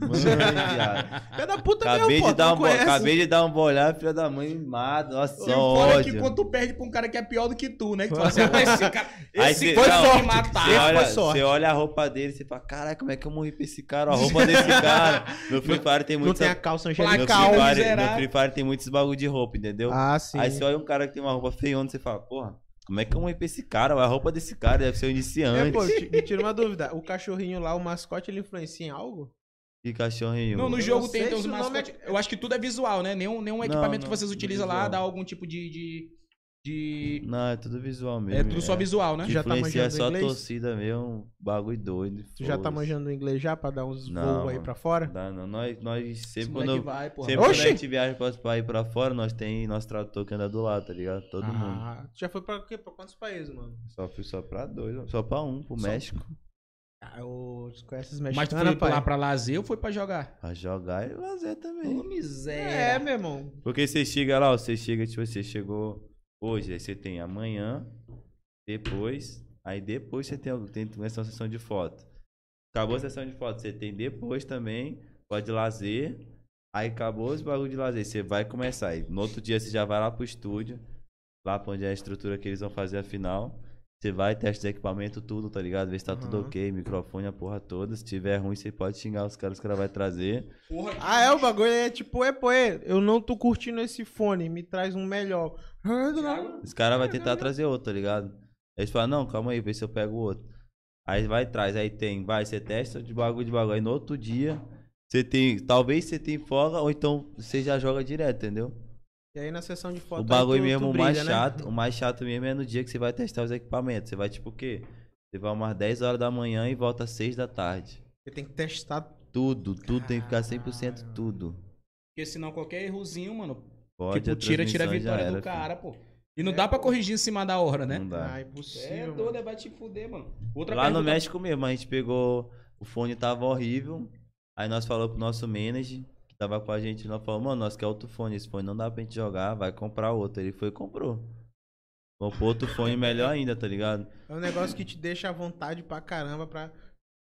mãe. Filha da puta Acabei pô. de, dar um bo... Acabei de dar um boiar, filha da mãe, mata. Nossa, E o foda é que ódio. quando tu perde pra um cara que é pior do que tu, né? Que tu fala assim, "Ah, esse cara, esse cê- cara não, me matar. Você olha, foi sorte. você olha a roupa dele e você fala, caralho, como é que eu morri pra esse cara? A roupa desse cara. No Free Fire tem Não muito. tem a calça angelical. Placal, Free Fire, Free Fire tem muitos bagulho de roupa, entendeu? Ah, sim. Aí você olha um cara que tem uma roupa feiona, você fala, porra, como é que eu morri pra esse cara? A roupa desse cara deve ser o É, iniciante. pô, te- me tira uma dúvida. O cachorrinho lá, o mascote, ele influencia em algo? Que cachorrinho. Não, no jogo não tem, mascotes. é- Eu acho que tudo é visual, né? Nenhum, nenhum equipamento não, que vocês tudo utilizam lá dá algum tipo de. de, de- Não, é tudo visual mesmo. É tudo só visual, né? Tu já tá manjando só a inglês? torcida mesmo, um bagulho doido. Tu já tá manjando inglês já pra dar uns Não, voos aí pra fora? Dá, não. Nós, nós sempre quando, vai, porra. sempre quando Oxi! a gente viaja pra, pra ir pra fora, nós tem nosso tradutor que anda do lado, tá ligado? Todo mundo. ah, tu já foi pra quê? Pra quantos países, mano? Só fui só pra dois, só pra um, pro Só- México. Ah, conhece os Mas tu foi pai? lá pra lazer ou foi pra jogar? Pra jogar e fazer também. Ô, miséria. É, meu irmão. Porque você chega lá, ó, você chega, tipo, você chegou hoje, aí você tem amanhã, depois, aí depois você tem, tem começa uma sessão de foto. Acabou a sessão de foto, você tem depois também, pode lazer, aí acabou os bagulho de lazer, você vai começar, aí no outro dia você já vai lá pro estúdio, lá pra onde é a estrutura que eles vão fazer a final, você vai, testa os equipamentos, tudo, tá ligado? Vê se tá tudo Aham. ok, microfone, a porra toda, se tiver ruim você pode xingar os caras, os caras vai trazer. Porra, que Ah, é, o bagulho é tipo, é, pô, é, eu não tô curtindo esse fone, me traz um melhor. Os caras vão tentar trazer outro, tá ligado? Aí eles falam, não, calma aí, vê se eu pego outro. Aí vai traz, aí tem, vai, você testa de bagulho de bagulho. Aí no outro dia, você tem, talvez você tem folga, ou então você já joga direto, entendeu? E aí na sessão de foto o aí bagulho tu- mesmo, tu o mais brilha, né? chato, o mais chato mesmo é no dia que você vai testar os equipamentos. Você vai tipo o quê? Você vai umas 10 horas da manhã e volta às 6 da tarde. Você tem que testar. Tudo, tudo tem que ficar 100% Caralho. tudo. Porque senão qualquer errozinho, mano, Pode, tipo, tira, tira a vitória do era, filho. cara, pô. E não É, dá pra corrigir em cima da hora, né? Não dá. Ah, É impossível. doido, mano. vai te fuder, mano. Outra Lá no México mesmo, a gente pegou. O fone tava horrível. Aí nós falamos pro nosso manager, tava com a gente, nós falamos, mano, nós quer outro fone. Esse fone não dá pra gente jogar, vai comprar outro. Ele foi e comprou. Comprou outro fone melhor ainda, tá ligado? É um negócio que te deixa à vontade pra caramba pra.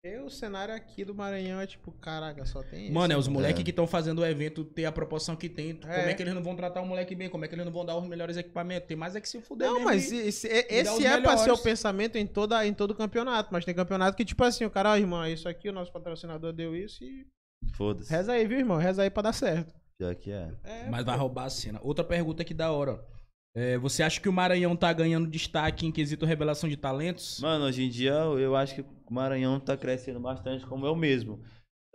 E o cenário aqui do Maranhão é tipo, caraca, só tem esse. Mano, é os moleques É. que estão fazendo o evento ter a proporção que tem. Como É. é que eles não vão tratar o moleque bem? Como é que eles não vão dar os melhores equipamentos? Tem mais é que se fuder Não, mesmo mas e- esse, e esse é pra ser o pensamento em, toda, em todo campeonato. Mas tem campeonato que, tipo assim, o cara, ó, irmão, isso aqui, o nosso patrocinador deu isso e. Foda-se. Reza aí, viu, irmão? Reza aí pra dar certo. Pior que é. É, Mas vai roubar a cena. Outra pergunta que da hora. ó. É, você acha que o Maranhão tá ganhando destaque em quesito revelação de talentos? Mano, hoje em dia eu acho que o Maranhão tá crescendo bastante como eu mesmo.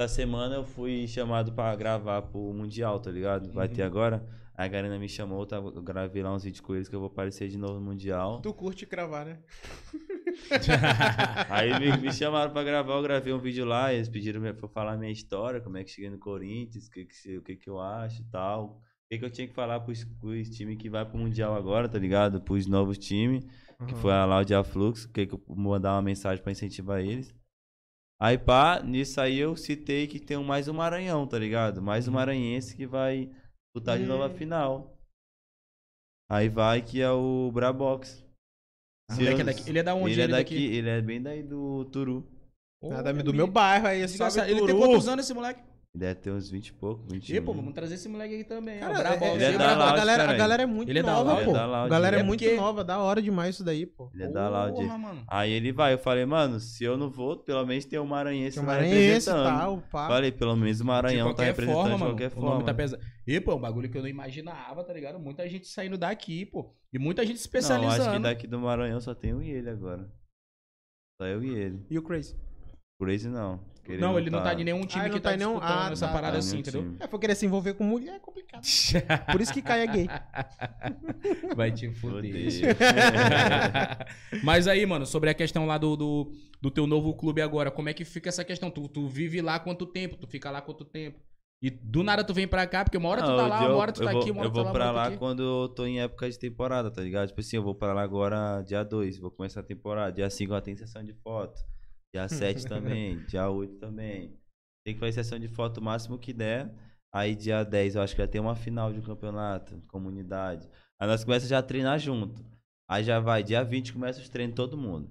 Essa semana eu fui chamado pra gravar pro Mundial, tá ligado? Vai Uhum. ter agora. A Garena me chamou, tá? eu gravei lá uns vídeos com eles que eu vou aparecer de novo no Mundial. Tu curte cravar, né? Aí me, me chamaram pra gravar, eu gravei um vídeo lá, eles pediram pra eu falar minha história, como é que cheguei no Corinthians, o que, que, o que, que eu acho e tal. O que, que eu tinha que falar pros, pros times que vai pro Mundial agora, tá ligado? Pros novos times, que foi a Laudia Flux, o que, que eu vou mandar uma mensagem pra incentivar eles. Aí pá, nisso aí eu citei que tem mais um Maranhão, tá ligado? Mais um maranhense que vai lutar de novo a Hum. final. Aí vai que é o Brabox. Moleque eu- é daqui. Ele é da onde? ele é daqui, ele é bem daí do Turu. Pô, Nada é do meu bairro aí, Desgraçado. Ele tem quantos anos esse moleque? Ele deve ter uns 20 e pouco, 21. E, pô, vamos trazer esse moleque aí também. Cara, ó, Brabo, é- Ele é é- da a, Loud, galera, a galera é muito Ele é nova, Loud? pô. Ele é. A galera é É muito porque- nova, da hora demais isso daí, pô. Ele é da Loud. Porra, mano. Aí ele vai, eu falei, mano, se eu não vou, pelo menos tem um maranhense Tem um maranhense e representando. tal, pá. Falei, pelo menos o Maranhão tá representando forma, de mano. qualquer o nome forma. tá pesado. E, pô, é um bagulho que eu não imaginava, tá ligado? Muita gente saindo daqui, pô. E muita gente se Não, especializando. acho que daqui do Maranhão só tem eu e ele agora. Só eu e ele. E o Crazy? Crazy não. Não, ele não tá em nenhum time Ah, ele que não tá tá em nenhum- disputando ah, essa tá, parada tá, assim, entendeu? time. É, for querer se envolver com mulher é complicado. Por isso que cai é gay. Vai te fuder. Mas aí, mano, sobre a questão lá do, do, do teu novo clube agora, como é que fica essa questão? Tu, tu vive lá quanto tempo? Tu fica lá quanto tempo? E do nada tu vem pra cá, porque uma hora tu tá eu- lá, eu- uma hora tu eu tá vou, aqui, uma hora Eu tu tá vou lá, pra uma hora lá quando eu tô em época de temporada, tá ligado? Tipo assim, eu vou pra lá agora dia 2, vou começar a temporada. Dia 5 já tem sessão de foto. Dia 7 também, dia 8 também. Tem que fazer sessão de foto o máximo que der. Aí dia 10 eu acho que já tem uma final de um campeonato, comunidade. Aí nós começamos já a treinar junto. Aí já vai, dia 20 começa os treinos todo mundo.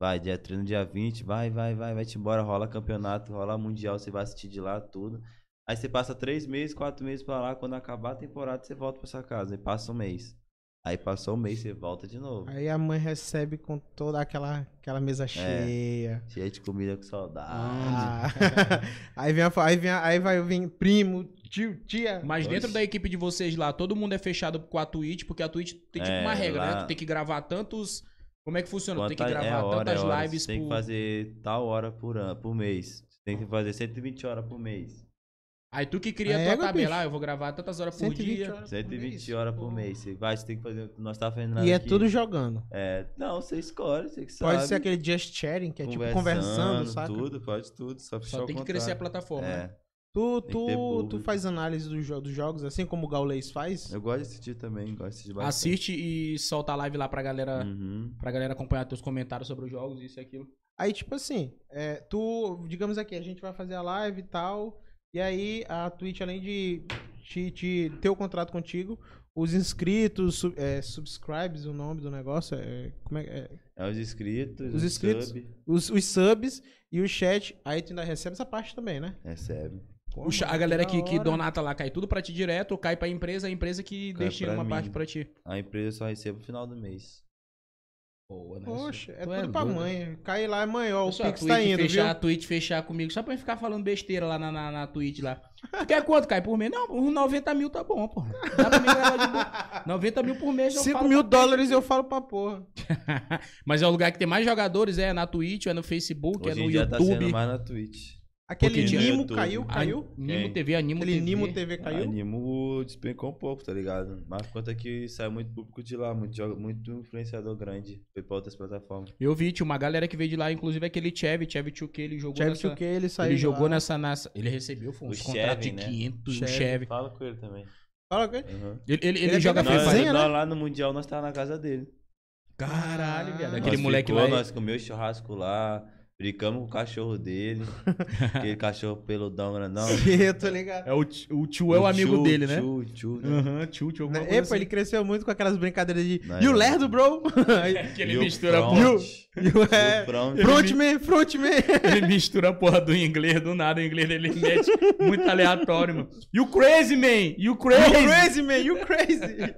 Vai, dia treino dia 20, vai, vai, vai, vai-te embora, rola campeonato, rola mundial, você vai assistir de lá tudo. Aí você passa três meses, quatro meses pra lá, quando acabar a temporada, você volta pra sua casa. Aí passa um mês. Aí passou um mês, você volta de novo. Aí a mãe recebe com toda aquela, aquela mesa cheia. Cheio de comida com saudade. Ah. aí, vem a, aí, vem a- aí vai vir primo, tio, tia. Mas Oxe. dentro da equipe de vocês lá, todo mundo é fechado com a Twitch, porque a Twitch tem tipo É, uma regra, né? lá- Tu tem que gravar tantos. Como é que funciona? Tu tem que Quanta- gravar é hora, é tantas hora. lives Você tem por. que fazer tal hora por, ano, por mês. Você tem que fazer 120 horas por mês. Aí tu que cria a É, tua tabela, bicho. ah, eu vou gravar tantas horas por 120 dia. horas por 120 mês. horas por mês. Você vai, você tem que fazer. Nós tá fazendo nada E é aqui. tudo jogando. É, não, você escolhe, você que sabe. Pode ser aquele just chatting, que é tipo conversando, saca? Tudo, pode tudo. Só, fechar Só tem que crescer a plataforma. né? É. Tu, ter tu, público. tu faz análise dos, jo- dos jogos, assim como o Gaules faz? Eu gosto de assistir também, gosto de assistir bastante. Assiste e solta a live lá pra galera, Uhum. pra galera acompanhar teus comentários sobre os jogos, isso e aquilo. Aí, tipo assim, é, tu, digamos aqui, a gente vai fazer a live e tal, e aí a Twitch, além de te, te- ter o contrato contigo, os inscritos, sub, é, subscribes, o nome do negócio, é, como é, é, É os inscritos, Os inscritos. sub, os, os subs e o chat, aí tu ainda recebe essa parte também, né? recebe. Pô, mano, a galera que, que donata lá cai tudo pra ti direto, ou cai pra empresa, a empresa que Cai destina uma mim. parte pra ti. A empresa só recebe no final do mês. Boa, né? Poxa, é Tu tudo pra doido. mãe. Cai lá, mãe, ó, o Só a Pix tá indo, fechar, viu? A Twitch fechar comigo, só pra eu ficar falando besteira lá na, na, na Twitch lá. Quer quanto, cai por mês? Não, uns 90 mil tá bom, porra. Dá pra mim gravar de boa. 90 mil por mês eu 5 falo mil dólares eu falo pra porra. Mas é o lugar que tem mais jogadores, é na Twitch, é no Facebook, Hoje é em no dia tá sendo YouTube. mais na Twitch. Aquele Porque tinha Nimo caiu, A- caiu. Nimo Quem? TV, Animo Aquele TV. Nimo TV caiu. Animo despencou um pouco, tá ligado? Mas por conta que sai muito público de lá, muito, joga- muito influenciador grande. Foi pra outras plataformas. Eu vi, tinha uma galera que veio de lá, inclusive aquele Chevy, Chevy 2K, ele jogou Chevy nessa... 2K, ele saiu Ele de jogou lá. nessa, nessa... Ele recebeu, foi O contratos de Chevy, né? 500, o Chevy. Chevy. Fala com ele também. Fala com ele. Aham. Ele, ele, ele Ele é joga Free Nós, Fire. resenha, nós né? lá no Mundial, nós tava na casa dele. Caralho, viado. Ah. Aquele nós moleque ficou, lá. é- Nós comemos churrasco lá, brincamos com o cachorro dele. aquele cachorro peludão grandão. Eu tô ligado. É o, tio- o tio é o amigo Tchu, dele, né? Tchu, tchu, né? Aham, tio, tio. alguma coisa Epa, assim. ele cresceu muito com aquelas brincadeiras de. Não, E o lerdo, bro? Que ele o mistura a E é. Frontman, frontman. Ele mistura a porra do inglês do nada. O inglês dele mete muito aleatório, mano. E o Crazy Man! E o You Crazy! crazy, man, you crazy.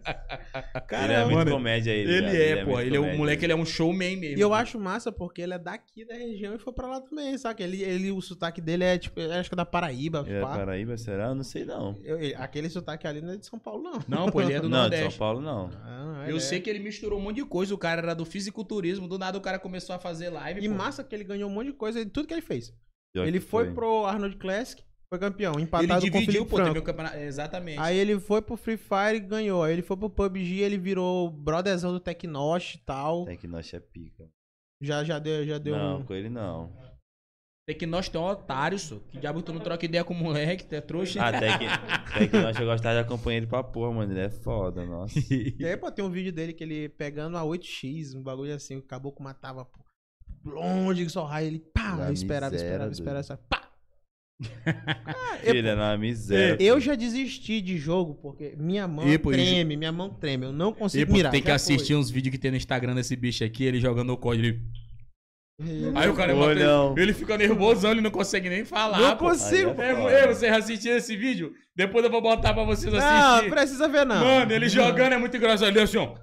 Ele é muito mano, comédia ele. Ele é, pô. muito Ele é o comédia. moleque, ele é um showman mesmo. E eu acho massa porque ele é daqui da região e foi pra lá também, saca? Ele, ele, o sotaque dele é, tipo, eu acho que é da Paraíba, é pá. Paraíba, será? Eu não sei não. Eu- ele- aquele sotaque ali não é de São Paulo, não. Não, pô, ele é do não, de Nordeste. São Paulo não. Ah, Eu ele sei é. que ele misturou um monte de coisa. O cara era do fisiculturismo. Do nada o cara começou a fazer live. E pô. massa que ele ganhou um monte de coisa em tudo que ele fez. Pior ele que foi, pro Arnold Classic, foi campeão, Ele empatado com o dividiu, Felipe pô, campeonato. Exatamente. Aí ele foi pro Free Fire e ganhou. Aí ele foi pro PUBG, ele virou brotherzão do Tecnosh e tal. Nós é pica. Já, já deu, já deu não, um... com ele não. Tem que nós tem um otário, só. Que diabo tu não troca ideia com o moleque, tu é trouxa. Até que, até que nós eu gostava de acompanhar ele pra porra, mano. Ele é foda, nossa. E aí, pô, tem um vídeo dele que ele pegando a 8x, um bagulho assim, o caboclo matava, pô. Longe que só raio, ele pá, Na esperava, miséria, esperava, esperava, esperava, pá. Ele é na miséria. Eu já desisti de jogo porque minha mão E, pô, e treme, minha mão treme, eu não E, consigo pô, mirar. tem que assistir uns vídeos que tem no Instagram desse bicho aqui, ele jogando o código. Ele... foi. Aí o cara bota- não. ele fica nervosão, ele não consegue nem falar. Não pô. consigo. É É, foda. é, você já assistiu esse vídeo? Depois eu vou botar pra vocês Não, assistirem. precisa ver não. Mano, ele jogando é muito engraçado. Ele assim, ó.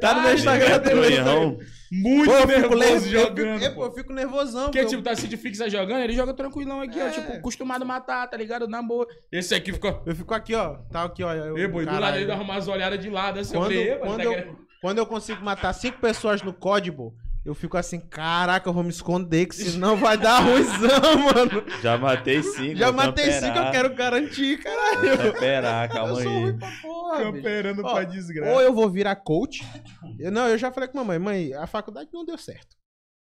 Tá no meu Ah, Instagram é também. Doidão. Muito Pô, eu fico, nervoso jogando. eu, eu, pô. eu fico nervosão. Porque, porque tipo, tá assim de fixa jogando, ele joga tranquilão aqui, ó. É. Tipo, acostumado a matar, tá ligado? Na boa. Esse aqui fica. eu, eu fico aqui, ó. Tá aqui, ó. Eu, Ei, boi, do lado ele dá umas olhadas de lado, assim. eu quando, falei, "Ei, mano, quando, tá eu, querendo-" quando eu consigo matar cinco pessoas no código, eu fico assim, caraca, eu vou me esconder, que senão vai dar ruizão, mano. Já matei cinco. Já matei cinco, eu quero garantir, caralho. Eu calma sou aí. ruim pra porra. Camperando pra desgraça. Ou eu vou virar coach. Eu, não, eu já falei com mamãe, mãe, a faculdade não deu certo.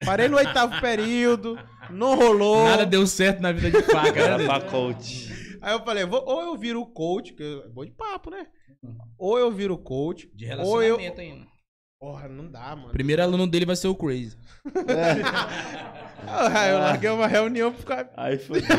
Parei no oitavo período, não rolou. Nada deu certo na vida de faca, Era né? pra coach. Aí eu falei, vou- ou eu viro coach, que eu vou de papo, né? Ou eu viro coach, De ou eu... relacionamento ainda. Porra, não dá, mano. Primeiro aluno dele vai ser o Crazy. Ah, eu larguei uma reunião por causa... Aí fodeu.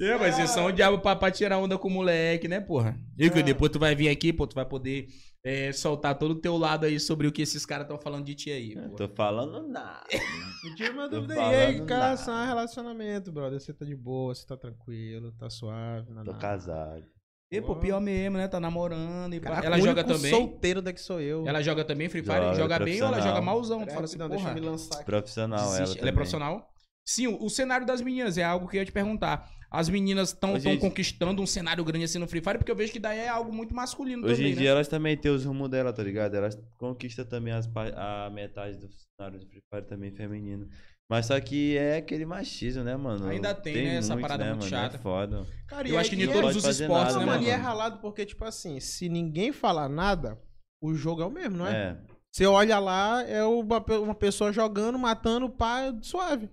É, mas vocês são o diabo pra, pra tirar onda com o moleque, né, porra? E que É. depois tu vai vir aqui, pô, tu vai poder é, soltar todo o teu lado aí sobre o que esses caras estão falando de ti aí, pô. Tô falando nada. Me tira uma dúvida aí, aí, falando com relação nada. a relacionamento, brother. Você tá de boa, você tá tranquilo, tá suave, nada. Tô casado. E, pô, pior mesmo, né? Tá namorando e. Caraca, Ela o joga também. solteiro daqui sou eu. Ela joga também Free Fire? Joga, Joga, bem ou ela joga malzão? Tu fala assim, rapidão, deixa eu me lançar aqui. Profissional, ela. Ela é profissional? Sim, o, o cenário das meninas é algo que eu ia te perguntar. As meninas estão gente. conquistando um cenário grande assim no Free Fire, porque eu vejo que daí é algo muito masculino Hoje também, em né? dia elas também têm os rumos dela, tá ligado? Elas conquistam também as, a metade do cenário do Free Fire também feminino. Mas só que é aquele machismo, né, mano? Ainda tem, né, essa parada muito mano? chata. É foda. Cara, Eu e acho é- que e em é- todos os esportes, nada, né, Não, mano? e é ralado porque, tipo assim, se ninguém falar nada, o jogo é o mesmo, não é? É. Você olha lá, é uma, uma pessoa jogando, matando, pá, suave.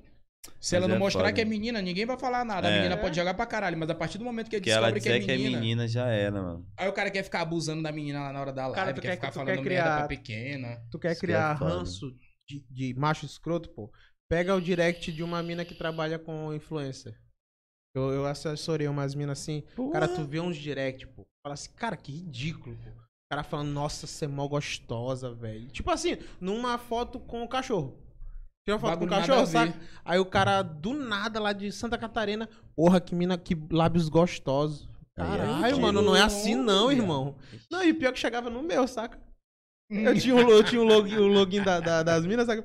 Se ela Mas não é mostrar foda. que é menina, ninguém vai falar nada. A É. menina pode jogar pra caralho, mas a partir do momento que ele Que ela descobre que é disser que menina, é menina já era, mano. aí o cara quer ficar abusando da menina lá na hora da live, Cara, tu quer, quer- ficar tu falando quer merda criar- pra pequena. Tu quer criar é foda. ranço de, de macho escroto, pô? Pega o direct de uma mina que trabalha com influencer. Eu, eu assessorei umas minas assim. Cara, tu vê uns direct, pô. Fala assim, cara, que ridículo, pô. O cara falando, nossa, você é mó gostosa, velho. Tipo assim, numa foto com o cachorro. Tem uma foto Bagulho com o cachorro, saca? Aí o cara, do nada, lá de Santa Catarina, porra, que mina, que lábios gostosos. Caralho, mano, não é assim não, irmão. Não, e pior que chegava no meu, saca? Eu tinha o, eu tinha o login, o login da, da- das minas, saca?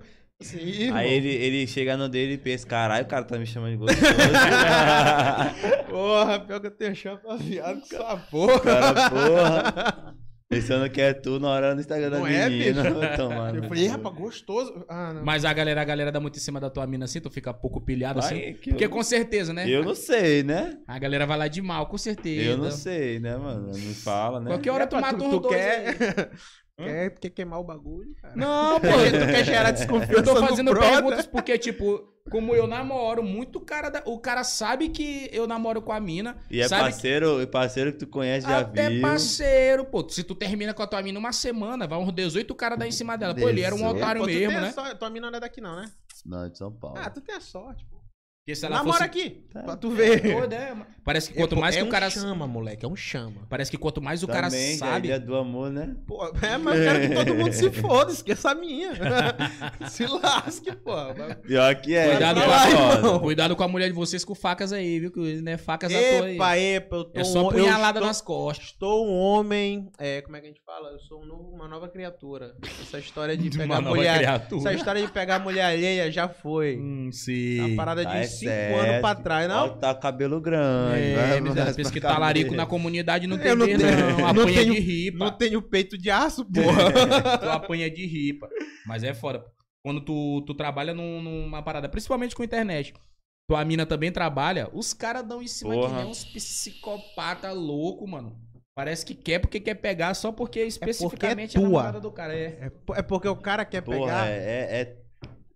Irmão, Aí ele, ele chega no dele e pensa, caralho, o cara tá me chamando de gostoso. porra, pior que eu tenho chão pra viado com essa porra. cara, porra. Pensando que é tu na hora no Instagram da Não é, menina. tomar Eu falei, "Ih, cu. rapaz, gostoso. Ah, não. Mas a galera, a galera dá muito em cima da tua mina assim, tu fica pouco pilhado Vai, assim. que Porque eu- com certeza, né? Eu não sei, né? A galera vai lá de mal, com certeza. Eu não sei, né, mano? Não me fala, né? Qualquer hora tu Rapaz, mata tu, tu dois quer... aí. quer, quer queimar o bagulho, cara? Não, pô, tu quer gerar desconfiança eu tô fazendo perguntas porque, tipo, como eu namoro, muito cara. Da, o cara sabe que eu namoro com a mina. E é parceiro, parceiro que tu conhece, já Até viu. parceiro, pô. Se tu termina com a tua mina uma semana, vai uns 18 caras dar em cima dela. Pô, ele era um 18. otário Pô, mesmo, né? sorte- tua mina não é daqui não, né? Não, é de São Paulo. Ah, tu tem a sorte, pô. Porque se ela Namora fosse... aqui, Tá. pra tu ver. Doido, é, mano. Parece que quanto mais é que um o cara. chama, moleque, é um chama. Parece que quanto mais o cara Também, que é sabe. dia do amor, né? Pô, é, mas eu quero que todo mundo se foda, esqueça a minha. se lasque, pô. Pior que é. Cuidado com, é a, foda. cuidado com a mulher de vocês com facas aí, viu? Que não é facas à toa aí. Epa, epa, eu tô É só um- eu punhalada estou- nas costas. Estou um homem. É, como é que a gente fala? Eu sou um novo- uma nova criatura. Essa história de pegar Uma nova mulher. criatura. Essa história de pegar mulher alheia já foi. Hum, A sim. parada Tá, de é 5 certo. anos pra trás, não? Tá cabelo grande. É, mais pensa que talarico na comunidade não tem não tenho- não. não Apanha tenho- de ripa. Não tenho peito de aço, porra. tu apanha de ripa. Mas é foda. Quando tu, tu trabalha num- numa parada, principalmente com internet, tua mina também trabalha, os caras dão em cima Porra. que nem uns psicopata louco, mano. Parece que quer porque quer pegar só porque especificamente é, tua. a namorada do cara. É. É, é porque o cara quer Porra, pegar. é, é, é.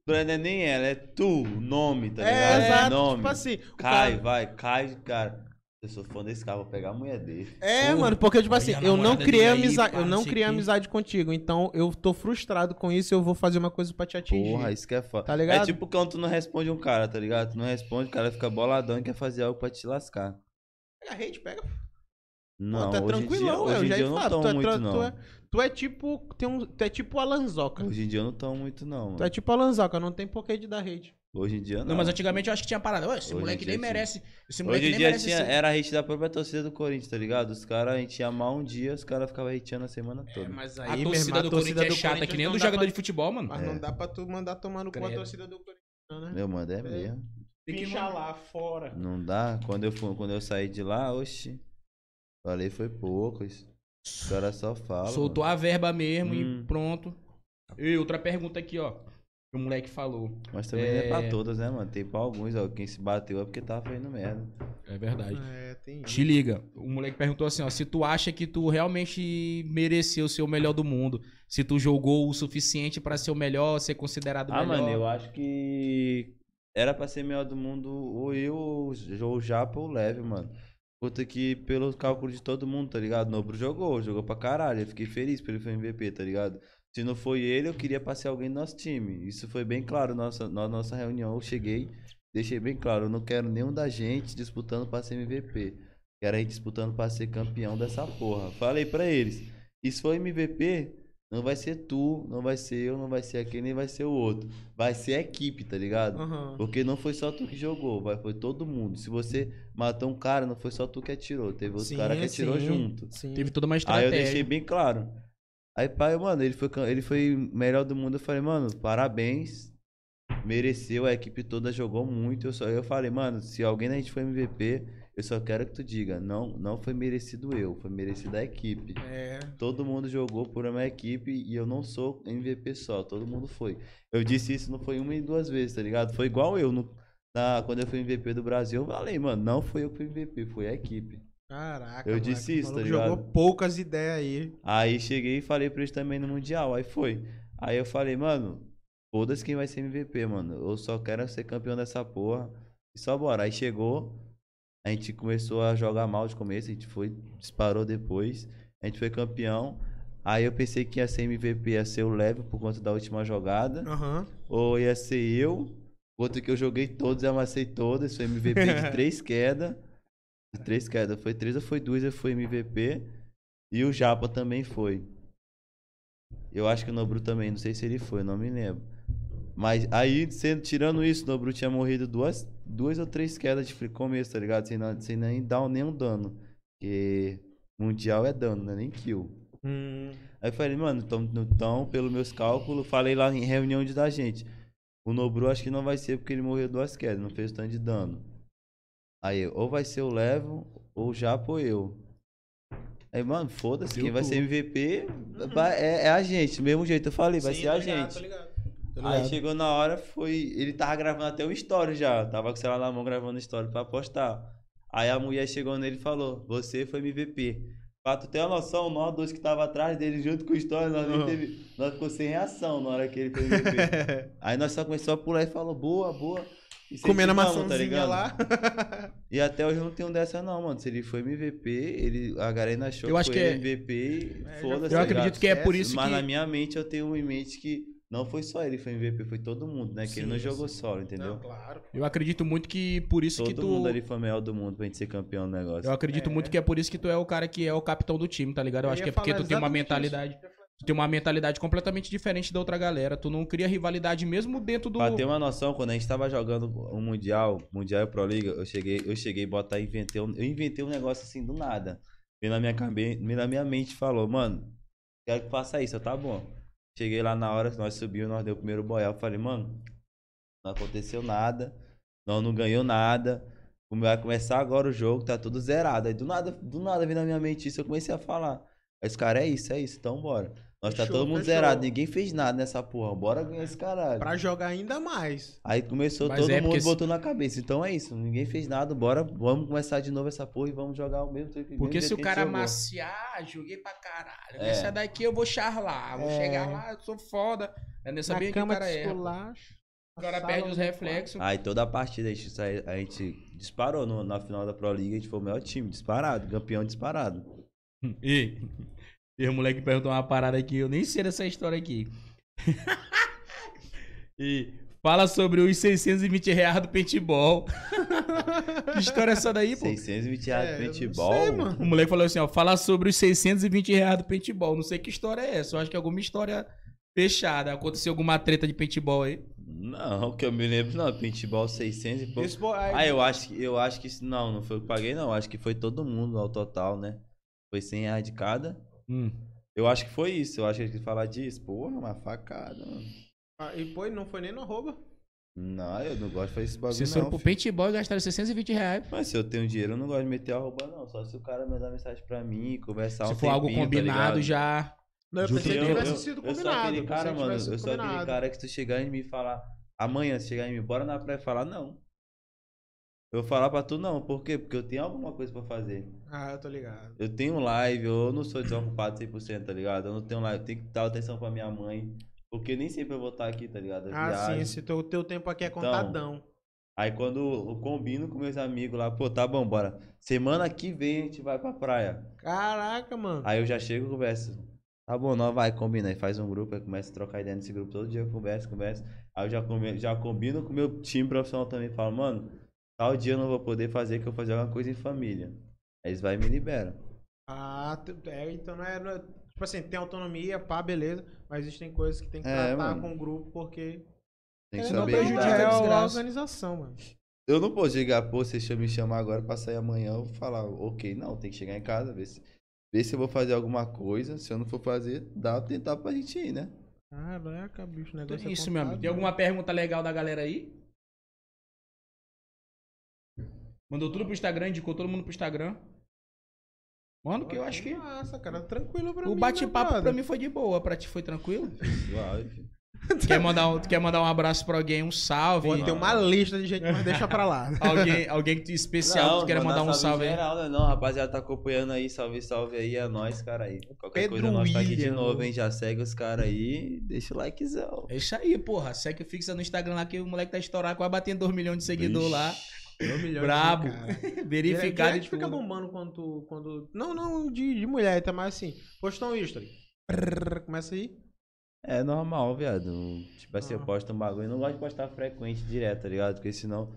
Não é nem ela, é tu, o nome, tá É, ligado? exato. Nome. Tipo assim. Cai, cara- vai, cai, cara. Eu sou fã desse cara, vou pegar a mulher dele. É, mano, porque, tipo assim, a eu não criei amizade, eu não criei amizade contigo, então eu tô frustrado com isso e eu vou fazer uma coisa pra te atingir. Porra, isso que é foda. Tá ligado? É tipo quando tu não responde um cara, tá ligado? Tu não responde, o cara fica boladão e quer fazer algo pra te lascar. Pega hate, pega. Não, tu é hoje em dia, tranquilão, hoje eu já não falo. tomo Tu é, muito, tu, é, tu é tipo. Tem um, tu é tipo Alanzoca. Hoje em dia eu não tomo muito, não. Tu Mano. é tipo Alanzoca, não tem porquê de dar hate. Hoje em dia não. Não, mas antigamente eu acho que tinha parada. Esse Hoje moleque nem tinha. merece. Esse moleque Hoje em nem dia merece tinha, ser- era hate da própria torcida do Corinthians, tá ligado? Os caras, a gente ia mal um dia, os caras ficavam hateando a semana toda. mas A torcida do Corinthians é chata, que nem a do jogador de futebol, mano. Mas É. não dá pra tu mandar tomar no cu a torcida do Corinthians, não, né? Meu mano, é mesmo. Tem que Pincha lá fora. Não dá. Quando eu, fui, quando eu saí de lá, oxi. Falei, foi pouco. isso. Os caras só falam. Soltou a verba mesmo Hum. e pronto. E outra pergunta aqui, ó. Que o moleque falou. Mas também não é pra É. todas, né, mano? Tem pra alguns, ó. Quem se bateu é porque tava fazendo merda. É verdade. É, tem Te liga. O moleque perguntou assim, ó. Se tu acha que tu realmente mereceu ser o melhor do mundo. Se tu jogou o suficiente pra ser o melhor, ser considerado o Ah, melhor. mano, eu acho que era pra ser melhor do mundo ou eu, ou o Japa ou o Leve, mano. Puta que pelo cálculo de todo mundo, tá ligado? Nobro jogou, jogou pra caralho. Eu fiquei feliz pelo foi MVP, tá ligado? Se não foi ele, eu queria passar alguém do nosso time. Isso foi bem claro nossa, na nossa reunião. Eu cheguei, deixei bem claro, eu não quero nenhum da gente disputando pra ser MVP. Quero a gente disputando pra ser campeão dessa porra. Falei pra eles. Se for MVP, não vai ser tu, não vai ser eu, não vai ser aquele, nem vai ser o outro. Vai ser a equipe, tá ligado? Aham. Porque não foi só tu que jogou, vai, foi todo mundo. Se você matou um cara, não foi só tu que atirou, teve outro Sim, cara que atirou sim, junto. Sim. Teve toda uma Aí estratégia. eu deixei bem claro. Aí, pai, mano, ele foi, ele foi melhor do mundo. Eu falei, mano, parabéns. Mereceu, a equipe toda jogou muito. Eu, só, eu falei, mano, se alguém da gente foi MVP, eu só quero que tu diga, não, não foi merecido eu, foi merecido a equipe. É. Todo mundo jogou por uma equipe e eu não sou MVP só, todo mundo foi. Eu disse isso não foi uma e duas vezes, tá ligado? Foi igual eu, no, na, quando eu fui MVP do Brasil, eu falei, mano, não foi eu que fui MVP, foi a equipe. Caraca. Eu moleque, disse o isso, tá ligado? Jogou poucas ideias aí. Aí cheguei e falei pra eles também no Mundial, aí foi. Aí eu falei, mano, foda-se quem vai ser MVP, mano. Eu só quero ser campeão dessa porra. E só bora. Aí chegou, a gente começou a jogar mal de começo, a gente foi, disparou depois. A gente foi campeão. Aí eu pensei que ia ser MVP, ia ser o Leve por conta da última jogada. Aham. Ou ia ser eu. Outro que eu joguei todos e amassei todas. Foi MVP de três quedas. De três quedas. Foi três ou foi duas, eu fui MVP. E o Japa também foi. Eu acho que o Nobru também, não sei se ele foi, não me lembro. Mas aí, sendo, tirando isso, o Nobru tinha morrido duas, duas ou três quedas de free começo, tá ligado? Sem, sem nem dar nenhum dano. Porque mundial é dano, não é nem kill. Hum. Aí eu falei, mano, então, então, pelos meus cálculos, falei lá em reunião de da gente. O Nobru acho que não vai ser porque ele morreu duas quedas, não fez tanto de dano. Aí, ou vai ser o Levo, ou Japo ou eu. Aí, mano, foda-se, quem vai ser MVP vai- é, é a gente, do mesmo jeito. Eu falei, vai Sim, ser a ligado, gente. tô ligado. Tô Aí ligado. chegou na hora, foi. Ele tava gravando até o story já. Tava com o celular na mão gravando story pra postar. Aí a mulher chegou nele e falou: Você foi MVP. Pra tu ter uma noção, nós dois que tava atrás dele junto com o story, nós nem Uhum. teve. Nós ficou sem reação na hora que ele foi MVP. Aí nós só começou a pular e falou: Boa, boa. Comendo a maçãzinha lá. E até hoje não tenho dessa não, mano. Se ele foi MVP, ele, a galera achou Eu acho foi que é- MVP e É, foda-se. Eu tá acredito ligado? que é por isso Mas que. na minha mente eu tenho em mente que não foi só ele que foi MVP, foi todo mundo, né? Que ele não Sim, jogou sim. solo, entendeu? Não, claro. Eu acredito muito que por isso Todo que tu. mundo ali foi o melhor do mundo pra gente ser campeão do negócio. Eu acredito É. muito que é por isso que tu é o cara que é o capitão do time, tá ligado? Eu, acho ia que é porque tu tem uma mentalidade. Tu tem uma mentalidade completamente diferente da outra galera. Tu não cria rivalidade mesmo dentro do. Pra ter uma noção, quando a gente tava jogando o Mundial, Mundial e Pro Liga, eu cheguei, eu cheguei a botar, inventei um, eu inventei um negócio assim do nada. Veio na minha cabeça, na minha mente e falou, mano, quero que faça isso, eu, tá bom. Cheguei lá na hora, nós subimos, nós deu o primeiro boial, falei, mano, não aconteceu nada, nós não ganhou nada. Vai começar agora o jogo, tá tudo zerado. Aí do nada, do nada veio na minha mente isso, eu comecei a falar. Os caras, é isso, é isso, então bora. Nós tá todo mundo fechou. zerado, ninguém fez nada nessa porra, bora ganhar esse caralho. Pra jogar ainda mais. Aí começou, Mas todo é mundo porque se- botou na cabeça. Então é isso, ninguém fez nada, bora, vamos começar de novo essa porra e vamos jogar o mesmo tempo. Porque mesmo se o cara amaciar, joguei pra caralho. É. Essa daqui eu vou charlar. Vou É. chegar lá, eu sou foda. Eu nem sabia Na que o cara é. O cara perde os reflexos. Aí toda a partida a gente, a gente disparou no- na final da Pro League, a gente foi o melhor time, disparado, campeão disparado. E, e o moleque perguntou uma parada aqui, eu nem sei dessa história aqui. e fala sobre os 620 reais do paintball. que história é essa daí, pô? 620 reais É, não paintball. sei, mano. O moleque falou assim, ó, fala sobre os 620 reais do paintball. Não sei que história é essa, eu acho que é alguma história fechada. Aconteceu alguma treta de paintball aí. Não, que eu me lembro, não, paintball 600 e pouco. Bo- aí- Ah, eu acho, que- eu acho que, não, não foi o que paguei não, acho que foi todo mundo ao total, né? Foi 100 reais de cada. Hum. Eu acho que foi isso, eu acho que ele quis falar disso. Porra, uma facada, mano. Ah, E pô, não foi nem no arroba. Não, eu não gosto de fazer esse bagulho Vocês foram pro paintball e gastaram 620 reais. Mas se eu tenho dinheiro, eu não gosto de meter arroba, não. Só se o cara mandar mensagem pra mim, conversar Se um for algo tempinho, tá combinado ligado? já. Não, eu pensei que tivesse eu, sido eu sou combinado. aquele cara, mano. Eu sou aquele combinado. cara que tu chegar em mim e falar, amanhã, se chegar em mim, bora na praia e falar, não. Eu vou falar pra tu não, por quê? Porque eu tenho alguma coisa pra fazer. Ah, eu tô ligado. Eu tenho live, eu não sou desocupado 100%, tá ligado? Eu não tenho live, eu tenho que dar atenção pra minha mãe. Porque nem sempre eu vou estar aqui, tá ligado? Eu Ah, sim, esse teu, teu tempo aqui é Então, contadão. Aí quando eu combino com meus amigos lá, pô, tá bom, bora. Semana que vem a gente vai pra praia. Caraca, mano. Aí eu já chego e converso. Tá bom, nós vai, combina. Aí faz um grupo, aí começa a trocar ideia nesse grupo. Todo dia eu converso, converso. Aí eu já, come- já combino com o meu time profissional também. Falo, mano, tal dia eu não vou poder fazer, que eu vou fazer alguma coisa em família. Aí eles vão e me liberam. Ah, é, então não é, não é- Tipo assim, tem autonomia, pá, beleza. Mas existem coisas que tem que É, tratar mano. com o grupo, porque. Tem que É, não saber prejudica lidar. é a organização, mano. Eu não posso chegar, pô, você me chamar agora pra sair amanhã, eu vou falar, ok, não, tem que chegar em casa, ver se, ver se eu vou fazer alguma coisa. Se eu não for fazer, dá pra tentar pra gente ir, né? Caraca, bicho, o negócio é Isso, meu amigo. contado, Tem mano. alguma pergunta legal da galera aí? Mandou tudo pro Instagram, indicou todo mundo pro Instagram. Mano, que eu acho que Nossa, cara, tranquilo pra o mim. bate-papo meu pra brother. mim foi de boa. Pra ti foi tranquilo? Suave. Tu quer mandar um, quer mandar um abraço pra alguém, um salve? Pô, tem uma lista de gente, mas deixa pra lá. Alguém, alguém que- especial que tu quer mandar um salve aí? geral, né? Não, rapaziada, tá acompanhando aí, salve, salve aí, é nóis, cara aí. Qualquer Pedro coisa nós tá aqui de William. novo, hein? Já segue os caras aí, deixa o likezão. É isso aí, porra. Segue o fixa no Instagram lá que o moleque tá estourado, quase batendo 2 milhões de seguidores lá. Um Brabo. cara. Verificado Direct e fica tudo. bombando quando, tu- quando. Não, não, de, de mulher, tá mais assim. Postou um history. Prrr, Começa aí. É normal, viado. Tipo assim, eu Ah. posto um bagulho. Eu não gosto de postar frequente, direto, tá ligado? Porque senão.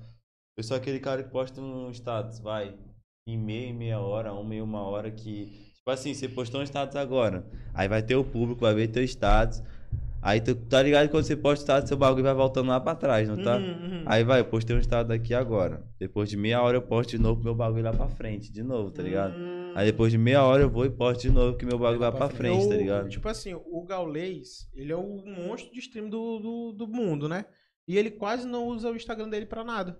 Eu sou aquele cara que posta um status, vai. Em meia, meia hora, uma e uma hora que. Tipo assim, você postou um status agora. Aí vai ter o público, vai ver teu status. Aí tu tá ligado que quando você posta o status, seu bagulho vai voltando lá pra trás, não tá? Uhum, uhum. Aí vai, eu postei um status aqui agora. Depois de meia hora eu posto de novo meu bagulho lá pra frente, de novo, tá ligado? Hum. Aí depois de meia hora eu vou e posto de novo que meu bagulho vai pra pra frente. frente, tá Eu- ligado? Tipo assim, o Gaulês, ele é o monstro de stream do, do, do mundo, né? E ele quase não usa o Instagram dele pra nada.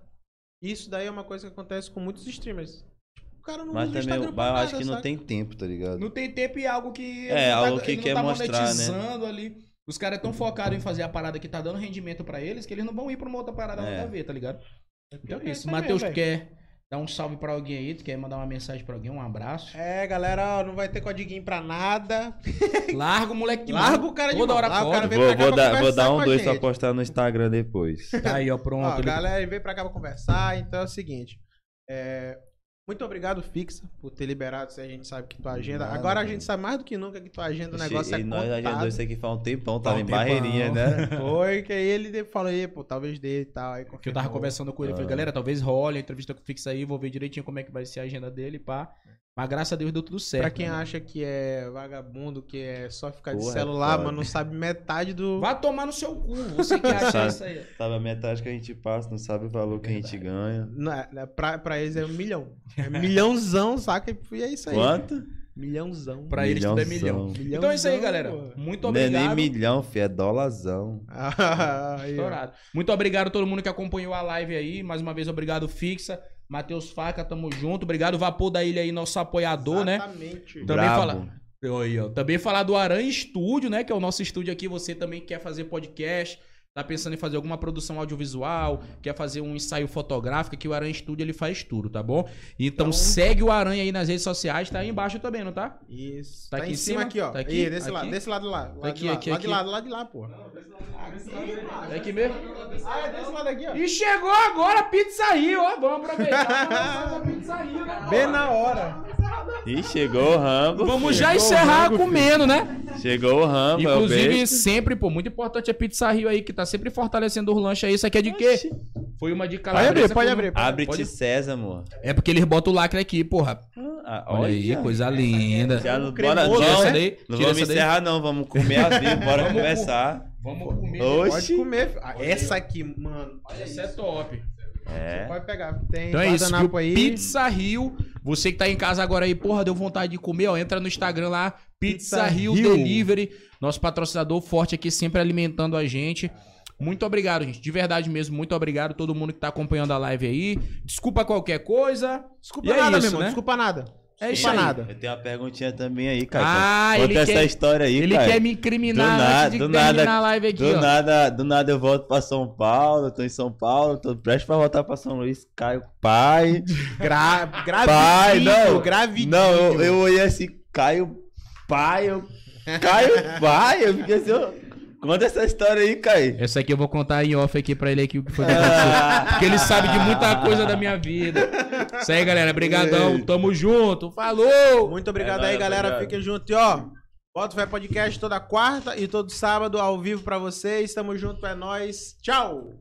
Isso daí é uma coisa que acontece com muitos streamers. Tipo, o cara não Mas usa o também Instagram eu pra eu nada, acho que não saca? tem tempo, tá ligado? Não tem tempo e algo que. É, ele não algo que ele não quer tá mostrar, né? monetizando ali. Os caras é tão focados em fazer a parada que tá dando rendimento pra eles que eles não vão ir pra uma outra parada É. nada a ver, tá ligado? Então é É isso. Matheus, quer Dá um salve pra alguém aí, tu quer mandar uma mensagem pra alguém, um abraço. É, galera, ó, não vai ter codiguinho pra nada. Larga o moleque de Larga o cara de Toda hora Larga cara vem Vou, pra cá vou dar, vou dar com um a dois pra postar no Instagram depois. Tá aí, ó, pronto. Ó, ele- galera, veio pra cá pra conversar, então é o seguinte. é, Muito obrigado, Fixa, por ter liberado se a gente sabe que tua agenda. Nada, Agora a gente sabe mais do que nunca que tua agenda, o negócio e é nós agendou contado. isso aqui faz um tempão, tava um em tempão. barreirinha, né? Foi que aí ele falou aí, pô, talvez dê e tal. Aí Que eu tava conversando com ele, eu falei, Ah. galera, talvez role a entrevista com o Fix aí, vou ver direitinho como é que vai ser a agenda dele, pá. Mas graças a Deus deu tudo certo. Pra quem né? acha que é vagabundo, que é só ficar de Porra, celular, foda. mas não sabe metade do. Vai tomar no seu cu, você que acha Sabe. isso aí. Sabe a metade que a gente passa, não sabe o valor que a gente ganha. Não, é- pra, pra eles é um milhão. É milhãozão, saca? E é isso aí. Quanto? Milhãozão. Pra eles tudo é Milhãozão. milhão. Então é isso aí, galera. Muito Não é obrigado. nem milhão, fi, é ó. Estourado. Muito obrigado a todo mundo que acompanhou a live aí. Mais uma vez, obrigado, Fixa. Matheus Faca, tamo junto. Obrigado, Vapor da Ilha aí, nosso apoiador, né? Exatamente. Também Brabo. fala. Aí, ó. Também falar do Aranha Estúdio, né? Que é o nosso estúdio aqui. Você também quer fazer podcast, tá pensando em fazer alguma produção audiovisual, quer fazer um ensaio fotográfico, que o Aranha Estúdio ele faz tudo, tá bom? Então, Então- segue o Aranha aí nas redes sociais, tá aí embaixo também, não tá? Isso. Tá Tá, aqui em cima cima? aqui, ó. Tá aqui? Ih, desse Aqui? lado, desse lado lá. Lá Aqui, lá, aqui, lá aqui. de lado, lá de lá, pô. É aqui mesmo? Ah, é desse lado aqui, ó. E chegou agora a Pizza Rio, ó. Vamos aproveitar. a Pizza Rio, né? Bem na hora. Ih, chegou o Rambo. Vamos já encerrar rango, comendo, né? Chegou o Rambo, é o Inclusive, sempre, pô, muito importante a Pizza Rio aí, que tá sempre fortalecendo os lanches aí. Isso aqui é de quê? Foi uma de Pode calabresa. abrir, pode abrir. Abre-te Pode- César, amor. É porque eles botam o lacre aqui, porra. Ah, Olha aí, coisa linda. Já não, Cremoso, bora, não, essa daí. não vamos encerrar não, vamos comer a vivo, bora Vamos conversar. Vamos comer. Oxi. Pode comer. Ah, essa aqui, mano. Olha Essa é top. É. Pode pegar. Tem Então é isso, viu? aí. Pizza Rio. Você que tá em casa agora aí, porra, deu vontade de comer, ó. Entra no Instagram lá, Pizza, Pizza Rio, Rio. Delivery. Nosso patrocinador forte aqui, sempre alimentando a gente. Muito obrigado, gente. De verdade mesmo, muito obrigado a todo mundo que tá acompanhando a live aí. Desculpa qualquer coisa. Desculpa E é nada, isso, meu irmão. né? Desculpa nada. É isso aí. nada. Eu tenho uma perguntinha também aí, cara. Ah, Conta ele essa quer- história aí, Ele cara. quer me incriminar Do nada, antes de do terminar nada, a live aqui, do ó. nada, do nada eu volto pra São Paulo, tô em São Paulo, tô prestes pra voltar pra São Luís, Caio Pai. Gra gravidinho, Pai, não. gravidinho. Não, eu, eu olhei assim, Caio Pai, eu. Caio Pai, eu fiquei assim, ó, conta essa história aí, Caio. Essa aqui eu vou contar em off aqui pra ele aqui o que foi que aconteceu. Porque ele sabe de muita coisa da minha vida. Isso aí, galera. Brigadão. Tamo junto. Falou! Muito obrigado É aí, nóis, galera. obrigado. Fiquem juntos. E ó, Bota Fé Podcast toda quarta e todo sábado ao vivo pra vocês. Tamo junto, é nóis. Tchau!